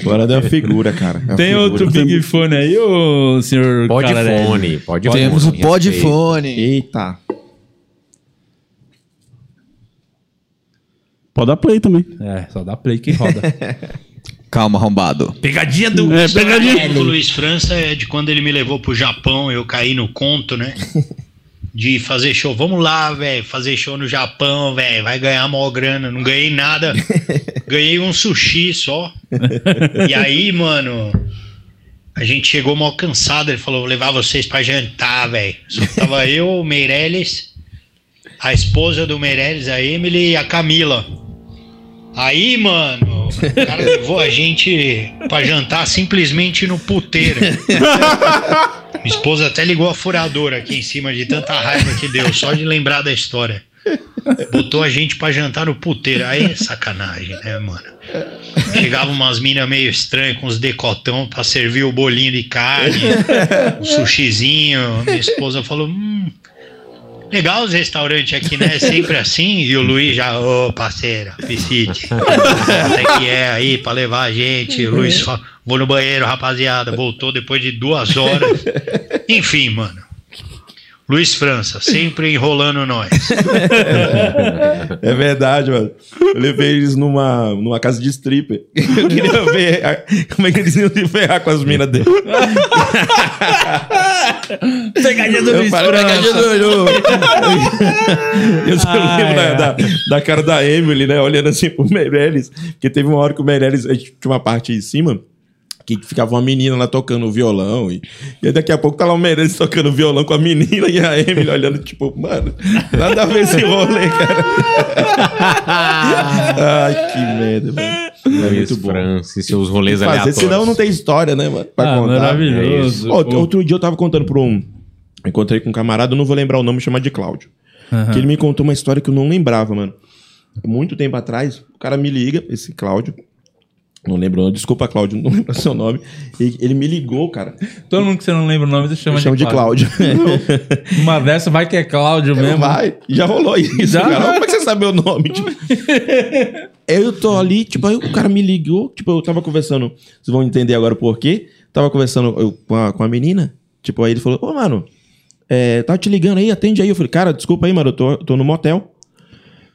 Malandro é uma figura, cara. É Tem figura. outro Big Fone aí, ô senhor Pode Calarelli? fone, pode Temos fone, o podfone. Eita. Pode dar play também. É, só dá play que roda. Calma, arrombado. Pegadinha do. É, pegadinha. O Luiz França é de quando ele me levou pro Japão, eu caí no conto, né? De fazer show. Vamos lá, velho, fazer show no Japão, velho, vai ganhar maior grana. Não ganhei nada. Ganhei um sushi só. E aí, mano, a gente chegou mal cansado. Ele falou: vou levar vocês pra jantar, velho. Só tava eu, o Meirelles, a esposa do Meirelles, a Emily e a Camila. Aí, mano, o cara levou a gente pra jantar simplesmente no puteiro. Minha esposa até ligou a furadora aqui em cima de tanta raiva que deu, só de lembrar da história. Botou a gente pra jantar no puteiro. Aí é sacanagem, né, mano? Chegava umas minas meio estranhas com os decotão pra servir o bolinho de carne, um sushizinho. Minha esposa falou: hum, legal os restaurantes aqui, né? Sempre assim. E o Luiz já, ô parceiro, visite. Até que é aí pra levar a gente. O Luiz fa- vou no banheiro, rapaziada. Voltou depois de duas horas. Enfim, mano. Luiz França, sempre enrolando nós. É verdade, mano. Eu levei eles numa, numa casa de stripper. Eu queria ver a- como é que eles iam se ferrar com as minas dele. Pegadinha do Eu Luiz falei, "Pegadinha França. do Lu." Eu só lembro da, da, da cara da Emily, né? Olhando assim pro Meirelles. Porque teve uma hora que o Meirelles a gente tinha uma parte em cima. Que ficava uma menina lá tocando violão. E, e aí daqui a pouco tá lá o Meirelles tocando violão com a menina e a Emily olhando, tipo, mano, nada a ver esse rolê, cara. Ai, que merda, mano. É Luiz muito bom. França e seus rolês Fazer, aleatórios. senão não tem história, né, mano? Pra Ah, contar. maravilhoso. Ó, outro dia eu tava contando pra um. Encontrei com um camarada, eu não vou lembrar o nome, chama de Cláudio. Que ele me contou uma história que eu não lembrava, mano. Muito tempo atrás, o cara me liga, esse Cláudio. Não lembro, não. Desculpa, Cláudio, não lembro seu nome. Ele, ele me ligou, cara. Todo mundo que você não lembra o nome, você chama chamo de Cláudio. Uma dessa vai que é Cláudio mesmo. Vai, já rolou isso, Já? cara. Como é que você sabe meu nome? Tipo, eu tô ali, tipo, aí o cara me ligou, tipo, eu tava conversando, vocês vão entender agora o porquê. Tava conversando eu, com, a, com a menina, tipo, aí ele falou, ô, mano, é, tava te ligando aí, atende aí. Eu falei, cara, desculpa aí, mano, eu tô, tô no motel.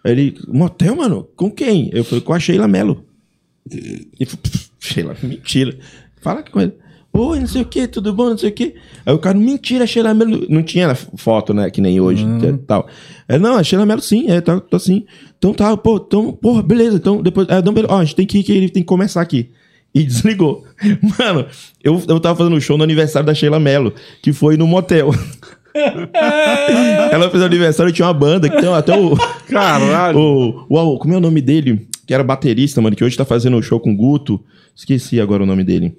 Aí ele, motel, mano? Com quem? Eu falei, com a Sheila Mello. E falou, "Pff, Sheila, mentira. Fala com ele. Oi, não sei o que, tudo bom, não sei o que. Aí o cara, mentira, a Sheila Mello. Não tinha foto, né, que nem hoje, é tal. É, não, a Sheila Mello sim, é, tá, tô assim. Então tá, pô, então, porra, beleza. Então depois, é, não, beleza. Ó, a gente tem que que ele tem que começar aqui. E desligou. Mano, eu, eu tava fazendo um show no aniversário da Sheila Mello, que foi no motel. Ela fez aniversário e tinha uma banda, que tem até o. Caralho. O, o, como é o nome dele? Que era baterista, mano, que hoje tá fazendo um show com o Guto. Esqueci agora o nome dele.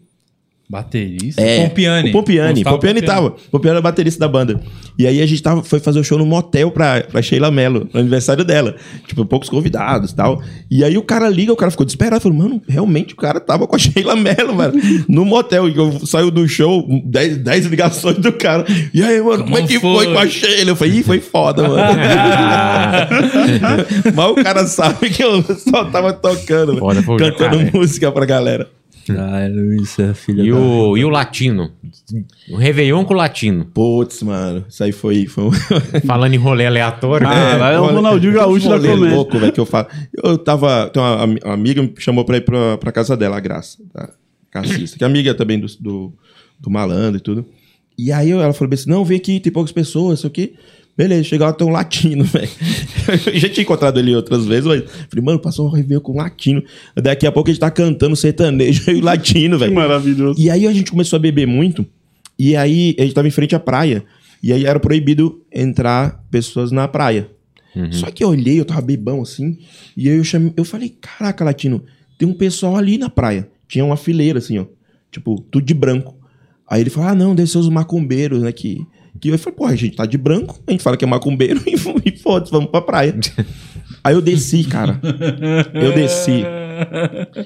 Baterista? É, Pompiani. O Pompiani. Gustavo Pompiani tava. Pompiani era baterista da banda. E aí a gente tava, foi fazer o show no motel pra, pra Sheila Mello, no aniversário dela. Tipo, poucos convidados e tal. E aí o cara liga, o cara ficou desesperado. Falou, mano, realmente o cara tava com a Sheila Mello, mano, no motel. E eu saio do show, 10, 10 ligações do cara. E aí, mano, como é que Como foi foi? com a Sheila? Eu falei, ih, foi foda, mano. Mas o cara sabe que eu só tava tocando, Foda, cantando cara. música pra galera. Ai, Luiz, é filha E da- o, e o latino? O Réveillon com o latino. Putz, mano, isso aí foi. foi um... Falando em rolê aleatório. Ah, lá é o Ronaldinho Gaúcho da comédia. louco, velho, que eu falo. Eu tava. Tem uma, am- uma amiga me chamou pra ir pra, pra casa dela, a Graça, tá? Cassista, que é amiga também do, do, do malandro e tudo. E aí ela falou assim: não, vem aqui, tem poucas pessoas, isso aqui. Beleza, chegou lá, tem um latino, velho. Eu já tinha encontrado ele outras vezes, mas falei, mano, passou um review com um latino. Daqui a pouco a gente tá cantando sertanejo e latino, Que velho. maravilhoso. E aí a gente começou a beber muito. E aí a gente tava em frente à praia. E aí era proibido entrar pessoas na praia. Só que eu olhei, eu tava bebão assim. E aí eu chamei, eu falei, caraca, latino, tem um pessoal ali na praia. Tinha uma fileira assim, ó. Tipo, tudo de branco. Aí ele falou, ah, não, deve ser os macumbeiros, né? Que, que eu falei, pô, a gente tá de branco, a gente fala que é macumbeiro e, e foda-se, vamos pra praia. aí eu desci, cara. Eu desci.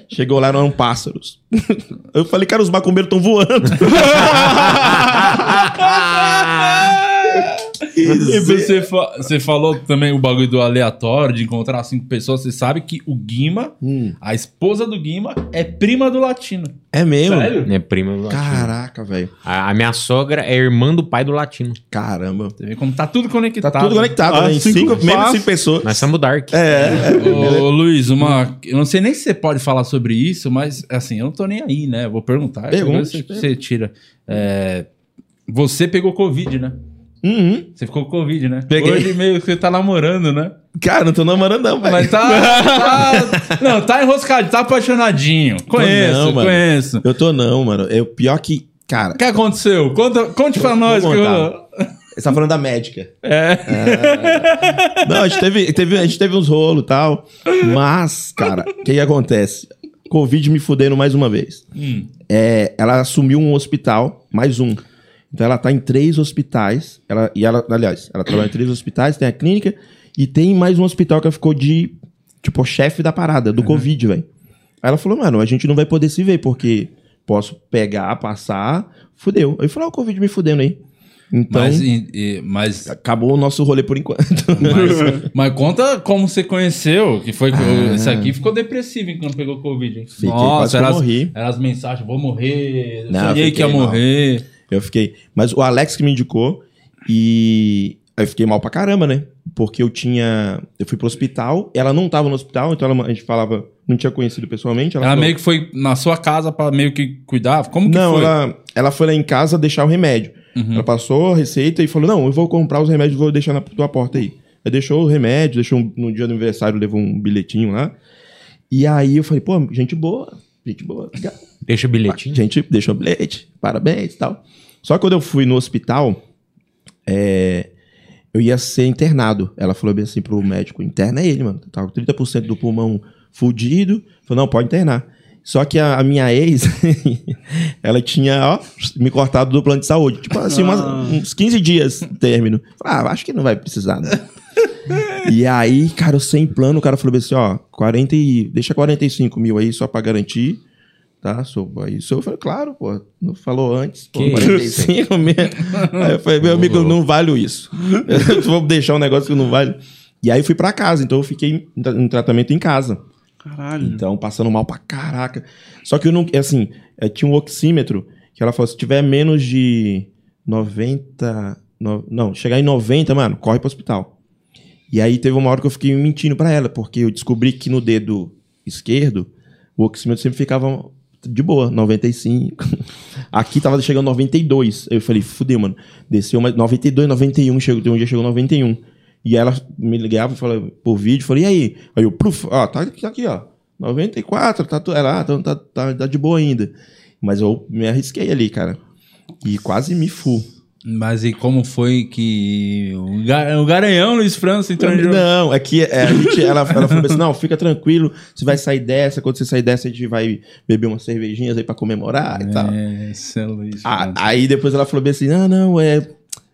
Chegou lá, eram pássaros. Eu falei, cara, os macumbeiros estão voando. E você, fa- você falou também o bagulho do aleatório, de encontrar cinco pessoas. Você sabe que o Guima, Hum. a esposa do Guima, é prima do latino. É mesmo? Sério? É prima do latino. Caraca, velho. A, a minha sogra é irmã do pai do latino. Caramba. Você vê como tá tudo conectado. Tá tudo conectado, Ah, né? Em cinco cinco, menos passos. cinco pessoas. Nós somos Dark. É, Ô, Luiz, uma. Eu não sei nem se você pode falar sobre isso, mas assim, eu não tô nem aí, né? Eu Vou perguntar. Pergunte, Você, você tira. É, Você pegou Covid, né? Uhum. Você ficou com Covid, né? Peguei. Hoje meio que você tá namorando, né? Cara, não tô namorando, não, velho. Mas tá, tá- Não, tá enroscado, tá apaixonadinho. Conheço, não, mano. conheço. Eu tô não, mano. É o pior que. Cara, O que aconteceu? Conta, conte pra nós. que eu- você tá falando da médica. É. Não, a gente teve, teve, a gente teve uns rolos e tal. Mas, cara, o que, que acontece? Covid me fudendo mais uma vez. Hum. É, ela assumiu um hospital, mais um. Então ela tá em três hospitais. Ela, e ela, aliás, ela trabalha em três hospitais, tem a clínica e tem mais um hospital que ela ficou de, tipo, chefe da parada, do Covid, velho. Aí ela falou, mano, a gente não vai poder se ver, porque posso pegar, passar, fudeu. Eu falei, ó, o Covid me fudendo aí. Então, Mas, e- mas, acabou o nosso rolê por enquanto. mas, mas conta como você conheceu, que foi eu- esse aqui ficou depressivo enquanto pegou Covid. hein? Ah. Fiquei, quase que eu morri. eram as mensagens, vou morrer, Não, sonhei que ia fiquei mal. Eu fiquei. Mas o Alex que me indicou. E aí eu fiquei mal pra caramba, né? Porque eu tinha. Eu fui pro hospital, ela não tava no hospital, então ela- a gente falava, não tinha conhecido pessoalmente. Ela, Ela falou, meio que foi na sua casa pra meio que cuidar? Como que Não, foi? ela, ela foi lá em casa deixar o remédio. Ela passou a receita e falou: Não, eu vou comprar os remédios, vou deixar na tua porta aí. Aí deixou o remédio, deixou um- no dia do aniversário, levou um bilhetinho lá. E aí eu falei: Pô, gente boa, gente boa, obrigado. Deixa bilhetinho. Gente, deixou o bilhete, parabéns e tal. Só que quando eu fui no hospital, é, eu ia ser internado. Ela falou bem assim pro médico: interna ele, mano. Tava com 30% do pulmão fudido. Falou: não, pode internar. Só que a, a minha ex, ela tinha, ó, me cortado do plano de saúde. Tipo assim, umas- uns 15 dias término. Falei, ah, acho que não vai precisar, né? E aí, cara, eu sem plano, o cara falou assim, ó, 40 e, deixa 45 mil aí só pra garantir, tá? Sou, aí eu falei, claro, pô, não falou antes, pô, Que 45 mil. Aí eu falei, meu amigo, eu não valho isso. Eu vou deixar um negócio que eu não valho. E aí eu fui pra casa, então eu fiquei em, tra- em tratamento em casa. Caralho. Então, passando mal pra caraca. Só que eu não. Assim, eh, tinha um oxímetro que ela falou: se tiver menos de 90. no- não, chegar em 90, mano, corre pro hospital. E aí teve uma hora que eu fiquei mentindo pra ela, porque eu descobri que no dedo esquerdo o oxímetro sempre ficava de boa, 95. Aqui tava chegando 92. Eu falei, fudeu, mano. Desceu mais 92, 91, chegou, um dia chegou 91. E ela me ligava e falava por vídeo, falei, e aí? Aí eu, pluf, ó, tá aqui, tá aqui, ó. 94, tá, tu- ela, ah, tá, tá, tá, tá de boa ainda. Mas eu me arrisquei ali, cara. E quase me fu. Mas e como foi que o, Ga- o Garanhão Luiz França entrou em jogo? Não, é que é, a gente, ela, ela falou assim: não, fica tranquilo, você vai sair dessa. Quando você sair dessa, a gente vai beber umas cervejinhas aí pra comemorar e tal. É, é Luiz Ah, aí depois ela falou bem assim: não, não, é.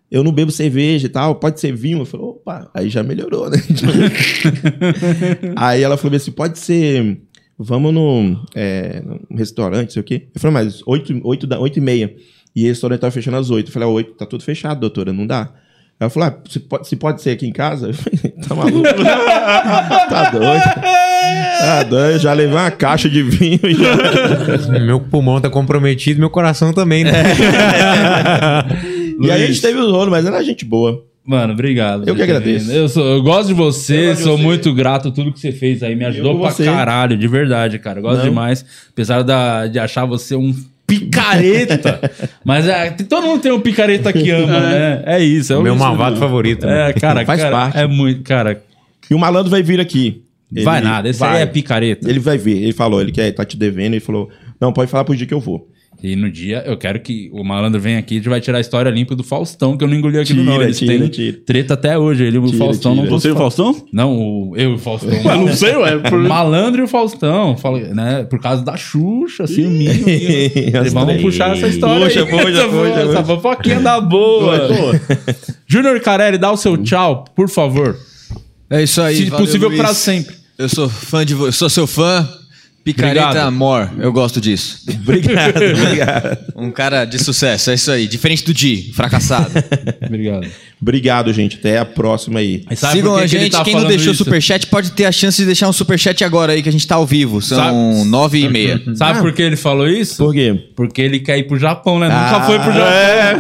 Eu não bebo cerveja e tal, pode ser vinho. Eu falei, opa, aí já melhorou, né? aí ela falou bem assim: pode ser. Vamos no, é, num restaurante, sei o quê. Eu falei, mas 8, 8, da, 8 e meia. E o restaurante tava fechando às 8. Eu falei, ah, 8, tá tudo fechado, doutora, não dá. Ela falou, ah, se pode, se pode ser aqui em casa? Eu falei, tá maluco? tá doido? Tá doido, já levei uma caixa de vinho e já... Meu pulmão tá comprometido, meu coração também, né? E aí a gente teve o rolo, mas era gente boa. Mano, obrigado. Eu que agradeço. Eu, sou- eu gosto de você, Eu gosto de sou você. muito grato a tudo que você fez aí. Me ajudou pra você. caralho, de verdade, cara. Eu gosto Não. demais. Apesar da, de achar você um picareta. mas é, todo mundo tem um picareta que ama, né? É isso. É o meu isso. malvado favorito. né? É, cara, Faz cara, parte. É muito, cara. E o malandro vai vir aqui. Ele vai nada, esse aí vai. é picareta. Ele vai vir. Ele falou, ele quer, tá te devendo. Ele falou, não, pode falar pro dia que eu vou. E no dia, eu quero que o malandro venha aqui e a gente vai tirar a história limpa do Faustão, que eu não engoli aqui Tira, não. Eles tira, têm tira. treta até hoje. Ele e o Tira, Faustão tira. não Você e o Faustão? Não, o, eu e o Faustão. Mas não sei, ué. Por... O malandro e o Faustão, né? Por causa da Xuxa, assim, o mínimo. Vamos puxar essa história. Puxa, aí. puxa, essa, puxa, essa fofoquinha da boa. Júnior Carelli, dá o seu tchau, por favor. É isso aí. Se valeu, possível, Luiz. pra sempre. Eu sou fã de você. Eu sou seu fã. Picareta Obrigado. Amor. Eu gosto disso. Obrigado, obrigado. Um cara de sucesso. É isso aí. Diferente do Di, fracassado. Obrigado. Obrigado, gente. Até a próxima aí. Sigam a gente. tá Quem não deixou isso? superchat pode ter a chance de deixar um superchat agora aí, que a gente tá ao vivo. São nove e meia. Sabe por que ele falou isso? Por quê? Porque ele quer ir pro Japão, né? Nunca Ah, foi pro Japão. É.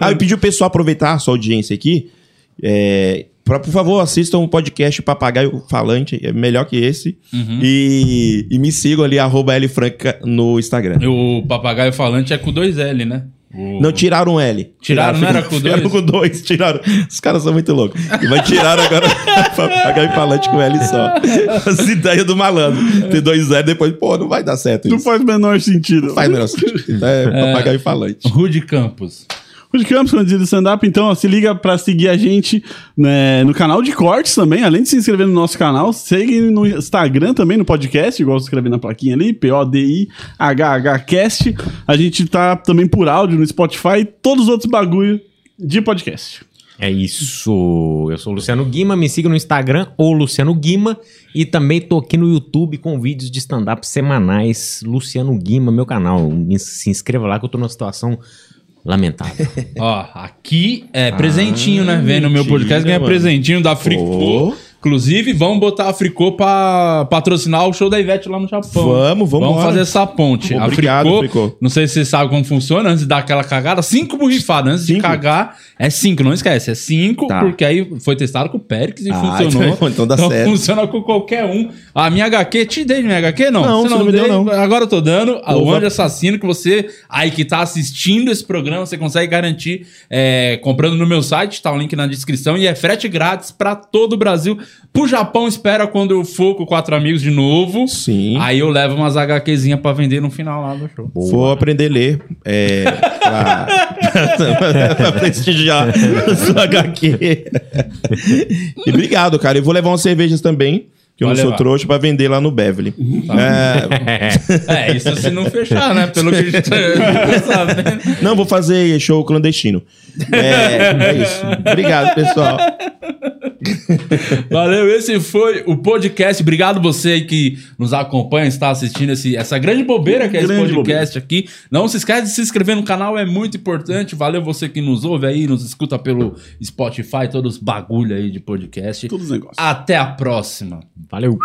Ah, eu pedi o pessoal aproveitar a sua audiência aqui. É, pra, por favor, assistam o podcast Papagaio Falante, é melhor que esse. Uhum. E, e me sigam ali, arroba Lfranca no Instagram. O papagaio falante é com dois L, né? O- Não, tiraram um L. Tiraram, não era com tiraram dois? com dois, tiraram. Os caras são muito loucos. E vai tirar agora papagaio falante com L só. As ideias do malandro. Ter dois L depois, pô, não vai dar certo Não isso. faz o menor sentido. Não faz o menor sentido. Então é, papagaio falante. Rude Campos. Rude Campos, candidato de stand-up, então ó, se liga pra seguir a gente né, no canal de cortes também, além de se inscrever no nosso canal, segue no Instagram também, no podcast, igual se escrever na plaquinha ali, P-O-D-I-H-H-Cast. A gente tá também por áudio no Spotify e todos os outros bagulho de podcast. É isso. Eu sou o Luciano Guima. Me siga no Instagram ou Luciano Guima. E também tô aqui no YouTube com vídeos de stand-up semanais. Luciano Guima, meu canal. Se inscreva lá que eu tô numa situação lamentável. Ó, aqui é presentinho, né? Vem no meu podcast, ganha mano. presentinho da Fricô. Ô. Inclusive, vamos botar a Fricô pra patrocinar o show da Ivete lá no Japão. Vamos, vamos Vamos fazer essa ponte. Obrigado, a Fricô. Fricô, não sei se você sabe como funciona, antes de dar aquela cagada, cinco borrifadas. Antes de Cinco? cagar, é cinco, não esquece. É cinco, Tá. porque aí foi testado com o Périx e Ah, funcionou. então- então dá certo. funciona com qualquer um. A minha HQ, te dei minha HQ? Não, Não, você não me deu, não. Agora eu tô dando. Opa. O Anjo Assassino, que você aí que tá assistindo esse programa, você consegue garantir é, comprando no meu site, tá o link na descrição, e é frete grátis pra todo o Brasil. Pro Japão, espera quando eu for com quatro amigos de novo. Sim. Aí eu levo umas HQzinhas pra vender no final lá do show. Vou aprender a ler. É, pra, pra prestigiar a sua HQ. E obrigado, cara. Eu vou levar umas cervejas também, que eu Vai não sou trouxa, pra vender lá no Beverly. É, É, isso se não fechar, né? Pelo que a gente tá sabendo. não, vou fazer show clandestino. É, é isso. Obrigado, pessoal. Valeu, esse foi o podcast. Obrigado você aí que nos acompanha, está assistindo esse, essa grande bobeira que é esse Grande podcast aqui. Não se esquece de se inscrever no canal, é muito importante. Valeu você que nos ouve aí, nos escuta pelo Spotify, todos os bagulho aí de podcast. Todos os negócios. Até a próxima. Valeu.